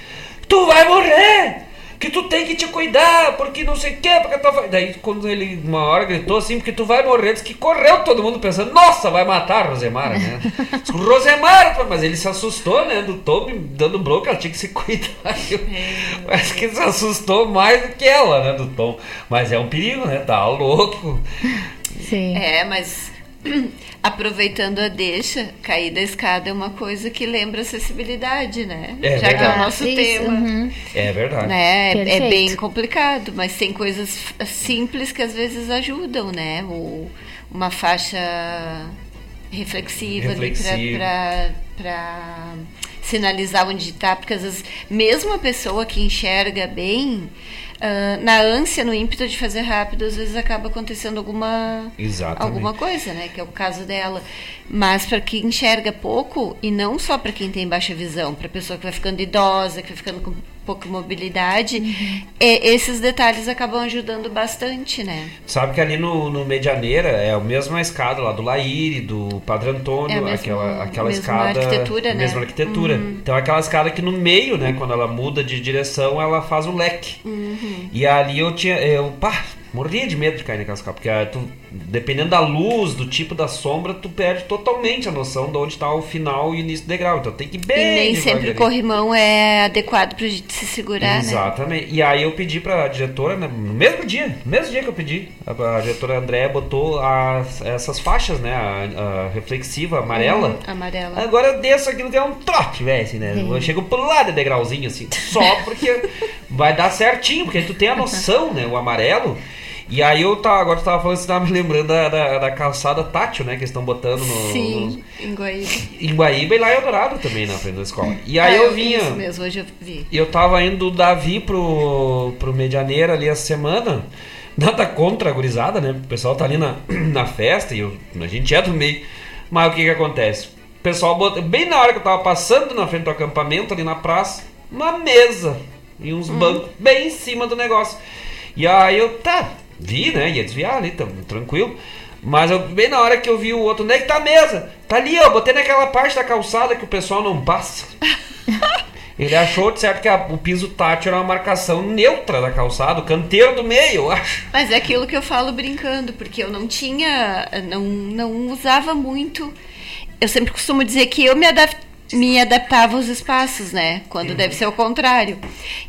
[SPEAKER 7] Tu vai morrer! Que tu tem que te cuidar, porque não sei o que, porque tua... fa-" Daí, quando ele uma hora gritou assim, porque tu vai morrer, diz que correu todo mundo pensando, nossa, vai matar a Rosemara, né? Diz que o Rosemara, mas ele se assustou, né? Do Tom dando bronca, ela tinha que se cuidar. Eu- Parece que ele se assustou mais do que ela, né? Do Tom. Mas é um perigo, né? Tá louco.
[SPEAKER 8] Sim.
[SPEAKER 9] É, mas aproveitando a deixa, cair da escada é uma coisa que lembra acessibilidade, né?
[SPEAKER 7] É
[SPEAKER 9] Já que é o
[SPEAKER 7] verdade.
[SPEAKER 9] nosso
[SPEAKER 8] Isso,
[SPEAKER 9] tema.
[SPEAKER 8] uhum.
[SPEAKER 7] É verdade.
[SPEAKER 9] Né? É- É bem complicado, mas tem coisas simples que às vezes ajudam, né? O, uma faixa reflexiva,
[SPEAKER 7] Reflexiva.
[SPEAKER 9] ali para sinalizar onde está, porque às vezes mesmo a pessoa que enxerga bem, ah, na ânsia, no ímpeto de fazer rápido, às vezes acaba acontecendo alguma
[SPEAKER 7] Exatamente.
[SPEAKER 9] alguma coisa, né? Que é o caso dela. Mas para quem enxerga pouco, e não só para quem tem baixa visão, para pessoa que vai ficando idosa, que vai ficando com pouca mobilidade, é, esses detalhes acabam ajudando bastante, né?
[SPEAKER 7] Sabe que ali no, no Medianeira é a mesma escada lá do Laíre, do Padre Antônio,
[SPEAKER 9] É mesma-
[SPEAKER 7] aquela, aquela
[SPEAKER 9] mesma
[SPEAKER 7] escada.
[SPEAKER 9] arquitetura, né?
[SPEAKER 7] Mesma arquitetura. Então aquela escada que no meio, né, quando ela muda de direção, ela faz o leque.
[SPEAKER 9] Uhum.
[SPEAKER 7] E ali eu tinha. Eu, pá, morria de medo de cair naquela escada, porque ah, tu, dependendo da luz, do tipo da sombra, tu perde totalmente a noção de onde está o final e o início do degrau. Então tem que ir bem.
[SPEAKER 9] e nem sempre o corrimão é adequado para gente se segurar, né?
[SPEAKER 7] Exatamente. E aí eu pedi pra diretora, né, no mesmo dia, no mesmo dia que eu pedi, a, a diretora Andréa botou as, essas faixas, né, a, a reflexiva amarela.
[SPEAKER 9] Hum, amarela.
[SPEAKER 7] Agora eu desço aquilo que é um trote, velho, assim, né? Eu chego pro lado de degrauzinho, assim, só porque vai dar certinho, porque tu tem a noção, né, o amarelo. E aí eu tava, agora tu tava falando, você tava me lembrando da, da, da calçada tátil, né, que eles estão botando no,
[SPEAKER 9] Sim, em Guaíba.
[SPEAKER 7] em Guaíba e lá em Eldorado também, na frente da escola. E aí
[SPEAKER 9] Ah,
[SPEAKER 7] eu vinha...
[SPEAKER 9] Isso mesmo, hoje eu vi.
[SPEAKER 7] E eu tava indo do Davi pro, pro Medianeira ali essa semana. Nada contra a gurizada, né? O pessoal tá ali na, na festa e eu- a gente é do meio. Mas o que que acontece? O pessoal bota, bem na hora que eu tava passando na frente do acampamento, ali na praça, uma mesa e uns bancos bem em cima do negócio. E aí eu, tá, vi, né? Ia desviar ali, tá, tranquilo. Mas eu, bem na hora que eu vi o outro, onde é que tá a mesa? Tá ali, ó, botei naquela parte da calçada que o pessoal não passa. Ele achou de certo que a- o piso tátil era uma marcação neutra da calçada, o canteiro do meio, eu acho.
[SPEAKER 9] Mas é aquilo que eu falo brincando, porque eu não tinha, não, não usava muito. Eu sempre costumo dizer que eu me, adap- me adaptava aos espaços, né? Quando deve ser o contrário.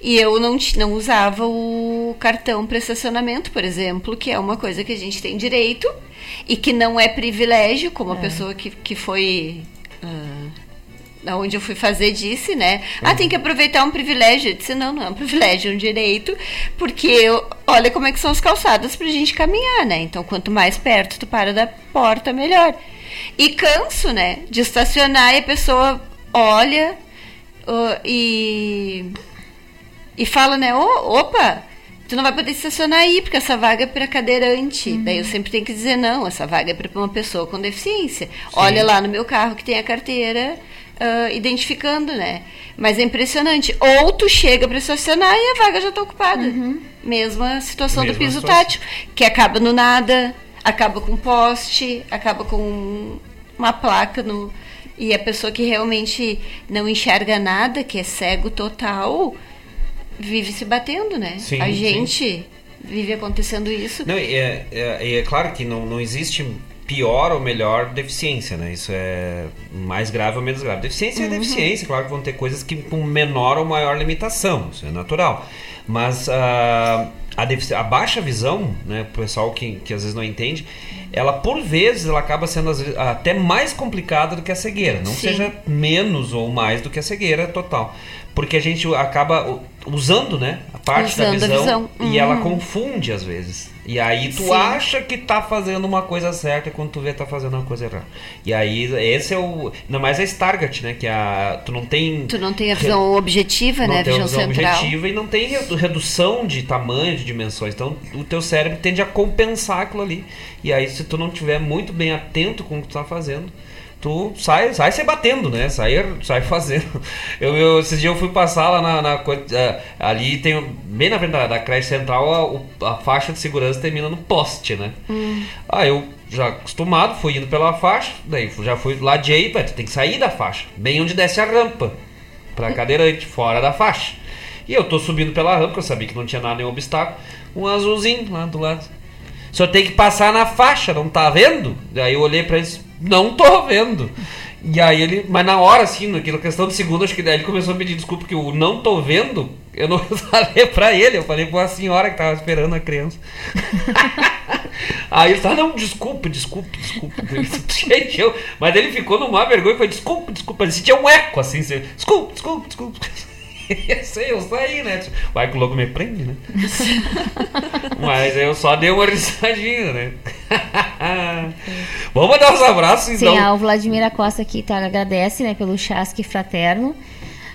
[SPEAKER 9] E eu não, não usava o cartão para estacionamento, por exemplo, que é uma coisa que a gente tem direito e que não é privilégio, como a pessoa que, que foi. ah, onde eu fui fazer disse, né? Ah, tem que aproveitar um privilégio. Eu disse, não, não é um privilégio, é um direito, porque eu- olha como é que são as calçadas pra gente caminhar, né? Então, quanto mais perto tu para da porta, melhor. E canso, né? De estacionar e a pessoa olha ó, e e fala, né? "Ô, opa, tu não vai poder estacionar aí, porque essa vaga é para cadeirante. Daí eu sempre tenho que dizer, não, essa vaga é para uma pessoa com deficiência. Olha lá no meu carro que tem a carteira ah, identificando, né? Mas é impressionante. Ou tu chega para estacionar e a vaga já está ocupada. Mesma situação
[SPEAKER 7] Mesma
[SPEAKER 9] do piso
[SPEAKER 7] situação.
[SPEAKER 9] tátil, que acaba no nada, acaba com poste, acaba com uma placa no. E a pessoa que realmente não enxerga nada, que é cego total, vive se batendo, né?
[SPEAKER 7] Sim,
[SPEAKER 9] a
[SPEAKER 7] sim.
[SPEAKER 9] gente vive acontecendo isso.
[SPEAKER 7] Não, e é, é, é claro que não, não existe pior ou melhor deficiência, né? Isso é mais grave ou menos grave. Deficiência
[SPEAKER 9] Uhum.
[SPEAKER 7] é deficiência, claro que vão ter coisas que com menor ou maior limitação, isso é natural. Mas ah, a, a baixa visão, né, o pessoal que, que às vezes não entende, ela por vezes ela acaba sendo às vezes, até mais complicada do que a cegueira. Não
[SPEAKER 9] Sim.
[SPEAKER 7] seja menos ou mais do que a cegueira total. Porque a gente acaba usando, né, a parte da
[SPEAKER 9] Usando a
[SPEAKER 7] visão,
[SPEAKER 9] visão.
[SPEAKER 7] e ela
[SPEAKER 9] Uhum.
[SPEAKER 7] confunde às vezes. E aí tu
[SPEAKER 9] Sim.
[SPEAKER 7] acha que tá fazendo uma coisa certa quando tu vê tá fazendo uma coisa errada. E aí esse é o, ainda mais a Stargate, né, que a tu não tem
[SPEAKER 9] Tu não tem a visão objetiva,
[SPEAKER 7] não
[SPEAKER 9] né? A
[SPEAKER 7] tem
[SPEAKER 9] visão,
[SPEAKER 7] visão
[SPEAKER 9] central.
[SPEAKER 7] objetiva e não tem redu- redução de tamanho, de dimensões. Então, o teu cérebro tende a compensar aquilo ali. E aí, se tu não tiver muito bem atento com o que tu tá fazendo, tu sai, sai se batendo, né? Sai, sai fazendo. Eu, eu, esses dias eu fui passar lá na... na eh, ali tem, bem na frente da, da creche central, a, a faixa de segurança termina no poste, né? Ah, eu já acostumado, fui indo pela faixa, daí já fui ladeei, pá, tu tem que sair da faixa, bem onde desce a rampa, pra cadeirante, fora da faixa. E eu tô subindo pela rampa, eu sabia que não tinha nada, nenhum obstáculo, um azulzinho lá do lado. O senhor tem que passar na faixa, não tá vendo? Daí eu olhei pra ele não tô vendo. E aí ele, mas na hora, assim, naquela questão de segundo, acho que daí ele começou a pedir desculpa, porque o não tô vendo, eu não falei pra ele, eu falei pra uma senhora que tava esperando a criança. Aí ele tá, não, desculpa, desculpa, desculpa. Encheu. Mas ele ficou numa vergonha e foi, desculpa, desculpa. Ele sentia um eco assim, desculpa, desculpa, desculpa. Eu sei, eu saí, né? Vai que o logo me prende, né? Mas eu só dei uma risadinha, né? Vamos mandar uns abraços
[SPEAKER 8] Sim,
[SPEAKER 7] então.
[SPEAKER 8] a o Vladimir Costa aqui tá, agradece né, pelo chasque fraterno.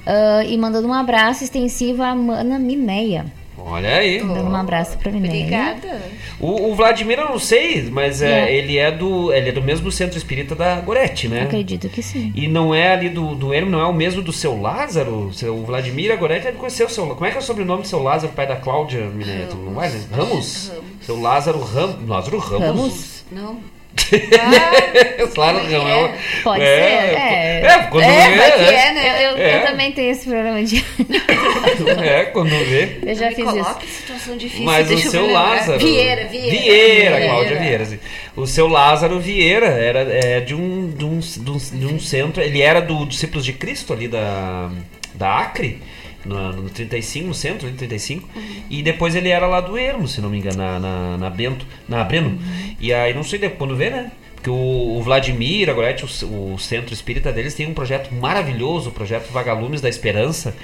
[SPEAKER 8] ah, e mandando um abraço extensivo à Mana Mineia.
[SPEAKER 7] Olha aí.
[SPEAKER 8] Dando um abraço pra Mineia.
[SPEAKER 9] Obrigada.
[SPEAKER 7] O, o Vladimir eu não sei, mas é,
[SPEAKER 8] É.
[SPEAKER 7] ele é do. Ele é do mesmo centro espírita da Gorete, né?
[SPEAKER 8] Acredito que sim.
[SPEAKER 7] E não é ali do, do Hermes, não é o mesmo do seu Lázaro? Seu Vladimir Agorete deve conhecer o seu. Como é que é o sobrenome do seu Lázaro, pai da Cláudia Mineto? Não é? né? Ramos? Seu Lázaro Ramos. Lázaro Ramos.
[SPEAKER 8] Ramos?
[SPEAKER 9] Não.
[SPEAKER 7] Lázaro Ramos.
[SPEAKER 8] Pode
[SPEAKER 7] é,
[SPEAKER 8] ser, é.
[SPEAKER 7] É, quando
[SPEAKER 9] É,
[SPEAKER 7] vê. é,
[SPEAKER 9] é, né?
[SPEAKER 8] Eu, eu-
[SPEAKER 7] É.
[SPEAKER 8] eu também tenho esse problema de.
[SPEAKER 7] é, quando vê.
[SPEAKER 8] Eu já
[SPEAKER 9] me
[SPEAKER 8] fiz
[SPEAKER 9] coloca
[SPEAKER 8] isso.
[SPEAKER 9] em situação difícil.
[SPEAKER 7] Mas
[SPEAKER 9] deixa
[SPEAKER 7] o
[SPEAKER 9] eu
[SPEAKER 7] seu. Lázaro.
[SPEAKER 9] Vieira, Vieira.
[SPEAKER 7] Vieira, Cláudia Vieira. sim. O seu Lázaro Vieira era é, de, um, de, um, de, um, de um centro. Ele era do Discípulos de Cristo ali da, da Acre. No, no 35, no centro, ali, 35. E depois ele era lá do Ermo, se não me engano, na, na, na Bento, na Breno. E aí, não sei, depois, quando vê, né? Porque o, o Vladimir, agora o, o centro espírita deles tem um projeto maravilhoso, o projeto Vagalumes da Esperança,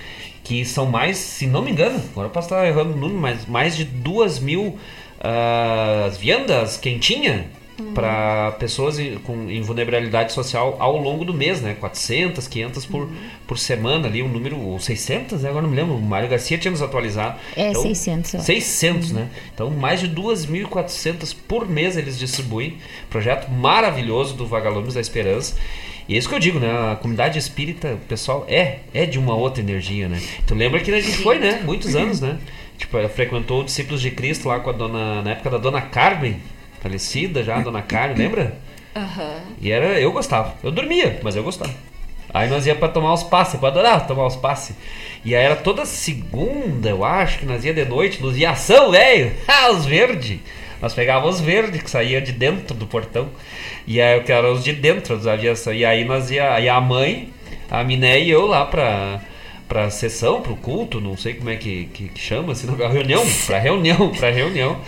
[SPEAKER 7] que são mais, se não me engano, agora eu posso estar errando o número, mas mais de duas mil ah, viandas quentinha para pessoas com, em vulnerabilidade social ao longo do mês, né? 400, 500 por, por semana ali, um número, ou 600, né? agora não me lembro, o Mário Garcia tinha nos atualizado.
[SPEAKER 8] É, 600, eu acho.
[SPEAKER 7] 600, né? Então, mais de 2.400 por mês eles distribuem. Projeto maravilhoso do Vagalumes da Esperança. E é isso que eu digo, né? A comunidade espírita, o pessoal é, é de uma outra energia, né? Tu lembra que a gente foi, né? Muitos anos, né? Tipo, frequentou o Discípulos de Cristo lá com a dona, na época da dona Carmen, falecida já, a dona Carmen, lembra?
[SPEAKER 9] Aham.
[SPEAKER 7] E era, eu gostava. Eu dormia, mas eu gostava. Aí nós ia pra tomar os passes, eu adorava tomar os passes. E aí era toda segunda, eu acho, que nós ia de noite, luz de ação, velho. Ah, os verdes. Nós pegávamos os verdes que saía de dentro do portão. E aí que eram os de dentro dos aviação. E aí nós ia, aí a mãe, a Miné e eu lá pra pra sessão, pro culto, não sei como é que, que, que chama, assim, não, reunião, pra reunião, pra reunião.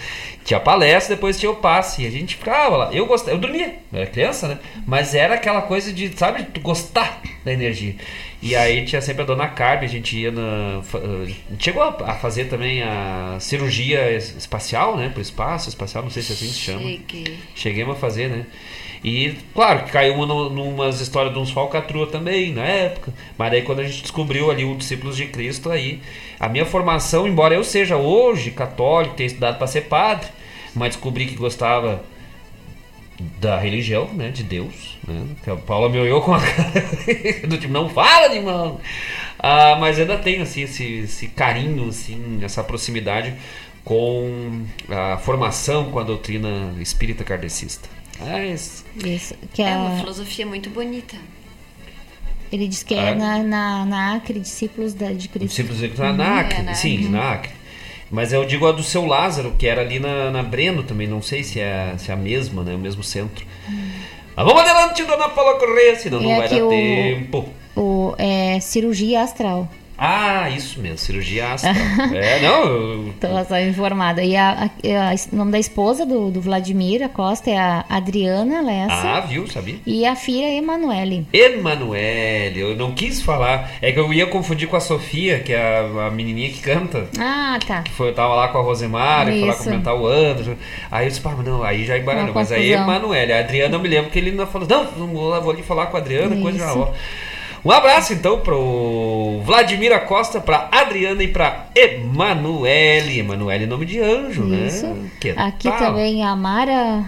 [SPEAKER 7] Tinha palestra, depois tinha o passe. E a gente ficava lá. Eu gostava, eu dormia, eu era criança, né? Mas era aquela coisa de, sabe, gostar da energia. E aí tinha sempre a dona Carmen, a gente ia na. eh, Chegou a fazer também a cirurgia es- espacial, né? Pro espaço espacial, não sei se é assim que se chama.
[SPEAKER 9] Cheguei.
[SPEAKER 7] Cheguemos a fazer, né? E, claro, que caiu uma no- numas histórias de uns falcatrua também, na época. Mas daí quando a gente descobriu ali o Discípulos de Cristo, aí a minha formação, embora eu seja hoje católico, tenha estudado para ser padre, mas descobri que gostava da religião, né, de Deus, né, que a Paula me olhou com a cara do tipo, não fala de mão. Ah, mas ainda tenho, assim, esse, esse carinho, assim, essa proximidade com a formação com a doutrina espírita kardecista. Mas,
[SPEAKER 8] Isso, que
[SPEAKER 9] É
[SPEAKER 8] a-
[SPEAKER 9] uma filosofia muito bonita.
[SPEAKER 8] ele diz que
[SPEAKER 7] Ah,
[SPEAKER 8] é
[SPEAKER 7] é?
[SPEAKER 8] na, na, na Acre, discípulos da, de Cristo.
[SPEAKER 7] Discípulos de na, na Acre,
[SPEAKER 9] É, na
[SPEAKER 7] sim,
[SPEAKER 9] Acre.
[SPEAKER 7] na Acre. Mas eu digo a do seu Lázaro, que era ali na, na Breno também, não sei se é, se é a mesma, né? O mesmo centro. Mas vamos adelante, dona Paula Correia, senão não
[SPEAKER 8] É
[SPEAKER 7] vai
[SPEAKER 8] que
[SPEAKER 7] dar
[SPEAKER 8] o-
[SPEAKER 7] tempo.
[SPEAKER 8] O, é cirurgia astral.
[SPEAKER 7] Ah, isso mesmo, cirurgia astral. é, não, eu-
[SPEAKER 8] Tô só informada. E a, a- a- o nome da esposa do, do Vladimir Acosta é a Adriana Lessa.
[SPEAKER 7] Ah, viu, sabia?
[SPEAKER 8] E a filha é Emanuele.
[SPEAKER 7] Emanuele, eu não quis falar. É que eu ia confundir com a Sofia, que é a, a menininha que canta.
[SPEAKER 8] Ah, tá.
[SPEAKER 7] Foi, eu tava lá com a Rosemary, fui lá comentar o Anderson. Aí eu disse, pá, mas não, aí já embaralhou. Mas aí
[SPEAKER 8] confusão.
[SPEAKER 7] Emanuele, a Adriana eu me lembro que ele ainda falou, não, não vou, vou ali falar com a Adriana, coisa
[SPEAKER 8] Isso.
[SPEAKER 7] já ó. Um abraço então pro Vladimir Acosta, pra Adriana e pra Emanuele. Emanuele, nome de anjo,
[SPEAKER 8] Isso.
[SPEAKER 7] né? Que
[SPEAKER 8] Aqui
[SPEAKER 7] tal?
[SPEAKER 8] também a Mara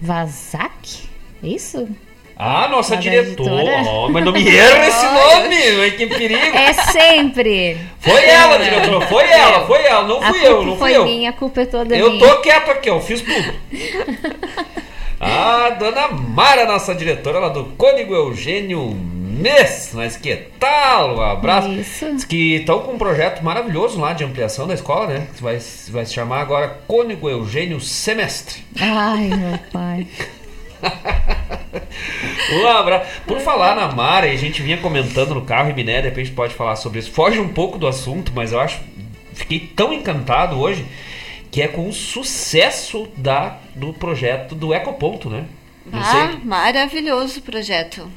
[SPEAKER 8] Vazak. É Isso?
[SPEAKER 7] Ah, nossa
[SPEAKER 8] A
[SPEAKER 7] diretora. Oh, mas não me erra esse nome, mas que perigo.
[SPEAKER 8] É sempre.
[SPEAKER 7] Foi ela, diretora, foi ela, foi ela, não fui eu, não
[SPEAKER 8] foi
[SPEAKER 7] fui eu.
[SPEAKER 8] minha, a culpa é toda
[SPEAKER 7] Eu
[SPEAKER 8] minha.
[SPEAKER 7] tô quieto aqui, ó, fiz tudo. A dona Mara, nossa diretora lá do Cônigo Eugênio Mês. Mas que tal? Um abraço.
[SPEAKER 8] Isso.
[SPEAKER 7] Diz que estão com um projeto maravilhoso lá de ampliação da escola, né? Que vai, vai se chamar agora Cônigo Eugênio Semestre.
[SPEAKER 8] Ai, meu pai.
[SPEAKER 7] Um abraço. Por falar na Mara, e a gente vinha comentando no carro e Miné, de repente pode falar sobre isso. Foge um pouco do assunto, mas eu acho. Fiquei tão encantado hoje que é com o sucesso da, do projeto do Ecoponto, né?
[SPEAKER 9] Ah, maravilhoso o projeto.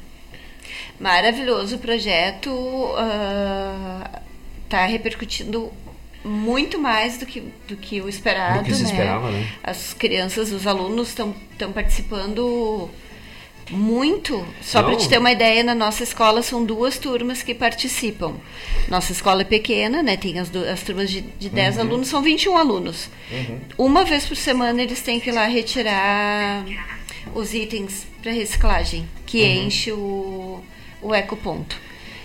[SPEAKER 9] Maravilhoso o projeto. ah, tá repercutindo muito mais do que, do que o esperado.
[SPEAKER 7] Do que se
[SPEAKER 9] né?
[SPEAKER 7] esperava, né?
[SPEAKER 9] As crianças, os alunos estão participando muito. Só para te ter uma ideia, na nossa escola são duas turmas que participam. Nossa escola é pequena, né? Tem as, as turmas de, de 10
[SPEAKER 7] Uhum.
[SPEAKER 9] alunos, são 21 alunos. Uma vez por semana eles têm que ir lá retirar os itens para reciclagem, que
[SPEAKER 7] Uhum.
[SPEAKER 9] enche o, o ecoponto.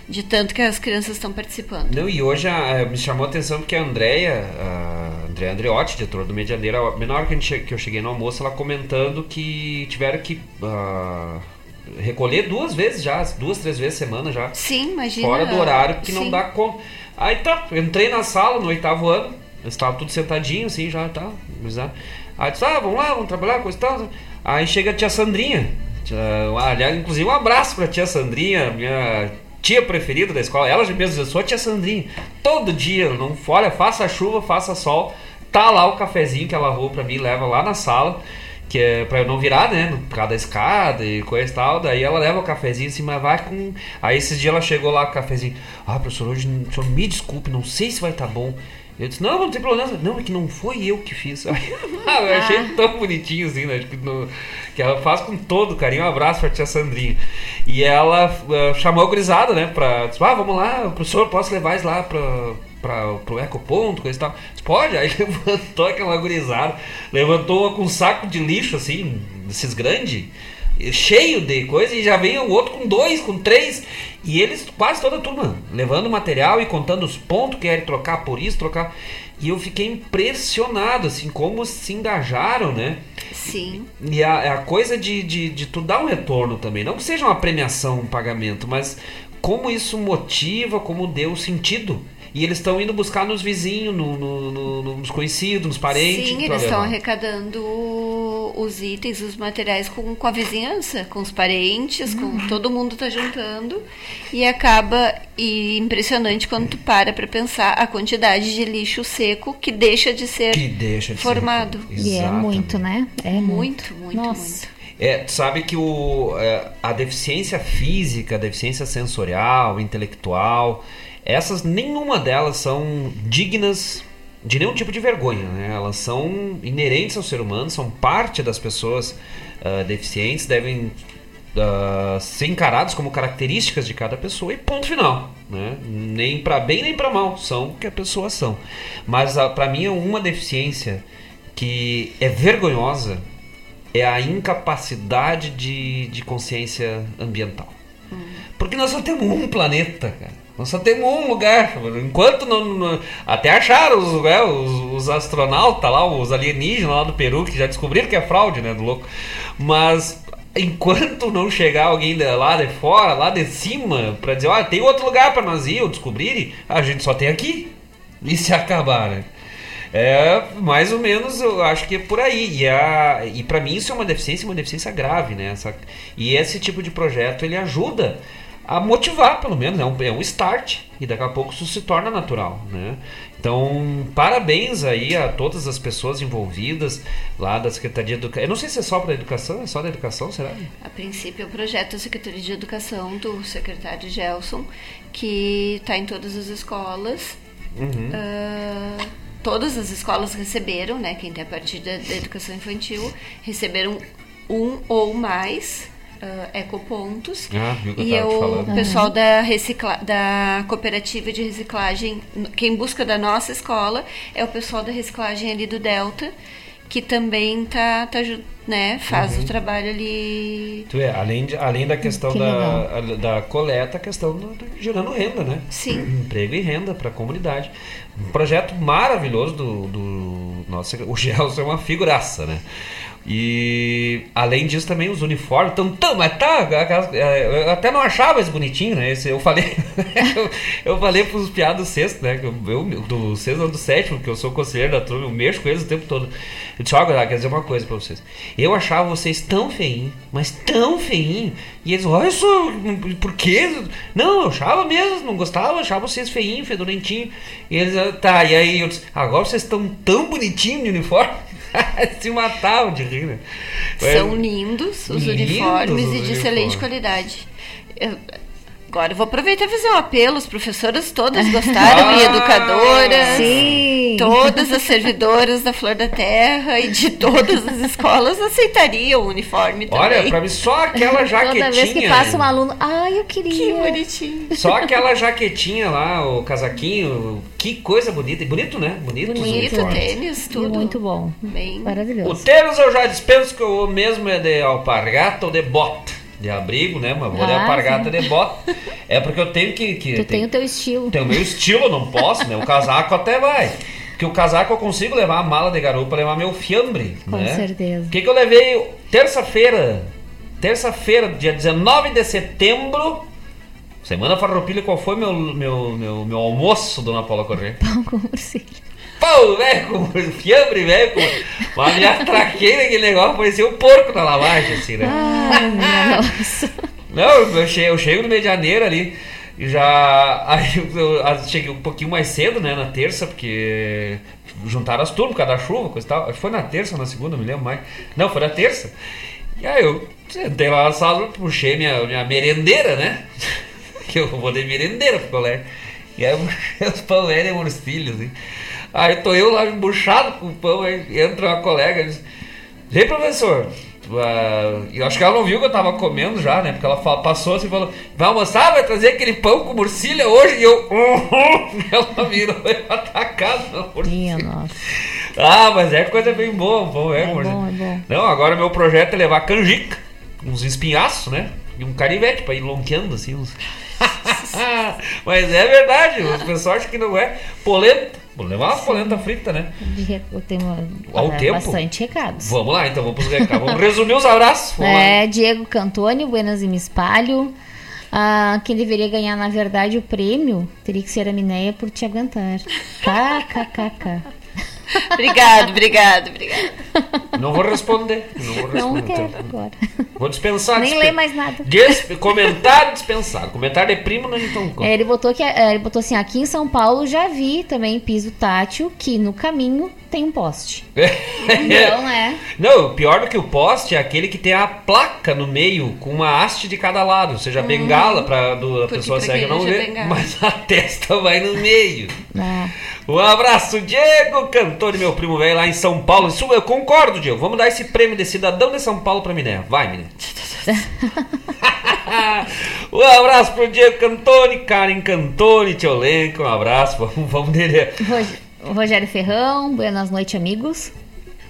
[SPEAKER 9] De tanto que as crianças estão participando.
[SPEAKER 7] Não, e hoje a- me chamou a atenção porque a Andrea, a Andrea Andreotti, diretora do Medianeira, na hora que, a gente che- que eu cheguei no almoço, ela comentando que tiveram que ah, recolher duas vezes já, duas, três vezes semana já.
[SPEAKER 9] Sim, imagina.
[SPEAKER 7] Fora do horário que não dá conta. Aí tá, entrei na sala no oitavo ano, eles estavam tudo sentadinho assim já, tá. ah. Aí disse, ah, vamos lá, vamos trabalhar, coisa e tal. Aí chega a tia Sandrinha. Tia, aliás, inclusive um abraço pra tia Sandrinha, minha tia preferida da escola. Ela mesmo eu sou a tia Sandrinha. Todo dia, não, olha, faça chuva, faça sol, tá lá o cafezinho que ela arrumou pra mim, leva lá na sala que é pra eu não virar, né? no- Por causa da escada e coisa e tal. Daí ela leva o cafezinho assim, mas vai com. Aí esses dias ela chegou lá com o cafezinho. Ah, professor, hoje o senhor me desculpe, não sei se vai estar bom. Eu disse, não, não tem problema. Não, é que não foi eu que fiz. Aí, ah, eu achei tão bonitinho assim, né? Que, no- que ela faz com todo carinho. Um abraço pra tia Sandrinha. E ela ah, chamou a gurizada, né? Pra. Disse, ah, vamos lá, professor, posso levar eles lá pra, pra, pro ecoponto, coisa e tal. Disse, pode? Aí levantou aquela gurizada, levantou com um saco de lixo, assim, desses grandes, cheio de coisa, e já vem o outro com dois, com três, e eles, quase toda a turma, levando material e contando os pontos que querem trocar por isso, trocar. E eu fiquei impressionado, assim, como se engajaram, né?
[SPEAKER 9] Sim.
[SPEAKER 7] E a, a coisa de, de, de tu dar um retorno também. Não que seja uma premiação, um pagamento, mas como isso motiva, como deu sentido. E eles estão indo buscar nos vizinhos, no, no- no- nos conhecidos, nos parentes.
[SPEAKER 9] Sim, eles estão arrecadando os itens, os materiais com, com a vizinhança, com os parentes,
[SPEAKER 7] Uhum.
[SPEAKER 9] com todo mundo tá juntando e acaba e impressionante quando tu para para pensar a quantidade de lixo seco que deixa de ser
[SPEAKER 7] Que deixa de ser
[SPEAKER 9] formado.
[SPEAKER 8] E é muito, né? É
[SPEAKER 9] Muito, muito,
[SPEAKER 8] Nossa.
[SPEAKER 9] muito.
[SPEAKER 7] É, tu sabe que o, é, a deficiência física, a deficiência sensorial, intelectual, essas nenhuma delas são dignas de nenhum tipo de vergonha, né? Elas são inerentes ao ser humano, são parte das pessoas ah, deficientes, devem ah, ser encaradas como características de cada pessoa e ponto final, né? Nem para bem nem para mal, são o que as pessoas são. Mas ah, para mim é uma deficiência que é vergonhosa é a incapacidade de, de consciência ambiental. Porque nós só temos um planeta, cara. Nós só temos um lugar. Enquanto não. não- até acharam os, né, os, os astronautas lá, os alienígenas lá do Peru, que já descobriram que é fraude, né, do louco. Mas enquanto não chegar alguém lá de fora, lá de cima, pra dizer, olha, tem outro lugar pra nós ir ou descobrirem, a gente só tem aqui. E se acabar, né? É, mais ou menos, eu acho que é por aí. E, a, e para mim isso é uma deficiência, uma deficiência grave, né? Essa, e esse tipo de projeto, ele ajuda a motivar, pelo menos, é um, é um start. E daqui a pouco isso se torna natural, né? Então, parabéns aí a todas as pessoas envolvidas lá da Secretaria de Educação. Eu não sei se é só para educação, é só da educação, será?
[SPEAKER 9] A princípio, é o projeto da Secretaria de Educação do secretário Gelson, que está em todas as escolas.
[SPEAKER 7] Uhum.
[SPEAKER 9] Ah, todas as escolas receberam, né? Quem tem a partir da, da educação infantil, receberam um ou mais ah, ecopontos.
[SPEAKER 7] Ah, eu
[SPEAKER 9] e
[SPEAKER 7] tava te
[SPEAKER 9] o
[SPEAKER 7] falando.
[SPEAKER 9] pessoal da, recicla da cooperativa de reciclagem, quem busca da nossa escola é o pessoal da reciclagem ali do Delta, que também tá, tá né, faz
[SPEAKER 7] Uhum.
[SPEAKER 9] o trabalho ali.
[SPEAKER 7] Tu vê, além, de, além da questão
[SPEAKER 9] Que
[SPEAKER 7] da, a- da coleta, a questão do, do- gerando renda, né?
[SPEAKER 9] Sim.
[SPEAKER 7] Emprego e renda para a comunidade. Um projeto maravilhoso do, do nosso. O Gelson é uma figuraça, né? E além disso também os uniformes estão tão, mas tá, aquelas- é, eu até não achava esse bonitinho, né? Esse, eu falei, eu, eu falei pros piados do sexto, né? Eu, do sexto ou do sétimo, que eu sou conselheiro da turma, eu mexo com eles o tempo todo. Eu disse, olha, quer dizer uma coisa pra vocês. Eu achava vocês tão feinhos, mas tão feinhos. E eles, olha só, por quê? Não, eu achava mesmo, não gostava, achava vocês feinhos, fedorentinhos. E eles, tá, e aí eu disse, agora vocês estão tão bonitinhos de uniforme. Se matavam de rir, né?
[SPEAKER 9] São lindos os
[SPEAKER 7] Lindos
[SPEAKER 9] uniformes
[SPEAKER 7] os
[SPEAKER 9] e de excelente
[SPEAKER 7] uniformes.
[SPEAKER 9] qualidade. Eu- agora eu vou aproveitar e fazer um apelo. As professoras todas gostaram e
[SPEAKER 7] Ah,
[SPEAKER 9] educadoras.
[SPEAKER 8] Sim.
[SPEAKER 9] Todas as servidoras da Flor da Terra e de todas as escolas aceitariam o uniforme também.
[SPEAKER 7] Olha, pra mim só aquela jaquetinha.
[SPEAKER 8] Toda vez que passa um aluno, ai, eu queria.
[SPEAKER 9] Que bonitinho.
[SPEAKER 7] Só aquela jaquetinha lá, o casaquinho, que coisa bonita. E bonito, né? Bonito.
[SPEAKER 9] Bonito, tênis,
[SPEAKER 8] E
[SPEAKER 9] tudo.
[SPEAKER 8] muito bom.
[SPEAKER 9] Bem.
[SPEAKER 7] O
[SPEAKER 8] Maravilhoso.
[SPEAKER 7] tênis eu já dispenso que eu mesmo é de alpargata ou de bota. De abrigo, né? Mas vou de
[SPEAKER 8] Ah,
[SPEAKER 7] alpargata
[SPEAKER 8] sim.
[SPEAKER 7] de bota. É porque eu tenho que. que
[SPEAKER 8] Tu
[SPEAKER 7] tenho-
[SPEAKER 8] tem o teu estilo.
[SPEAKER 7] Tem o meu estilo, eu não posso, né? O casaco até vai. Porque o casaco eu consigo levar a mala de garupa, levar meu fiambre,
[SPEAKER 8] Com
[SPEAKER 7] né?
[SPEAKER 8] certeza.
[SPEAKER 7] O que, que eu levei terça-feira? Terça-feira, dia 19 de setembro. Semana farroupilha, qual foi meu, meu, meu, meu almoço, dona Paula Corrêa?
[SPEAKER 8] Pão com morcilha.
[SPEAKER 7] Pão, velho, com fiambre, velho, com uma minha traqueira, aquele negócio, parecia um porco na lavagem, assim, né?
[SPEAKER 8] Nossa.
[SPEAKER 7] Não, eu chego, eu chego no meio de janeiro ali. E já. Aí eu, eu cheguei um pouquinho mais cedo, né? Na terça, porque juntaram as turmas por causa da chuva, coisa e tal. Foi na terça ou na segunda, não me lembro mais. Não, foi na terça. E aí eu sentei lá na sala, puxei minha, minha merendeira, né? que eu vou de merendeira pro colégio. E aí eu puxei os pão velho e morcilhos, assim. Aí tô eu lá embuchado com o pão, aí entra uma colega e diz, Ei, professor, ah, eu acho que ela não viu que eu tava comendo já, né? Porque ela fa- passou assim e falou: Vai almoçar? Vai trazer aquele pão com morcilha hoje? E eu. "Uhum." Ela virou na morcilha.
[SPEAKER 8] Minha nossa.
[SPEAKER 7] Ah, mas é coisa bem boa, bom, é,
[SPEAKER 8] É
[SPEAKER 7] morcilha.
[SPEAKER 8] bom, é bom.
[SPEAKER 7] Não, agora meu projeto é levar canjica, uns espinhaços, né? E um carivete pra ir lonqueando assim. Uns... mas é verdade, os pessoal acham que não é. Polenta, vou levar uma polenta frita, né?
[SPEAKER 8] Eu tenho
[SPEAKER 7] Ao tempo?
[SPEAKER 8] bastante recados.
[SPEAKER 7] Vamos lá, então vamos pros recados. Vamos resumir os abraços. Vamos lá.
[SPEAKER 8] É, Diego Cantoni, Buenas e Me Espalho. Ah, quem deveria ganhar, na verdade, o prêmio teria que ser a Mineia por te aguentar. KKKK.
[SPEAKER 9] Obrigado, obrigado, obrigado.
[SPEAKER 7] Não vou responder. Não vou
[SPEAKER 8] Não
[SPEAKER 7] responder.
[SPEAKER 8] quero
[SPEAKER 7] então.
[SPEAKER 8] agora.
[SPEAKER 7] Vou dispensar.
[SPEAKER 8] Nem
[SPEAKER 7] dispen-
[SPEAKER 8] lê mais nada.
[SPEAKER 7] Dis- Comentário dispensado. Comentário de primo não então.
[SPEAKER 8] É, ele botou que é, ele botou assim, aqui em São Paulo já vi também piso tátil que no caminho tem um poste. Não, é?
[SPEAKER 7] Não, pior do que o poste é aquele que tem a placa no meio com uma haste de cada lado, ou seja, a bengala para a pessoa cega não ver, mas a testa vai no meio.
[SPEAKER 8] Ah,
[SPEAKER 7] Um abraço, Diego, cantor e meu primo velho lá em São Paulo. Isso eu concordo, Diego. Vamos dar esse prêmio de cidadão de São Paulo pra Miné. Vai, menino. um abraço pro Diego Cantone, Karen Cantone, tio Lenco. Um abraço, vamos, vamos dele.
[SPEAKER 8] Rog- Rogério Ferrão, buenas noites, amigos.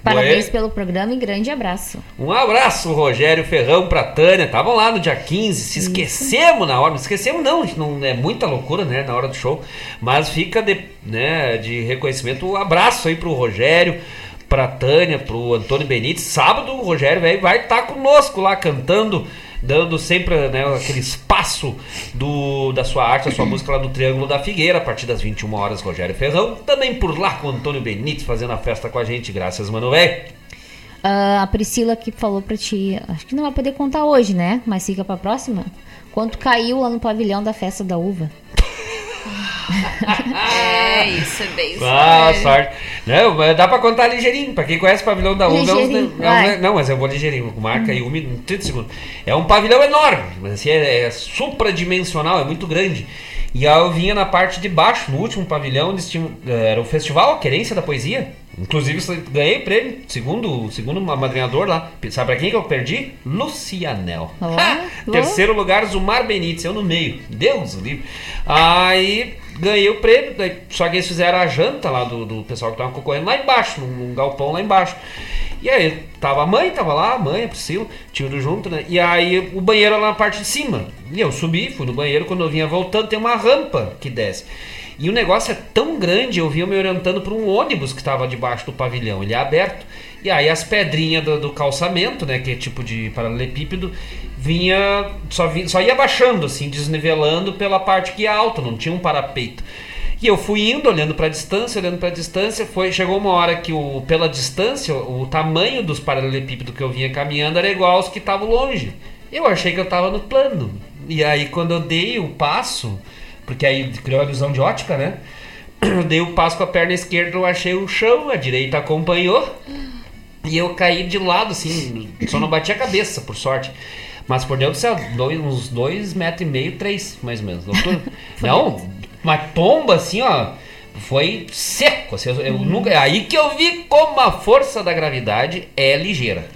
[SPEAKER 8] Parabéns pelo programa e grande abraço.
[SPEAKER 7] Um abraço, Rogério Ferrão pra Tânia. Estavam lá no dia 15, se esquecemos na hora. Não esquecemos, não, não é muita loucura, né, na hora do show. Mas fica de, né, de reconhecimento. Um abraço aí pro Rogério, pra Tânia, pro Antônio Benítez. Sábado o Rogério velho, vai estar conosco lá cantando. Dando sempre né, aquele espaço do, da sua arte, da sua música lá no Triângulo da Figueira, a partir das 21 horas, Rogério Ferrão. Também por lá com o Antônio Benítez fazendo a festa com a gente. Graças, mano, velho.
[SPEAKER 8] Ah, a Priscila que falou pra ti, acho que não vai poder contar hoje, né? Mas fica pra próxima. Quanto caiu lá no pavilhão da festa da uva?
[SPEAKER 9] É, isso é bem
[SPEAKER 7] Ah,
[SPEAKER 9] sério.
[SPEAKER 7] sorte. Não, dá pra contar ligeirinho. Pra quem conhece o pavilhão da é é uns-
[SPEAKER 8] vai.
[SPEAKER 7] não, mas eu vou ligeirinho. Marca aí, um minuto, 30 segundos. É um pavilhão enorme, mas assim, é, é supradimensional, é muito grande. E aí eu vinha na parte de baixo, no último pavilhão, eles tinham, eh, era o festival A Querência da Poesia. Inclusive, ganhei prêmio, segundo, segundo um madrinhador lá. Sabe pra quem que eu perdi? Lucianel. Ha! Terceiro lugar, Zumar Benítez, eu no meio. Deus o livre. Aí ganhei o prêmio, daí, só que eles fizeram a janta lá do, do pessoal que tava concorrendo lá embaixo, num, num galpão lá embaixo. E aí, tava a mãe, tava lá, a mãe, a Priscila, tio junto, né? E aí o banheiro lá na parte de cima. E eu subi, fui no banheiro, quando eu vinha voltando, tem uma rampa que desce. E o negócio é tão grande, eu vinha me orientando para um ônibus que estava debaixo do pavilhão, ele é aberto. E aí as pedrinhas do, do calçamento, né, que é tipo de paralelepípedo, vinha só, vinha só ia baixando assim, desnivelando pela parte que é alta, não tinha um parapeito. E eu fui indo, olhando para a distância, olhando para a distância, foi chegou uma hora que o pela distância, o tamanho dos paralelepípedos que eu vinha caminhando era igual aos que estavam longe. Eu achei que eu estava no plano. E aí quando eu dei o passo, porque aí criou a ilusão de ótica, né? Eu dei o passo com a perna esquerda, eu achei o chão, a direita acompanhou. E eu caí de lado, assim, só não bati a cabeça, por sorte. Mas por Deus do céu, dois, uns dois metros e meio, três, mais ou menos. não, uma pomba assim, ó. Foi seco. Assim, eu, eu nunca, é aí que eu vi como a força da gravidade é ligeira.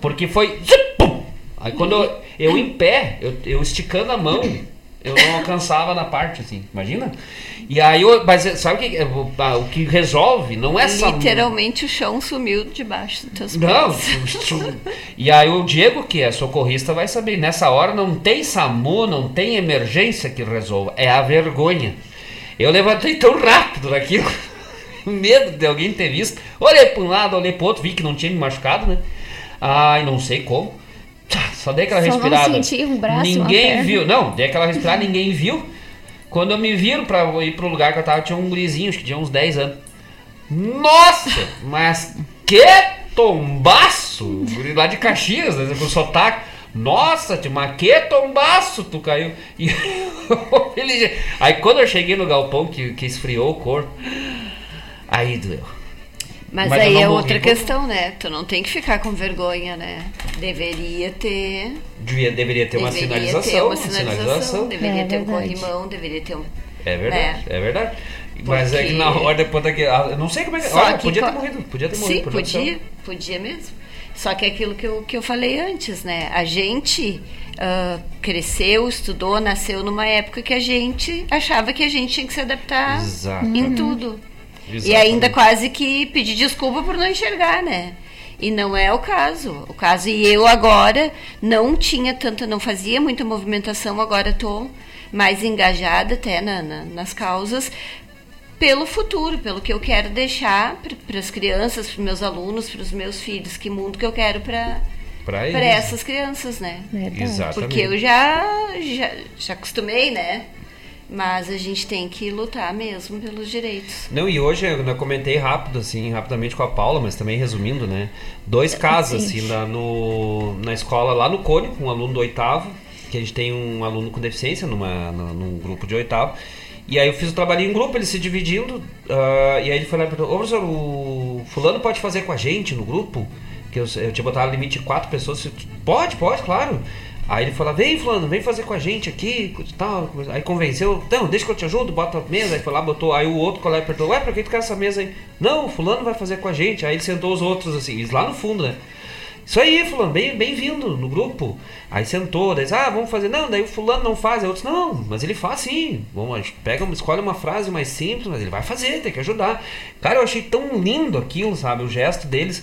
[SPEAKER 7] Porque foi. pum. Aí quando eu, eu em pé, eu, eu esticando a mão, eu não alcançava na parte, assim, imagina? E aí, eu, mas sabe o que, o que resolve? Não é essa.
[SPEAKER 9] Literalmente o chão sumiu debaixo dos teus
[SPEAKER 7] Não,
[SPEAKER 9] pés.
[SPEAKER 7] e aí o Diego, que é socorrista, vai saber. Nessa hora não tem SAMU, não tem emergência que resolva. É a vergonha. Eu levantei tão rápido daquilo. Medo de alguém ter visto. Olhei para um lado, olhei para outro, vi que não tinha me machucado, né? Ai, não sei como. Só dei aquela
[SPEAKER 8] Só
[SPEAKER 7] respirada.
[SPEAKER 8] um braço,
[SPEAKER 7] ninguém viu. Não, dei aquela respirada, ninguém viu. Quando eu me viro pra ir pro lugar que eu tava, tinha um gurizinho, acho que tinha uns 10 anos. Nossa! Mas que tombaço! Lá de Caxias, né? Com sotaque. Nossa, tio, mas que tombaço tu caiu. E ele- aí quando eu cheguei no galpão que, que esfriou o corpo, aí doeu.
[SPEAKER 9] Mas,
[SPEAKER 7] Mas
[SPEAKER 9] aí é outra questão, né? Tu não tem que ficar com vergonha, né? Deveria ter.
[SPEAKER 7] Devia, deveria ter uma
[SPEAKER 9] deveria
[SPEAKER 7] sinalização.
[SPEAKER 9] ter uma sinalização,
[SPEAKER 7] sinalização.
[SPEAKER 9] deveria
[SPEAKER 8] É
[SPEAKER 9] ter um
[SPEAKER 8] verdade.
[SPEAKER 9] corrimão, deveria ter um.
[SPEAKER 7] É verdade, é verdade. Mas
[SPEAKER 9] Porque-
[SPEAKER 7] é que na hora depois daquele. ah, Eu não sei como é que. Olha, podia ter morrido. Podia ter morrido.
[SPEAKER 9] Sim, podia, podia mesmo. Só que é aquilo que eu, que eu falei antes, né? A gente ah, cresceu, estudou, nasceu numa época que a gente achava que a gente tinha que se adaptar
[SPEAKER 7] Exatamente.
[SPEAKER 9] em tudo. E
[SPEAKER 7] Exatamente.
[SPEAKER 9] ainda quase que pedir desculpa por não enxergar, né? E não é o caso. O caso, e eu agora não tinha tanta, não fazia muita movimentação, agora estou mais engajada até na- na- nas causas pelo futuro, pelo que eu quero deixar para as crianças, para os meus alunos, para os meus filhos, que mundo que eu quero para
[SPEAKER 7] Pra
[SPEAKER 9] para essas crianças, né?
[SPEAKER 8] Verdade.
[SPEAKER 7] Exatamente.
[SPEAKER 9] Porque eu já, já já acostumei, né? Mas a gente tem que lutar mesmo pelos direitos.
[SPEAKER 7] Não, e hoje eu comentei rápido, assim, rapidamente com a Paula, mas também resumindo, né? Dois casos,
[SPEAKER 8] Sim.
[SPEAKER 7] assim, na, no, na escola lá no Cone, com um aluno do oitavo, que a gente tem um aluno com deficiência numa, no- num grupo de oitavo. E aí eu fiz o trabalho em grupo, eles se dividindo, ah, e aí ele foi lá e perguntou, ô professor, o fulano pode fazer com a gente no grupo? Que eu, eu tinha botado limite de quatro pessoas. Pode, pode, claro. Aí ele falou, vem fulano, vem fazer com a gente aqui, tal. Aí convenceu, não, deixa que eu te ajudo, bota a mesa. Aí foi lá, botou, aí o outro colega perguntou, ué, pra que tu quer essa mesa aí? Não, fulano vai fazer com a gente. Aí ele sentou os outros assim, lá no fundo, né? Isso aí, fulano, bem- bem-vindo no grupo. Aí sentou, daí, ah, vamos fazer. Não, daí o fulano não faz. Aí outros, não, mas ele faz sim. Vamos, pega, escolhe uma frase mais simples, mas ele vai fazer, tem que ajudar. Cara, eu achei tão lindo aquilo, sabe? O gesto deles.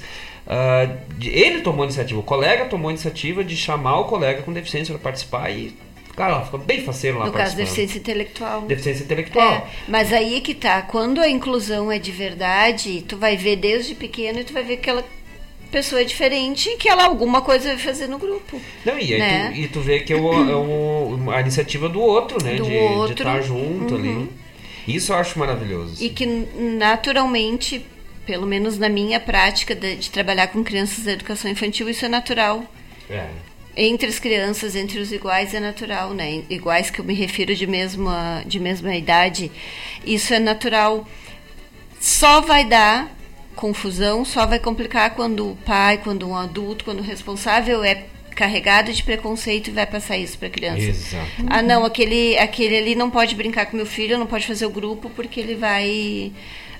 [SPEAKER 7] de- ele tomou a iniciativa, o colega tomou a iniciativa de chamar o colega com deficiência para participar e, cara, ficou bem faceiro lá
[SPEAKER 9] No caso, deficiência intelectual.
[SPEAKER 7] Deficiência intelectual.
[SPEAKER 9] É, mas aí que tá, quando a inclusão é de verdade, tu vai ver desde pequeno e tu vai ver que aquela pessoa diferente que ela alguma coisa vai fazer no grupo.
[SPEAKER 7] Não, e, aí
[SPEAKER 9] Né?
[SPEAKER 7] tu, e tu vê que é, o, é o- a iniciativa do outro, né?
[SPEAKER 9] Do
[SPEAKER 7] de
[SPEAKER 9] outro.
[SPEAKER 7] estar junto
[SPEAKER 9] Uhum.
[SPEAKER 7] ali. Isso eu acho maravilhoso.
[SPEAKER 9] E que naturalmente, pelo menos na minha prática de, de trabalhar com crianças da educação infantil, isso é natural.
[SPEAKER 7] É.
[SPEAKER 9] Entre as crianças, entre os iguais é natural, né? Iguais que eu me refiro de mesma, de mesma idade. Isso é natural. Só vai dar confusão, só vai complicar quando o pai, quando um adulto, quando o responsável é carregado de preconceito e vai passar isso para a criança.
[SPEAKER 7] Exato.
[SPEAKER 9] Ah, não, aquele, aquele ali não pode brincar com meu filho, não pode fazer o grupo porque ele vai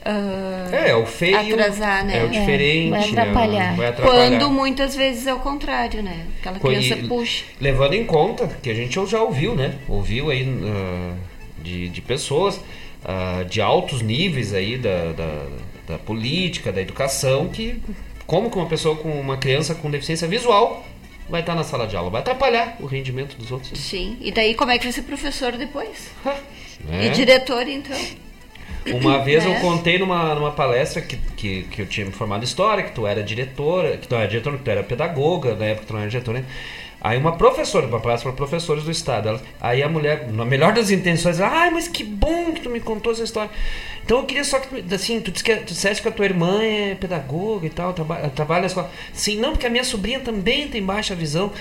[SPEAKER 9] ah,
[SPEAKER 7] É, é o feio.
[SPEAKER 9] atrasar, né?
[SPEAKER 7] É o diferente.
[SPEAKER 8] vai
[SPEAKER 7] né?
[SPEAKER 8] atrapalhar.
[SPEAKER 7] Vai atrapalhar.
[SPEAKER 9] Quando muitas vezes é o contrário, né? Aquela criança
[SPEAKER 7] e-
[SPEAKER 9] puxa.
[SPEAKER 7] Levando em conta que a gente já ouviu, né? Ouviu aí ah, de, de pessoas ah, de altos níveis aí da, da, da política, da educação, que como que uma pessoa com uma criança com deficiência visual vai estar na sala de aula, vai atrapalhar o rendimento dos outros.
[SPEAKER 9] Sim. E daí como é que vai ser professor depois?
[SPEAKER 7] né?
[SPEAKER 9] E diretor, então?
[SPEAKER 7] Uma vez eu
[SPEAKER 9] Né?
[SPEAKER 7] contei numa, numa palestra que, que, que eu tinha me formado em história, que tu era diretora, que tu era diretora, que tu era pedagoga, na época que tu não era diretora, né? Aí uma professora, uma palestra para professores do estado, ela- aí a mulher, na melhor das intenções, ela, ai, mas que bom que tu me contou essa história. Então eu queria só que, tu- assim, tu, disse que, tu disseste que a tua irmã é pedagoga e tal, traba, trabalha na escola. Sim, não, porque a minha sobrinha também tem baixa visão.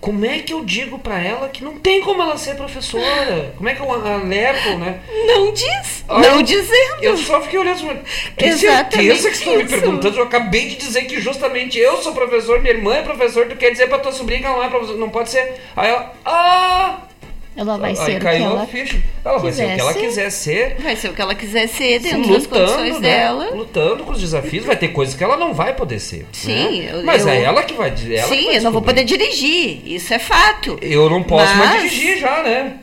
[SPEAKER 7] Como é que eu digo pra ela que não tem como ela ser professora? Como é que eu alerto, né?
[SPEAKER 9] Não diz. Não dizendo.
[SPEAKER 7] Eu só fiquei olhando assim, tem
[SPEAKER 9] Exatamente
[SPEAKER 7] certeza que você está me perguntando? Eu acabei de dizer que justamente eu sou professor, minha irmã é professor, tu quer dizer pra tua sobrinha que ela não é professor, não pode ser. Aí ela, ah!
[SPEAKER 8] Ela vai
[SPEAKER 7] Aí
[SPEAKER 8] ser o que ela
[SPEAKER 7] ficha. Ela vai ser o que ela
[SPEAKER 8] quiser
[SPEAKER 7] ser.
[SPEAKER 9] Vai ser o que ela quiser ser dentro
[SPEAKER 7] lutando,
[SPEAKER 9] das condições
[SPEAKER 7] né?
[SPEAKER 9] dela.
[SPEAKER 7] Lutando com os desafios, vai ter coisas que ela não vai poder ser.
[SPEAKER 9] Sim,
[SPEAKER 7] né?
[SPEAKER 9] eu-
[SPEAKER 7] Mas
[SPEAKER 9] eu-
[SPEAKER 7] é ela que vai dizer. ela que
[SPEAKER 9] Sim,
[SPEAKER 7] vai
[SPEAKER 9] eu não vou
[SPEAKER 7] descobrir.
[SPEAKER 9] poder dirigir. Isso é fato.
[SPEAKER 7] Eu não posso mais
[SPEAKER 9] Mas-
[SPEAKER 7] dirigir já, né?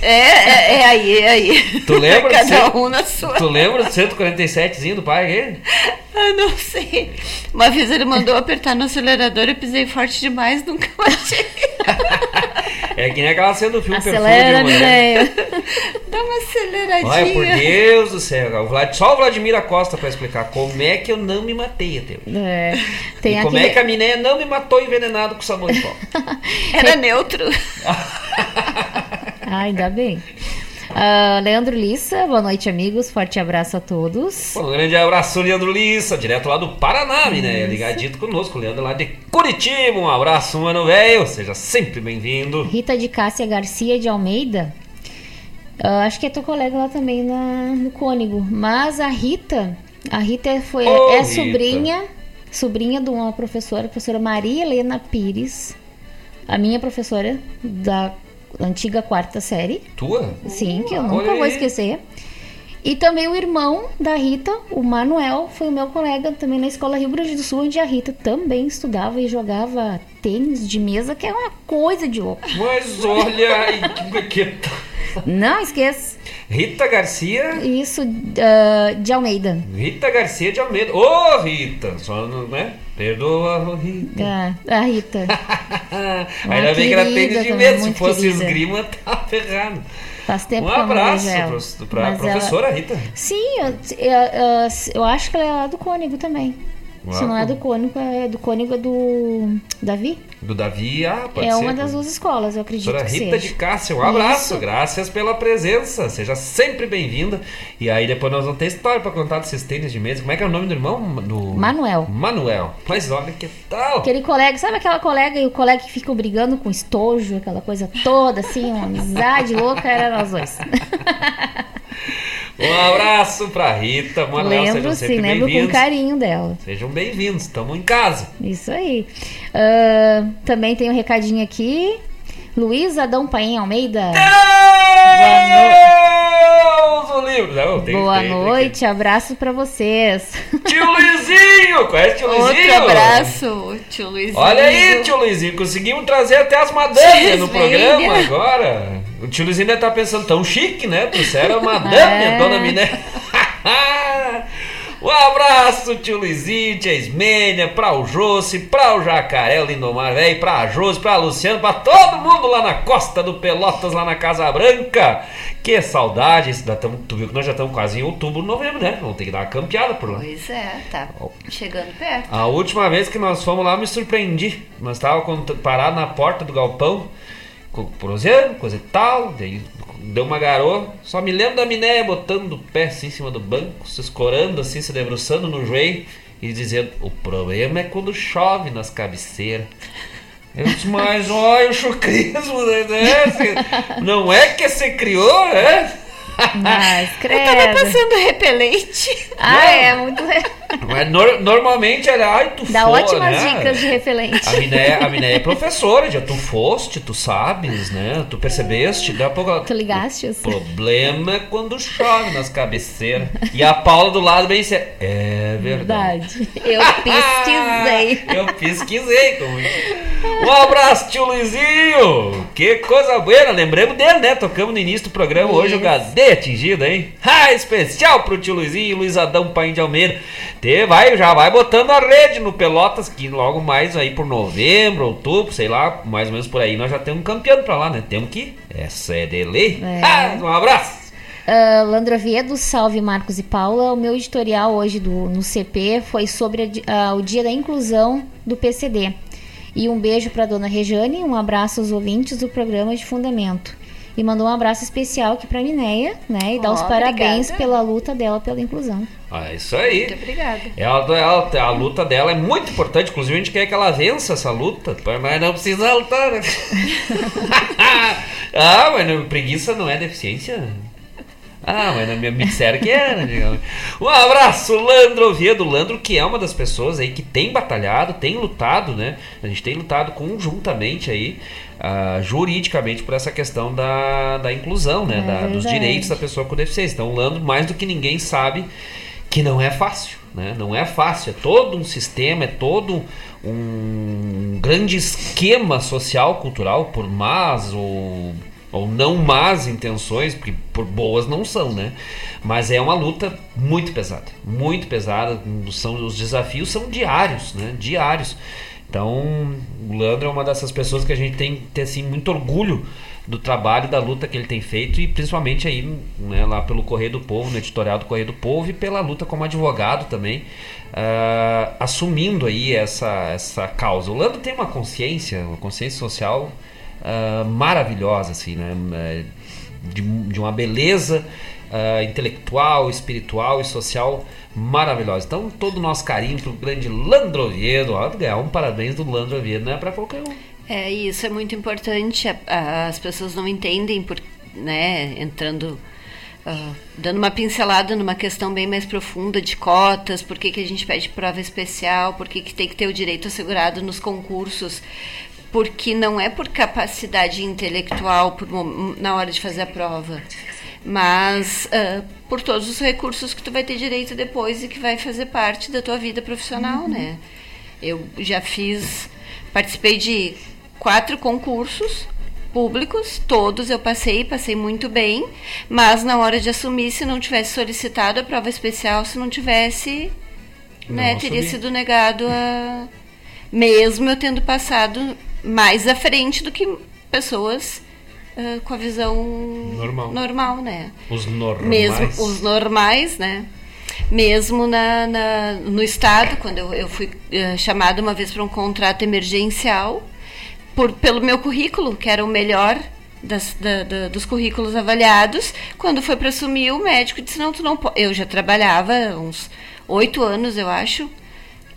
[SPEAKER 9] É, é, é aí, é aí.
[SPEAKER 7] Tu lembra?
[SPEAKER 9] Cada
[SPEAKER 7] cento-
[SPEAKER 9] um na sua.
[SPEAKER 7] Tu lembra do 147zinho do pai aquele?
[SPEAKER 9] Ah, não sei. Uma vez ele mandou apertar no acelerador, eu pisei forte demais, nunca mais cheguei.
[SPEAKER 7] É que nem aquela cena do filme
[SPEAKER 8] Acelera,
[SPEAKER 7] Perfume de Mulher.
[SPEAKER 8] Mineia.
[SPEAKER 9] Dá uma aceleradinha.
[SPEAKER 7] Olha, por Deus do céu. o Vlad- só o Vladimir Acosta pra explicar como é que eu não me matei até hoje.
[SPEAKER 8] É, tem
[SPEAKER 7] e como
[SPEAKER 8] aquele...
[SPEAKER 7] é que a Minéia não me matou envenenado com sabão de pó.
[SPEAKER 9] Era neutro.
[SPEAKER 8] Ah, ainda bem. Ah, Leandro Lissa, boa noite, amigos. Forte abraço a todos.
[SPEAKER 7] Um grande abraço, Leandro Lissa, direto lá do Paraná, né? Ligadito conosco, Leandro lá de Curitiba. Um abraço, mano velho. Seja sempre bem-vindo.
[SPEAKER 8] Rita de Cássia Garcia de Almeida. Ah, acho que é tua colega lá também na, no Cônigo. Mas a Rita, a Rita foi,
[SPEAKER 7] Ô,
[SPEAKER 8] é
[SPEAKER 7] Rita.
[SPEAKER 8] sobrinha, sobrinha de uma professora, a professora Maria Helena Pires, a minha professora da antiga quarta série.
[SPEAKER 7] Tua?
[SPEAKER 8] Sim, que eu
[SPEAKER 7] Olha
[SPEAKER 8] nunca vou
[SPEAKER 7] aí.
[SPEAKER 8] esquecer. E também o irmão da Rita, o Manuel, foi o meu colega também na escola Rio Grande do Sul, onde a Rita também estudava e jogava tênis de mesa, que é uma coisa de louco.
[SPEAKER 7] Mas olha aí, que, que tá.
[SPEAKER 8] Não esqueça.
[SPEAKER 7] Rita Garcia.
[SPEAKER 8] Isso ah, de Almeida.
[SPEAKER 7] Rita Garcia de Almeida. Ô, Rita! Só, não- né? Perdoa, Rita.
[SPEAKER 8] Ah, a Rita.
[SPEAKER 7] Ainda bem que era tênis de
[SPEAKER 8] também,
[SPEAKER 7] medo. Se fosse
[SPEAKER 8] querida.
[SPEAKER 7] esgrima, tá ferrado.
[SPEAKER 8] Faz tempo
[SPEAKER 7] Um
[SPEAKER 8] eu
[SPEAKER 7] abraço pros- pra
[SPEAKER 8] Mas ela-
[SPEAKER 7] professora Rita.
[SPEAKER 8] Sim, eu, eu- eu acho que ela é lá do Cônigo também. Se não é do Cônigo, é do Cônigo é do Davi.
[SPEAKER 7] Do Davi, ah, pode
[SPEAKER 8] é
[SPEAKER 7] ser.
[SPEAKER 8] uma das duas escolas, eu acredito que
[SPEAKER 7] Rita
[SPEAKER 8] seja.
[SPEAKER 7] de Cássia, um abraço,
[SPEAKER 8] Isso.
[SPEAKER 7] graças pela presença, seja sempre bem-vinda. E aí depois nós vamos ter história pra contar desses tênis de mesa. Como é que é o nome do irmão? Do...
[SPEAKER 8] Manuel.
[SPEAKER 7] Manuel. Mas olha que tal.
[SPEAKER 8] Aquele colega, sabe aquela colega e o colega que fica brigando com estojo, aquela coisa toda, assim, uma amizade louca, era nós dois.
[SPEAKER 7] Um abraço pra Rita, Manuel,
[SPEAKER 8] lembro
[SPEAKER 7] sejam
[SPEAKER 8] sim,
[SPEAKER 7] sempre
[SPEAKER 8] lembro com
[SPEAKER 7] bem-vindos.
[SPEAKER 8] carinho dela.
[SPEAKER 7] Sejam bem-vindos, estamos em casa.
[SPEAKER 8] Isso aí. Ah, também tem um recadinho aqui. Luiz Adão Paim Almeida.
[SPEAKER 7] Deus o livro! Não, tem,
[SPEAKER 8] Boa
[SPEAKER 7] tem, tem,
[SPEAKER 8] noite, abraço pra vocês.
[SPEAKER 7] Tio Luizinho! Conhece tio Luizinho?
[SPEAKER 9] Outro abraço, tio Luizinho.
[SPEAKER 7] Olha aí, tio Luizinho, conseguimos trazer até as madames no programa agora. O tio Luizinho deve estar pensando, tão chique, né? Trouxeram a madame,
[SPEAKER 8] É.
[SPEAKER 7] a dona Miné. Um abraço, tio Luizinho, tia Ismênia, pra o Josse, pra o Jacaré, o Lindomar, velho, pra Josi, pra Luciano, pra todo mundo lá na costa do Pelotas, lá na Casa Branca. Que saudade, esse- tamo- tu viu que nós já estamos quase em outubro, novembro, né? Vamos ter que dar uma campeada por lá.
[SPEAKER 9] Pois é, tá chegando perto.
[SPEAKER 7] A última vez que nós fomos lá, me surpreendi. Nós estávamos parados na porta do galpão, co- prosendo, coisa e tal. Daí deu uma garoa. Só me lembro da Minéia botando o pé assim em cima do banco, se escorando assim, se debruçando no joelho e dizendo: O problema é quando chove nas cabeceiras. Eu disse, mas olha o chucrismo, né? Você- Não é que você criou, né?
[SPEAKER 8] Mas,
[SPEAKER 9] Eu tava
[SPEAKER 8] credo.
[SPEAKER 9] passando repelente.
[SPEAKER 8] Ah, é muito.
[SPEAKER 7] Mas nor- normalmente era, ai, tu
[SPEAKER 8] Dá
[SPEAKER 7] for,
[SPEAKER 8] ótimas
[SPEAKER 7] né?
[SPEAKER 8] dicas de repelente.
[SPEAKER 7] A Minéia, a Minéia é professora, já tu foste, tu sabes, né? Tu percebeste, daqui a pouco ela...
[SPEAKER 8] Tu ligastes?
[SPEAKER 7] O problema é quando chove nas cabeceiras. E a Paula do lado bem séria. É verdade.
[SPEAKER 8] Verdade. Eu pesquisei.
[SPEAKER 7] Eu pesquisei. Como... Um abraço, tio Luizinho. Que coisa boa. Lembramos dele, né? Tocamos no início do programa hoje o
[SPEAKER 8] Isso.
[SPEAKER 7] Gadê atingido, hein? Ah, especial pro tio Luizinho, Luiz Adão Paim de Almeida. Te vai, já vai botando a rede no Pelotas, que logo mais aí por novembro, outubro, sei lá, mais ou menos por aí, nós já temos um campeão pra lá, né? Temos que. Essa é de lei.
[SPEAKER 8] É.
[SPEAKER 7] Ah, um abraço.
[SPEAKER 8] Ah, Landro Oviedo, salve Marcos e Paula. O meu editorial hoje do, no CP foi sobre a ah, o dia da inclusão do PCD. E um beijo para dona Rejane, um abraço aos ouvintes do programa de Fundamento. E mandou um abraço especial aqui para Minéia, né? E dá
[SPEAKER 9] Ó,
[SPEAKER 8] os parabéns
[SPEAKER 9] obrigada.
[SPEAKER 8] pela luta dela pela inclusão.
[SPEAKER 7] Ah, isso aí.
[SPEAKER 9] Muito obrigada.
[SPEAKER 7] Ela, ela- a luta dela é muito importante, inclusive a gente quer que ela vença essa luta, mas não precisa lutar. né? ah, mas preguiça não é deficiência? Ah, mas me, disseram que era, digamos. Um abraço, Landro Oviedo. Landro, que é uma das pessoas aí que tem batalhado, tem lutado, né? A gente tem lutado conjuntamente aí, ah, juridicamente, por essa questão da, da inclusão, né?
[SPEAKER 8] É
[SPEAKER 7] Da- dos direitos da pessoa com deficiência. Então, o Landro, mais do que ninguém, sabe que não é fácil, né? Não é fácil, é todo um sistema, é todo um grande esquema social, cultural, por más ou, ou não más intenções, porque por boas não são, né? Mas é uma luta muito pesada, muito pesada, são, os desafios são diários, né? Diários. Então, o Landro é uma dessas pessoas que a gente tem ter assim, muito orgulho do trabalho, da luta que ele tem feito e principalmente aí né, lá pelo Correio do Povo, no editorial do Correio do Povo e pela luta como advogado também, ah, assumindo aí essa, essa causa. O Lando tem uma consciência, uma consciência social ah, maravilhosa, assim, né? eh, De, de uma beleza ah, intelectual, espiritual e social maravilhosa. Então, todo o nosso carinho pro grande Landro Oviedo, ó, ganhar um parabéns do Landro Oviedo, não é para qualquer um.
[SPEAKER 9] É, isso é muito importante. As pessoas não entendem, por, né, entrando, ah, dando uma pincelada numa questão bem mais profunda de cotas, por que, que a gente pede prova especial, por que, que tem que ter o direito assegurado nos concursos, porque não é por capacidade intelectual por, na hora de fazer a prova, mas ah, por todos os recursos que tu vai ter direito depois e que vai fazer parte da tua vida profissional, né? Eu já fiz, participei de quatro concursos públicos, todos eu passei, passei muito bem, mas na hora de assumir, se não tivesse solicitado a prova especial, se não tivesse, né,
[SPEAKER 7] Não
[SPEAKER 9] teria
[SPEAKER 7] assumi.
[SPEAKER 9] sido negado a mesmo eu tendo passado mais à frente do que pessoas ah, com a visão
[SPEAKER 7] Normal.
[SPEAKER 9] normal, né?
[SPEAKER 7] Os normais.
[SPEAKER 9] Mesmo os normais, né? Mesmo na, na- no Estado, quando eu, eu fui eh, chamada uma vez para um contrato emergencial, por, pelo meu currículo, que era o melhor das- da- da- dos currículos avaliados, quando foi para assumir, o médico disse, não, tu não pode. Eu já trabalhava uns oito anos, eu acho,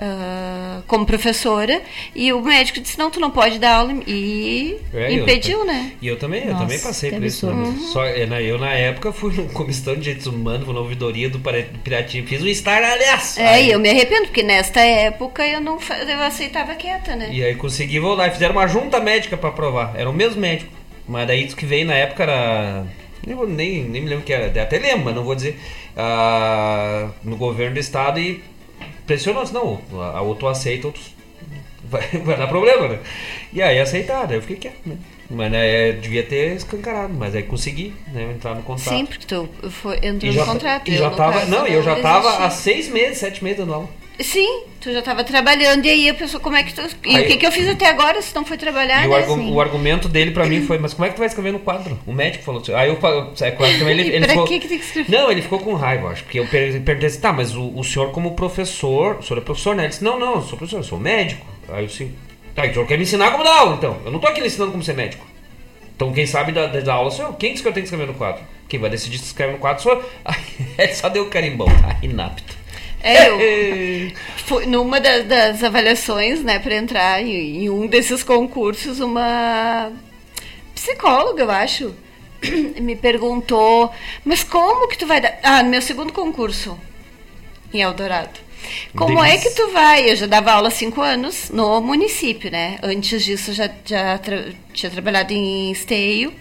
[SPEAKER 9] ah, como professora e o médico disse não tu não pode dar aula e
[SPEAKER 7] É, eu-
[SPEAKER 9] impediu né
[SPEAKER 7] E eu também, eu
[SPEAKER 8] Nossa,
[SPEAKER 7] também passei por isso. né? Só, é, na- eu, na época, fui no Comissão de Direitos Humanos, na ouvidoria do Pirativo. Fiz um estardalhaço.
[SPEAKER 9] é
[SPEAKER 7] Aí-
[SPEAKER 9] e eu me arrependo porque nesta época eu não eu aceitava quieta né
[SPEAKER 7] E aí consegui voltar. E fizeram uma junta médica pra aprovar. Era o mesmo médico. Mas daí diz que veio na época era. Nem, nem, nem me lembro o que era. Até lembro, mas não vou dizer. Ah, no governo do estado e pressionou. disse, Não, a, a outro aceita, outros. Vai, vai dar problema, né? E aí aceitaram. Aí eu fiquei quieto, né? Mas né, é, devia ter escancarado. Mas aí consegui né, entrar no contrato.
[SPEAKER 9] sim porque tu foi, entrou
[SPEAKER 7] já,
[SPEAKER 9] no contrato
[SPEAKER 7] e
[SPEAKER 9] eu,
[SPEAKER 7] já tava. Não, eu já tava
[SPEAKER 9] desisti.
[SPEAKER 7] há seis meses, sete meses dando aula.
[SPEAKER 9] Sim tu já estava trabalhando e aí a pessoa como é que tu e
[SPEAKER 7] Aí
[SPEAKER 9] o que
[SPEAKER 7] eu-
[SPEAKER 9] que eu fiz até agora se não foi trabalhar
[SPEAKER 7] E o,
[SPEAKER 9] né?
[SPEAKER 7] argu-
[SPEAKER 8] sim.
[SPEAKER 7] o argumento dele pra mim foi, mas como é que tu vai escrever no quadro? O médico falou assim. Aí eu falei, é claro, também ele, ele
[SPEAKER 9] pra
[SPEAKER 7] ficou.
[SPEAKER 9] que que tem que escrever?
[SPEAKER 7] Não, ele ficou com raiva, acho. Porque eu per- perguntei assim, tá, mas o, o senhor como professor, o senhor é professor, né? Ele disse, não, não, eu sou professor, eu sou médico. Aí eu disse, tá, o senhor quer me ensinar como dar aula, então? Eu não tô aqui ensinando como ser médico. Então quem sabe da, da aula sou eu. Quem disse que eu tenho que escrever no quadro? Quem vai decidir se escreve no quadro sou eu. Aí só deu o carimbão, tá? Inapto.
[SPEAKER 9] É, eu fui numa da- das avaliações, né, para entrar em, em um desses concursos, uma psicóloga, eu acho, me perguntou, mas como que tu vai dar? Ah, no meu segundo concurso em Eldorado. Como é que tu vai? Eu já dava aula há cinco anos no município, né? Antes disso já, já tra- tinha trabalhado em Esteio.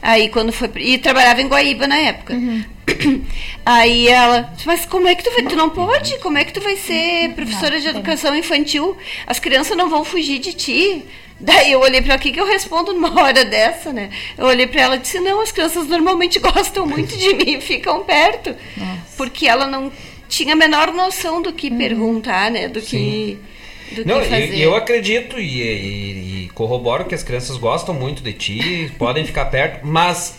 [SPEAKER 9] Aí quando foi. E trabalhava em Guaíba na época. Aí ela, mas como é que tu vai? Tu não pode? Como é que tu vai ser professora de educação infantil? As crianças não vão fugir de ti. Daí eu olhei para o que que eu respondo numa hora dessa, né? Eu olhei para ela e disse: "Não, as crianças normalmente gostam muito de mim ficam perto". Porque ela não tinha a menor noção do que perguntar, né? Do que do
[SPEAKER 7] Não,
[SPEAKER 9] que fazer.
[SPEAKER 7] e eu acredito e, e- e corroboro que as crianças gostam muito de ti, podem ficar perto, mas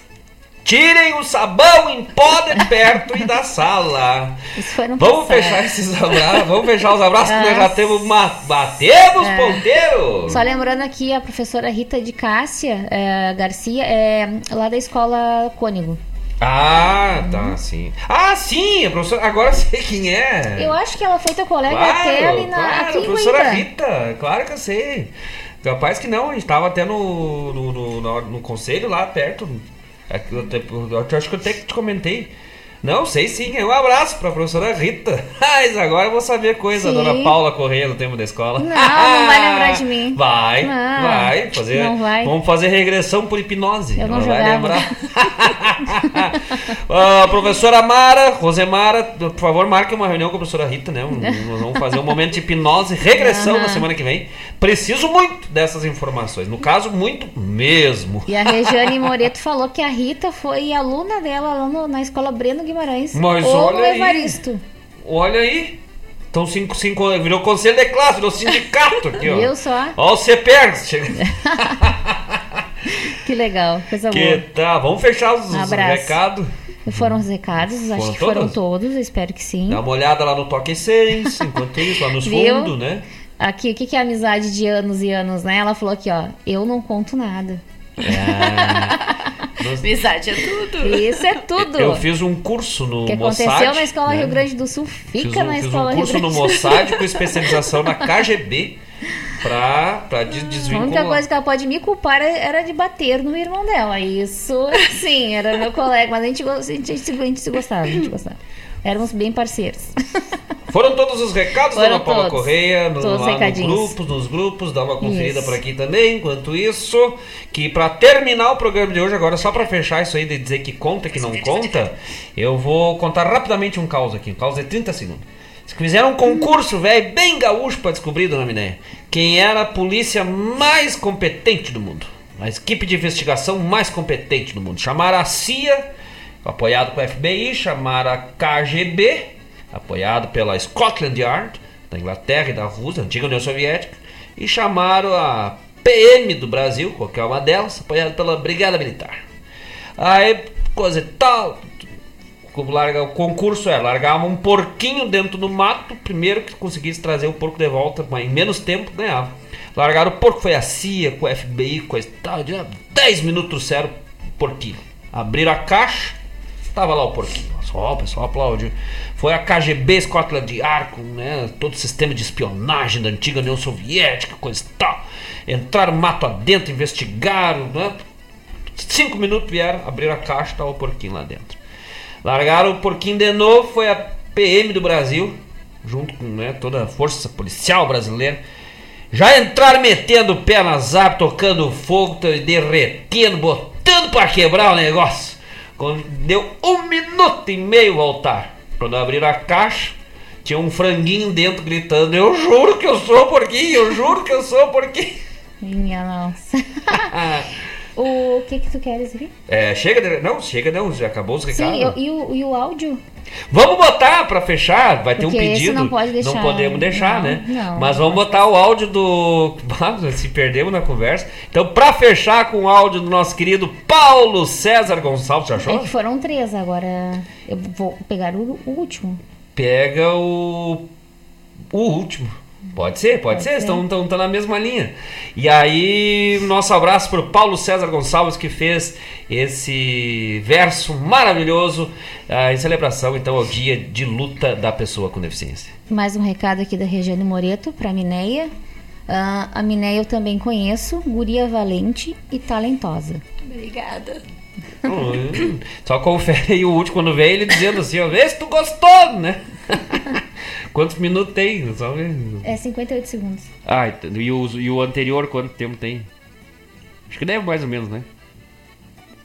[SPEAKER 7] tirem o sabão em pó de perto e da sala.
[SPEAKER 8] Isso foi no
[SPEAKER 7] Vamos
[SPEAKER 8] passado.
[SPEAKER 7] fechar esses abraços, vamos fechar os abraços, que nós já temos uma. Batemos
[SPEAKER 8] É.
[SPEAKER 7] ponteiro!
[SPEAKER 8] Só lembrando aqui, a professora Rita de Cássia é, Garcia é lá da escola Cônigo.
[SPEAKER 7] Ah, tá, sim. Ah, sim, a professora. Agora sei quem é.
[SPEAKER 8] Eu acho que ela foi teu colega
[SPEAKER 7] Claro,
[SPEAKER 8] até ali na,
[SPEAKER 7] claro,
[SPEAKER 8] aqui
[SPEAKER 7] a professora
[SPEAKER 8] Coimbra.
[SPEAKER 7] Rita, claro que eu sei. Capaz que não, a gente tava até no, no, no, no- no conselho lá perto. É eu acho que eu até te comentei. Não, sei sim. Um abraço pra professora Rita. Mas agora eu vou saber coisa,
[SPEAKER 8] Sim.
[SPEAKER 7] da dona Paula Correia no tempo da escola.
[SPEAKER 8] Não, não vai lembrar de mim.
[SPEAKER 7] Vai,
[SPEAKER 8] Não,
[SPEAKER 7] vai. Fazer,
[SPEAKER 8] não vai.
[SPEAKER 7] Vamos fazer regressão por hipnose.
[SPEAKER 8] Eu não
[SPEAKER 7] Ela vai lembrar. Ah, professora Mara, Rosemara, por favor, marque uma reunião com a professora Rita, né? Vamos fazer um momento de hipnose, regressão na
[SPEAKER 8] Aham.
[SPEAKER 7] semana que vem. Preciso muito dessas informações. No caso, muito mesmo.
[SPEAKER 8] E a Regiane Moreto falou que a Rita foi aluna dela lá na escola Breno Guimarães.
[SPEAKER 7] Mas
[SPEAKER 8] ou
[SPEAKER 7] olha
[SPEAKER 8] no
[SPEAKER 7] aí.
[SPEAKER 8] Evaristo.
[SPEAKER 7] Olha aí. Então, cinco, cinco, virou conselho de classe, virou sindicato aqui, ó.
[SPEAKER 8] Viu só?
[SPEAKER 7] Ó, o. Chega...
[SPEAKER 8] Que legal, coisa
[SPEAKER 7] Que
[SPEAKER 8] boa.
[SPEAKER 7] tá, vamos fechar os,
[SPEAKER 8] Abraço.
[SPEAKER 7] recados.
[SPEAKER 8] Foram os recados, acho
[SPEAKER 7] Foram
[SPEAKER 8] que foram
[SPEAKER 7] todos?
[SPEAKER 8] eu espero que sim.
[SPEAKER 7] Dá uma olhada lá no Toque 6, enquanto isso, lá nos fundos, né?
[SPEAKER 8] Aqui, o que que é amizade de anos e anos, né? Ela falou aqui, ó, eu não conto nada.
[SPEAKER 7] É.
[SPEAKER 9] Amizade é tudo.
[SPEAKER 8] Isso é tudo.
[SPEAKER 7] Eu fiz um curso no
[SPEAKER 8] O que
[SPEAKER 7] Mossad.
[SPEAKER 8] aconteceu na Escola
[SPEAKER 7] né?
[SPEAKER 8] Rio Grande do Sul
[SPEAKER 7] Fiz
[SPEAKER 8] fica
[SPEAKER 7] um,
[SPEAKER 8] na
[SPEAKER 7] fiz um
[SPEAKER 8] Escola Rio
[SPEAKER 7] curso
[SPEAKER 8] Grande
[SPEAKER 7] no
[SPEAKER 8] do Sul.
[SPEAKER 7] Mossad com especialização na KGB pra, pra des-
[SPEAKER 8] A
[SPEAKER 7] desvincular.
[SPEAKER 8] única coisa que ela pode me culpar era de bater no irmão dela. Isso, sim, era meu colega, mas a gente, a gente, se- a gente se gostava, a gente gostava. Éramos bem parceiros.
[SPEAKER 7] Foram todos os recados da
[SPEAKER 8] Foram
[SPEAKER 7] Ana Paula
[SPEAKER 8] todos.
[SPEAKER 7] Correia, no,
[SPEAKER 8] Todos
[SPEAKER 7] lá nos
[SPEAKER 8] recadinhos.
[SPEAKER 7] grupos, nos grupos, dá uma conferida por aqui também. Enquanto isso, que pra terminar o programa de hoje, agora só pra fechar isso aí de dizer que conta, que não conta, eu vou contar rapidamente um caos aqui, um caos de 30 segundos. Eles fizeram um concurso, velho, bem gaúcho pra descobrir, dona Minéia, quem era a polícia mais competente do mundo. A equipe de investigação mais competente do mundo. Chamaram a CIA, apoiado pelo FBI, chamaram a KGB, apoiado pela Scotland Yard, da Inglaterra e da Rússia, antiga União Soviética, e chamaram a PM do Brasil, qualquer uma delas, apoiado pela Brigada Militar. Aí, coisa e tal, larga, o concurso é largava um porquinho dentro do mato, primeiro que conseguisse trazer o porco de volta, mas em menos tempo ganhava. Largaram o porco, foi a CIA, com o FBI, coisa e tal, de 10 minutos zero, porquinho. Abriram a caixa, tava lá o porquinho, Só o pessoal aplaudiu. Foi a KGB Scotland Yard, com né, todo o sistema de espionagem da antiga União Soviética, coisa e tal. Entraram mato adentro, investigaram, né? Cinco minutos vieram, abriram a caixa, tava o porquinho lá dentro. Largaram o porquinho de novo, foi a PM do Brasil, junto com né, toda a força policial brasileira. Já entraram metendo o pé na zap, tocando fogo, derretendo, botando pra quebrar o negócio. Quando deu um minuto e meio voltar. Quando abriram a caixa, tinha um franguinho dentro gritando: Eu juro que eu sou porquinho, eu juro que eu sou porquinho.
[SPEAKER 8] Minha nossa. o que que tu queres ver?
[SPEAKER 7] É, chega de. Não, chega não, já acabou os recados.
[SPEAKER 8] Sim, eu- e, o, e o áudio?
[SPEAKER 7] Vamos botar pra fechar, vai ter um
[SPEAKER 8] Porque
[SPEAKER 7] pedido.
[SPEAKER 8] não pode deixar.
[SPEAKER 7] Não podemos deixar,
[SPEAKER 8] Não,
[SPEAKER 7] né?
[SPEAKER 8] não.
[SPEAKER 7] Mas vamos botar o áudio do. Se perdemos na conversa. Então, pra fechar com o áudio do nosso querido Paulo César Gonçalves, já
[SPEAKER 8] É
[SPEAKER 7] achou?
[SPEAKER 8] que foram três, agora eu vou pegar o, o último.
[SPEAKER 7] Pega o. O último. Pode ser, pode, ser, estão estão na mesma linha. E aí, nosso abraço pro Paulo César Gonçalves que fez esse verso maravilhoso ah, em celebração então ao dia de luta da pessoa com deficiência.
[SPEAKER 8] Mais um recado aqui da Regiane Moreto para Mineia. Ah, a Mineia eu também conheço, guria valente e talentosa.
[SPEAKER 9] Obrigada.
[SPEAKER 7] Só confere aí o último quando vem ele dizendo assim, ó, vê se tu gostou, né? Quantos minutos tem?
[SPEAKER 8] É 58 segundos.
[SPEAKER 7] Ah, e o, e o anterior quanto tempo tem? Acho que deve mais ou menos, né?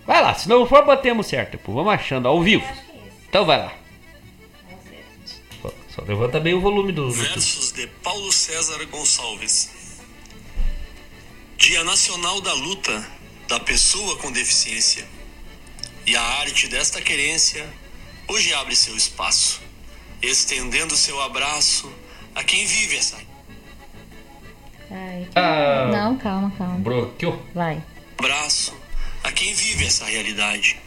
[SPEAKER 7] Vai lá, se não for, batemos certo. Pô, vamos achando ao vivo. Então vai lá. Só, só levanta bem o volume do. do-
[SPEAKER 10] Versos de Paulo César Gonçalves. Dia Nacional da Luta da Pessoa com Deficiência. E a arte desta querência hoje abre seu espaço, estendendo seu abraço a quem vive essa
[SPEAKER 8] Ai, que-
[SPEAKER 7] Ah.
[SPEAKER 8] Não, calma, calma.
[SPEAKER 7] Broqueou.
[SPEAKER 8] Vai.
[SPEAKER 10] abraço a quem vive essa realidade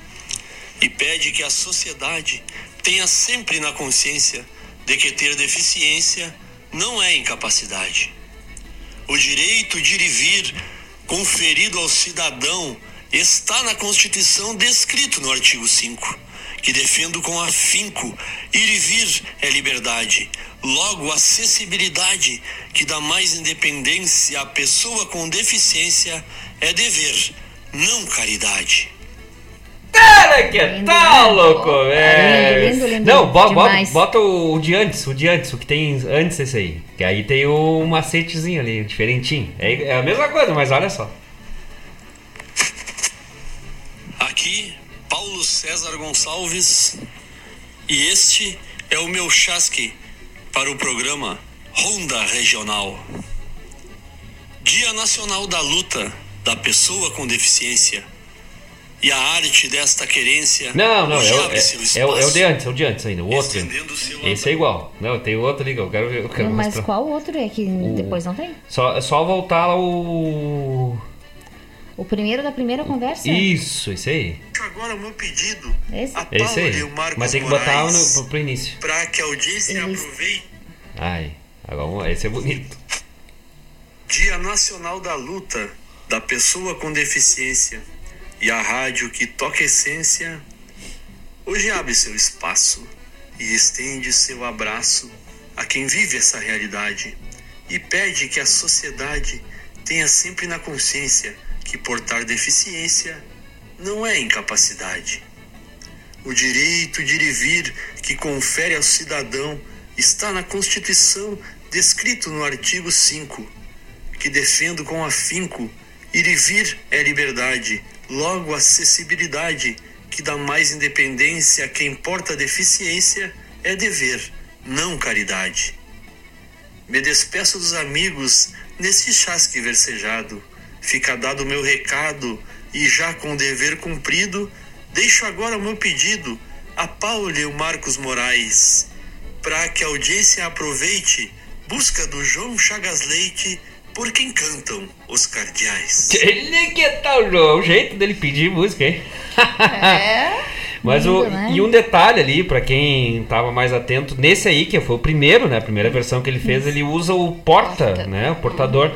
[SPEAKER 10] e pede que a sociedade tenha sempre na consciência de que ter deficiência não é incapacidade. O direito de ir e vir conferido ao cidadão está na Constituição descrito no artigo 5, que defendo com afinco ir e vir é liberdade. Logo, acessibilidade, que dá mais independência à pessoa com deficiência, é dever, não caridade.
[SPEAKER 7] Cara, que
[SPEAKER 8] Lindo,
[SPEAKER 7] tal,
[SPEAKER 8] né?
[SPEAKER 7] louco, velho?
[SPEAKER 8] lindo, lindo
[SPEAKER 7] Não, bo-
[SPEAKER 8] demais.
[SPEAKER 7] bota o de antes, o de antes, o que tem antes desse aí. Que aí tem o macetezinho ali, diferentinho. É, é a mesma coisa, mas olha só.
[SPEAKER 10] Aqui, Paulo César Gonçalves, e este é o meu chasque para o programa Ronda Regional. Dia Nacional da Luta da Pessoa com Deficiência. E a arte desta querência
[SPEAKER 7] Não, não, é, o- é, é, o- é o de antes, é o de antes ainda, o outro. Esse é igual. Não, tem outro ali que eu quero ver. Eu quero
[SPEAKER 8] Mas
[SPEAKER 7] mostrar.
[SPEAKER 8] qual outro é que depois não tem?
[SPEAKER 7] Só, é só voltar lá o.
[SPEAKER 8] Primeiro da primeira conversa?
[SPEAKER 7] Isso, esse aí.
[SPEAKER 10] Agora o meu pedido
[SPEAKER 8] Esse?
[SPEAKER 10] a
[SPEAKER 7] É esse aí.
[SPEAKER 10] e o Marcos
[SPEAKER 7] Mas tem que botar
[SPEAKER 10] Moraes
[SPEAKER 7] no, pro início.
[SPEAKER 10] para que a audiência
[SPEAKER 8] Eles-
[SPEAKER 10] aproveite
[SPEAKER 7] Ai, agora esse é bonito.
[SPEAKER 10] Dia Nacional da Luta da Pessoa com Deficiência e a rádio que toca essência hoje abre seu espaço e estende seu abraço a quem vive essa realidade e pede que a sociedade tenha sempre na consciência que portar deficiência não é incapacidade. O direito de ir e vir que confere ao cidadão está na Constituição descrito no artigo 5 que defendo com afinco, ir e vir é liberdade, logo acessibilidade, que dá mais independência a quem porta deficiência, é dever, não caridade. Me despeço dos amigos nesse chasque versejado, fica dado o meu recado, e já com o dever cumprido, deixo agora o meu pedido a Paulo e o Marcos Moraes, para que a audiência aproveite, busca do João Chagas Leite, por quem cantam os cardeais.
[SPEAKER 7] Ele que tal o jeito dele pedir música, hein?
[SPEAKER 9] É.
[SPEAKER 7] Mas o,
[SPEAKER 8] Lindo, né?
[SPEAKER 7] e um detalhe ali, pra quem tava mais atento, nesse aí, que foi o primeiro, né? A primeira versão que ele fez, ele usa o porta,
[SPEAKER 9] Porta.
[SPEAKER 7] né? O portador.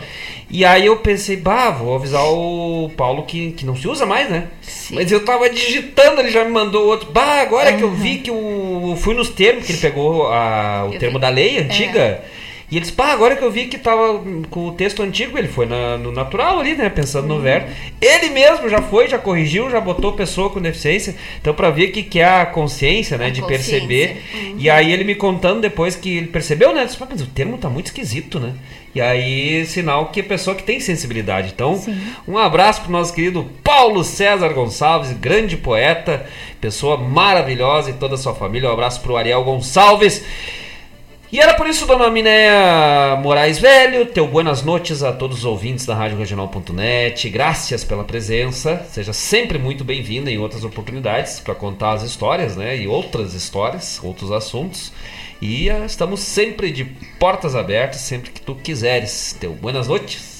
[SPEAKER 7] E aí eu pensei, bah, vou avisar o Paulo que, que não se usa mais, né?
[SPEAKER 9] Sim.
[SPEAKER 7] Mas eu tava digitando, ele já me mandou outro. Bah, agora que eu vi que o. Fui nos termos, que ele pegou a, o
[SPEAKER 9] Eu
[SPEAKER 7] termo
[SPEAKER 9] vi.
[SPEAKER 7] da lei antiga. E ele disse, pá, agora que eu vi que tava com o texto antigo, ele foi na- no natural ali, né? Pensando no verbo. Ele mesmo já foi, já corrigiu, já botou pessoa com deficiência. Então, pra ver o que, que é a consciência, né?
[SPEAKER 9] A
[SPEAKER 7] de
[SPEAKER 9] consciência.
[SPEAKER 7] perceber. E aí ele me contando depois que ele percebeu, né? Disse, "Pá, mas o termo tá muito esquisito, né? E aí, sinal que é pessoa que tem sensibilidade. Então,
[SPEAKER 8] Sim.
[SPEAKER 7] um abraço pro nosso querido Paulo César Gonçalves, grande poeta, pessoa maravilhosa e toda a sua família. Um abraço pro Ariel Gonçalves. E era por isso, dona Minéia Moraes Velho, teu buenas noites a todos os ouvintes da Rádio Regional.net. Graças pela presença. Seja sempre muito bem-vinda em outras oportunidades para contar as histórias, né? E outras histórias, outros assuntos. E ah, estamos sempre de portas abertas, sempre que tu quiseres. Teu buenas noites.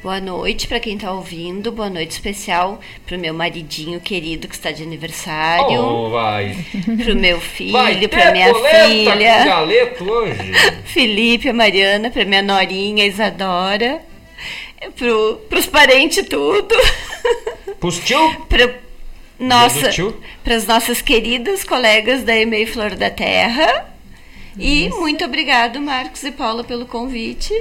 [SPEAKER 9] Boa noite para quem tá ouvindo. Boa noite especial pro meu maridinho querido que está de aniversário.
[SPEAKER 7] Oh, vai.
[SPEAKER 9] Pro meu filho, pra minha filha.
[SPEAKER 7] galeto hoje.
[SPEAKER 9] Felipe, a Mariana, pra minha norinha Isadora. Pro, pros parentes tudo.
[SPEAKER 7] Pros tio?
[SPEAKER 9] Pra, nossa,
[SPEAKER 7] tio.
[SPEAKER 9] pras nossas queridas colegas da EMEI Flor da Terra. E muito obrigado, Marcos e Paula, pelo convite.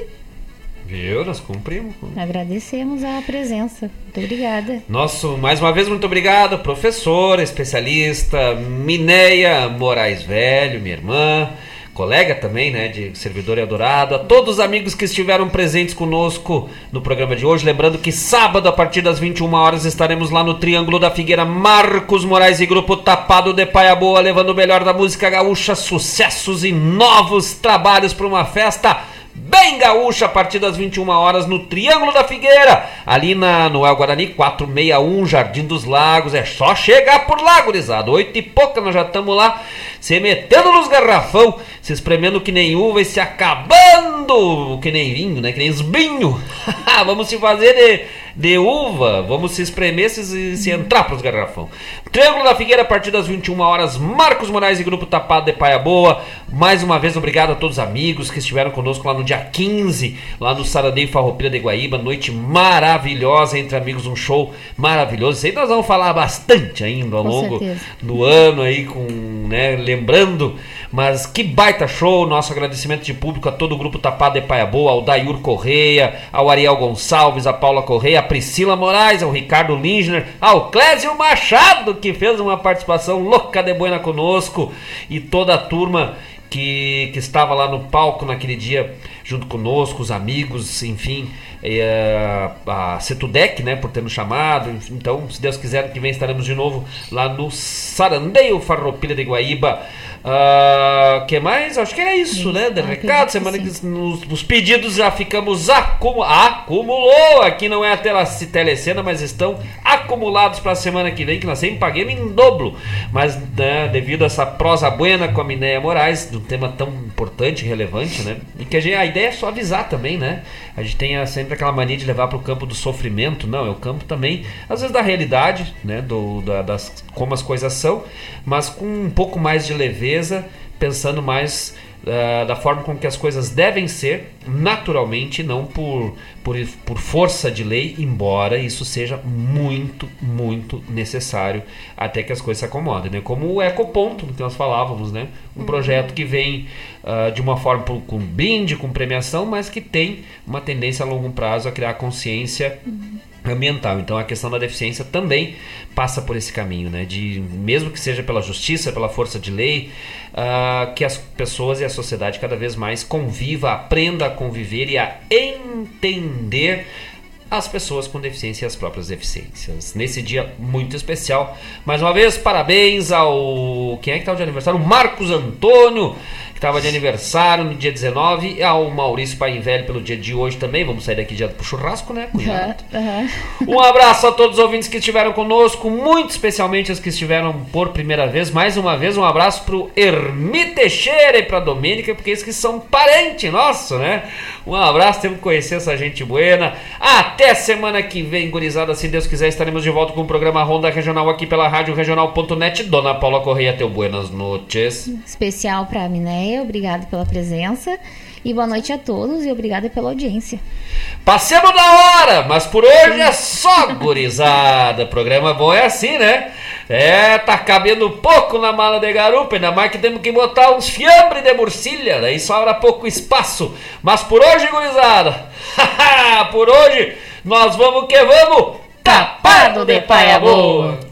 [SPEAKER 7] Viu? Nós cumprimos.
[SPEAKER 8] Agradecemos a presença. Muito obrigada.
[SPEAKER 7] Nosso, mais uma vez, muito obrigado, professora, especialista, Mineia Moraes Velho, minha irmã, colega também, né, de servidor Eldorado, a todos os amigos que estiveram presentes conosco no programa de hoje. Lembrando que sábado, a partir das 21 horas, estaremos lá no Triângulo da Figueira, Marcos Moraes e Grupo Tapado de Paia Boa, levando o melhor da música gaúcha, sucessos e novos trabalhos para uma festa bem gaúcha a partir das 21 horas no Triângulo da Figueira, ali na Noel Guarani 461, Jardim dos Lagos. É só chegar por lá, gurizada. Oito e pouca nós já estamos lá, se metendo nos garrafão, se espremendo que nem uva e se acabando que nem vinho, né? Que nem esbinho. vamos se fazer de, de uva, vamos se espremer se, se entrar pros garrafão. Triângulo da Figueira a partir das 21 horas. Marcos Moraes e Grupo Tapado de Paia Boa. Mais uma vez, obrigado a todos os amigos que estiveram conosco lá no dia 15, lá no Saradeio Farroupilha de Guaíba. Noite maravilhosa entre amigos, um show maravilhoso. Isso aí nós vamos falar bastante ainda ao
[SPEAKER 8] Com
[SPEAKER 7] longo
[SPEAKER 8] certeza.
[SPEAKER 7] do ano aí, com, né, lembrando. Mas que baita show, nosso agradecimento de público a todo o grupo Tapado de Paia Boa, ao Dayur Correia, ao Ariel Gonçalves, a Paula Correia, a Priscila Moraes, ao Ricardo Lindner, ao Clésio Machado, que fez uma participação louca de buena conosco, e toda a turma que, que estava lá no palco naquele dia junto conosco, os amigos, enfim, é, a Cetudec, né, por ter nos chamado. Então, se Deus quiser, que vem estaremos de novo lá no Sarandeio Farroupilha de Guaíba. Ah, que mais? Acho que era isso, né? De
[SPEAKER 8] Ah,
[SPEAKER 7] recado, semana
[SPEAKER 8] que
[SPEAKER 7] nos, os pedidos já ficamos acumu acumulou. Aqui não é a tela, telecena, mas estão acumulados para a semana que vem, que nós sempre paguemos em dobro. Mas né, devido a essa prosa buena com a Minéia Moraes, de um tema tão importante e relevante, né? E que a, gente- a ideia é só avisar também, né? A gente tem a- sempre aquela mania de levar para o campo do sofrimento, não, é o campo também, às vezes da realidade, né? Do, da- das, como as coisas são, mas com um pouco mais de leveza, pensando mais ah, da forma com que as coisas devem ser, naturalmente, não por, por, por força de lei, embora isso seja muito, muito necessário até que as coisas se acomodem. Né? Como o Ecoponto, que nós falávamos, né? um projeto que vem ah, de uma forma por- com brinde, com premiação, mas que tem uma tendência a longo prazo a criar consciência ambiental. Então a questão da deficiência também passa por esse caminho, né? De mesmo que seja pela justiça, pela força de lei, ah, que as pessoas e a sociedade cada vez mais conviva, aprenda a conviver e a entender as pessoas com deficiência e as próprias deficiências. Nesse dia muito especial, mais uma vez, parabéns ao. Quem é que tá de aniversário? Marcos Antônio, que estava de aniversário no dia 19, ao Maurício Pai Velho pelo dia de hoje também. Vamos sair daqui direto pro churrasco, né, cunhado?
[SPEAKER 8] Aham.
[SPEAKER 7] Um abraço a todos os ouvintes que estiveram conosco, muito especialmente os que estiveram por primeira vez. Mais uma vez, um abraço pro Hermi Teixeira e pra Domênica, porque eles que são parente nosso, né? Um abraço, temos que conhecer essa gente buena. Até semana que vem, gurizada, se Deus quiser, estaremos de volta com o programa Ronda Regional aqui pela Rádio Regional.net. Dona Paula Correia, teu buenas noches.
[SPEAKER 8] Especial pra Minéia, obrigado pela presença. E boa noite a todos e obrigada pela audiência.
[SPEAKER 7] Passemos da hora, mas por hoje é só gurizada. Programa bom é assim, né? É, tá cabendo pouco na mala de garupa, ainda mais que temos que botar uns fiambre de murcilha, daí sobra pouco espaço. Mas por hoje, gurizada, por hoje nós vamos que vamos, tapado de paia boa.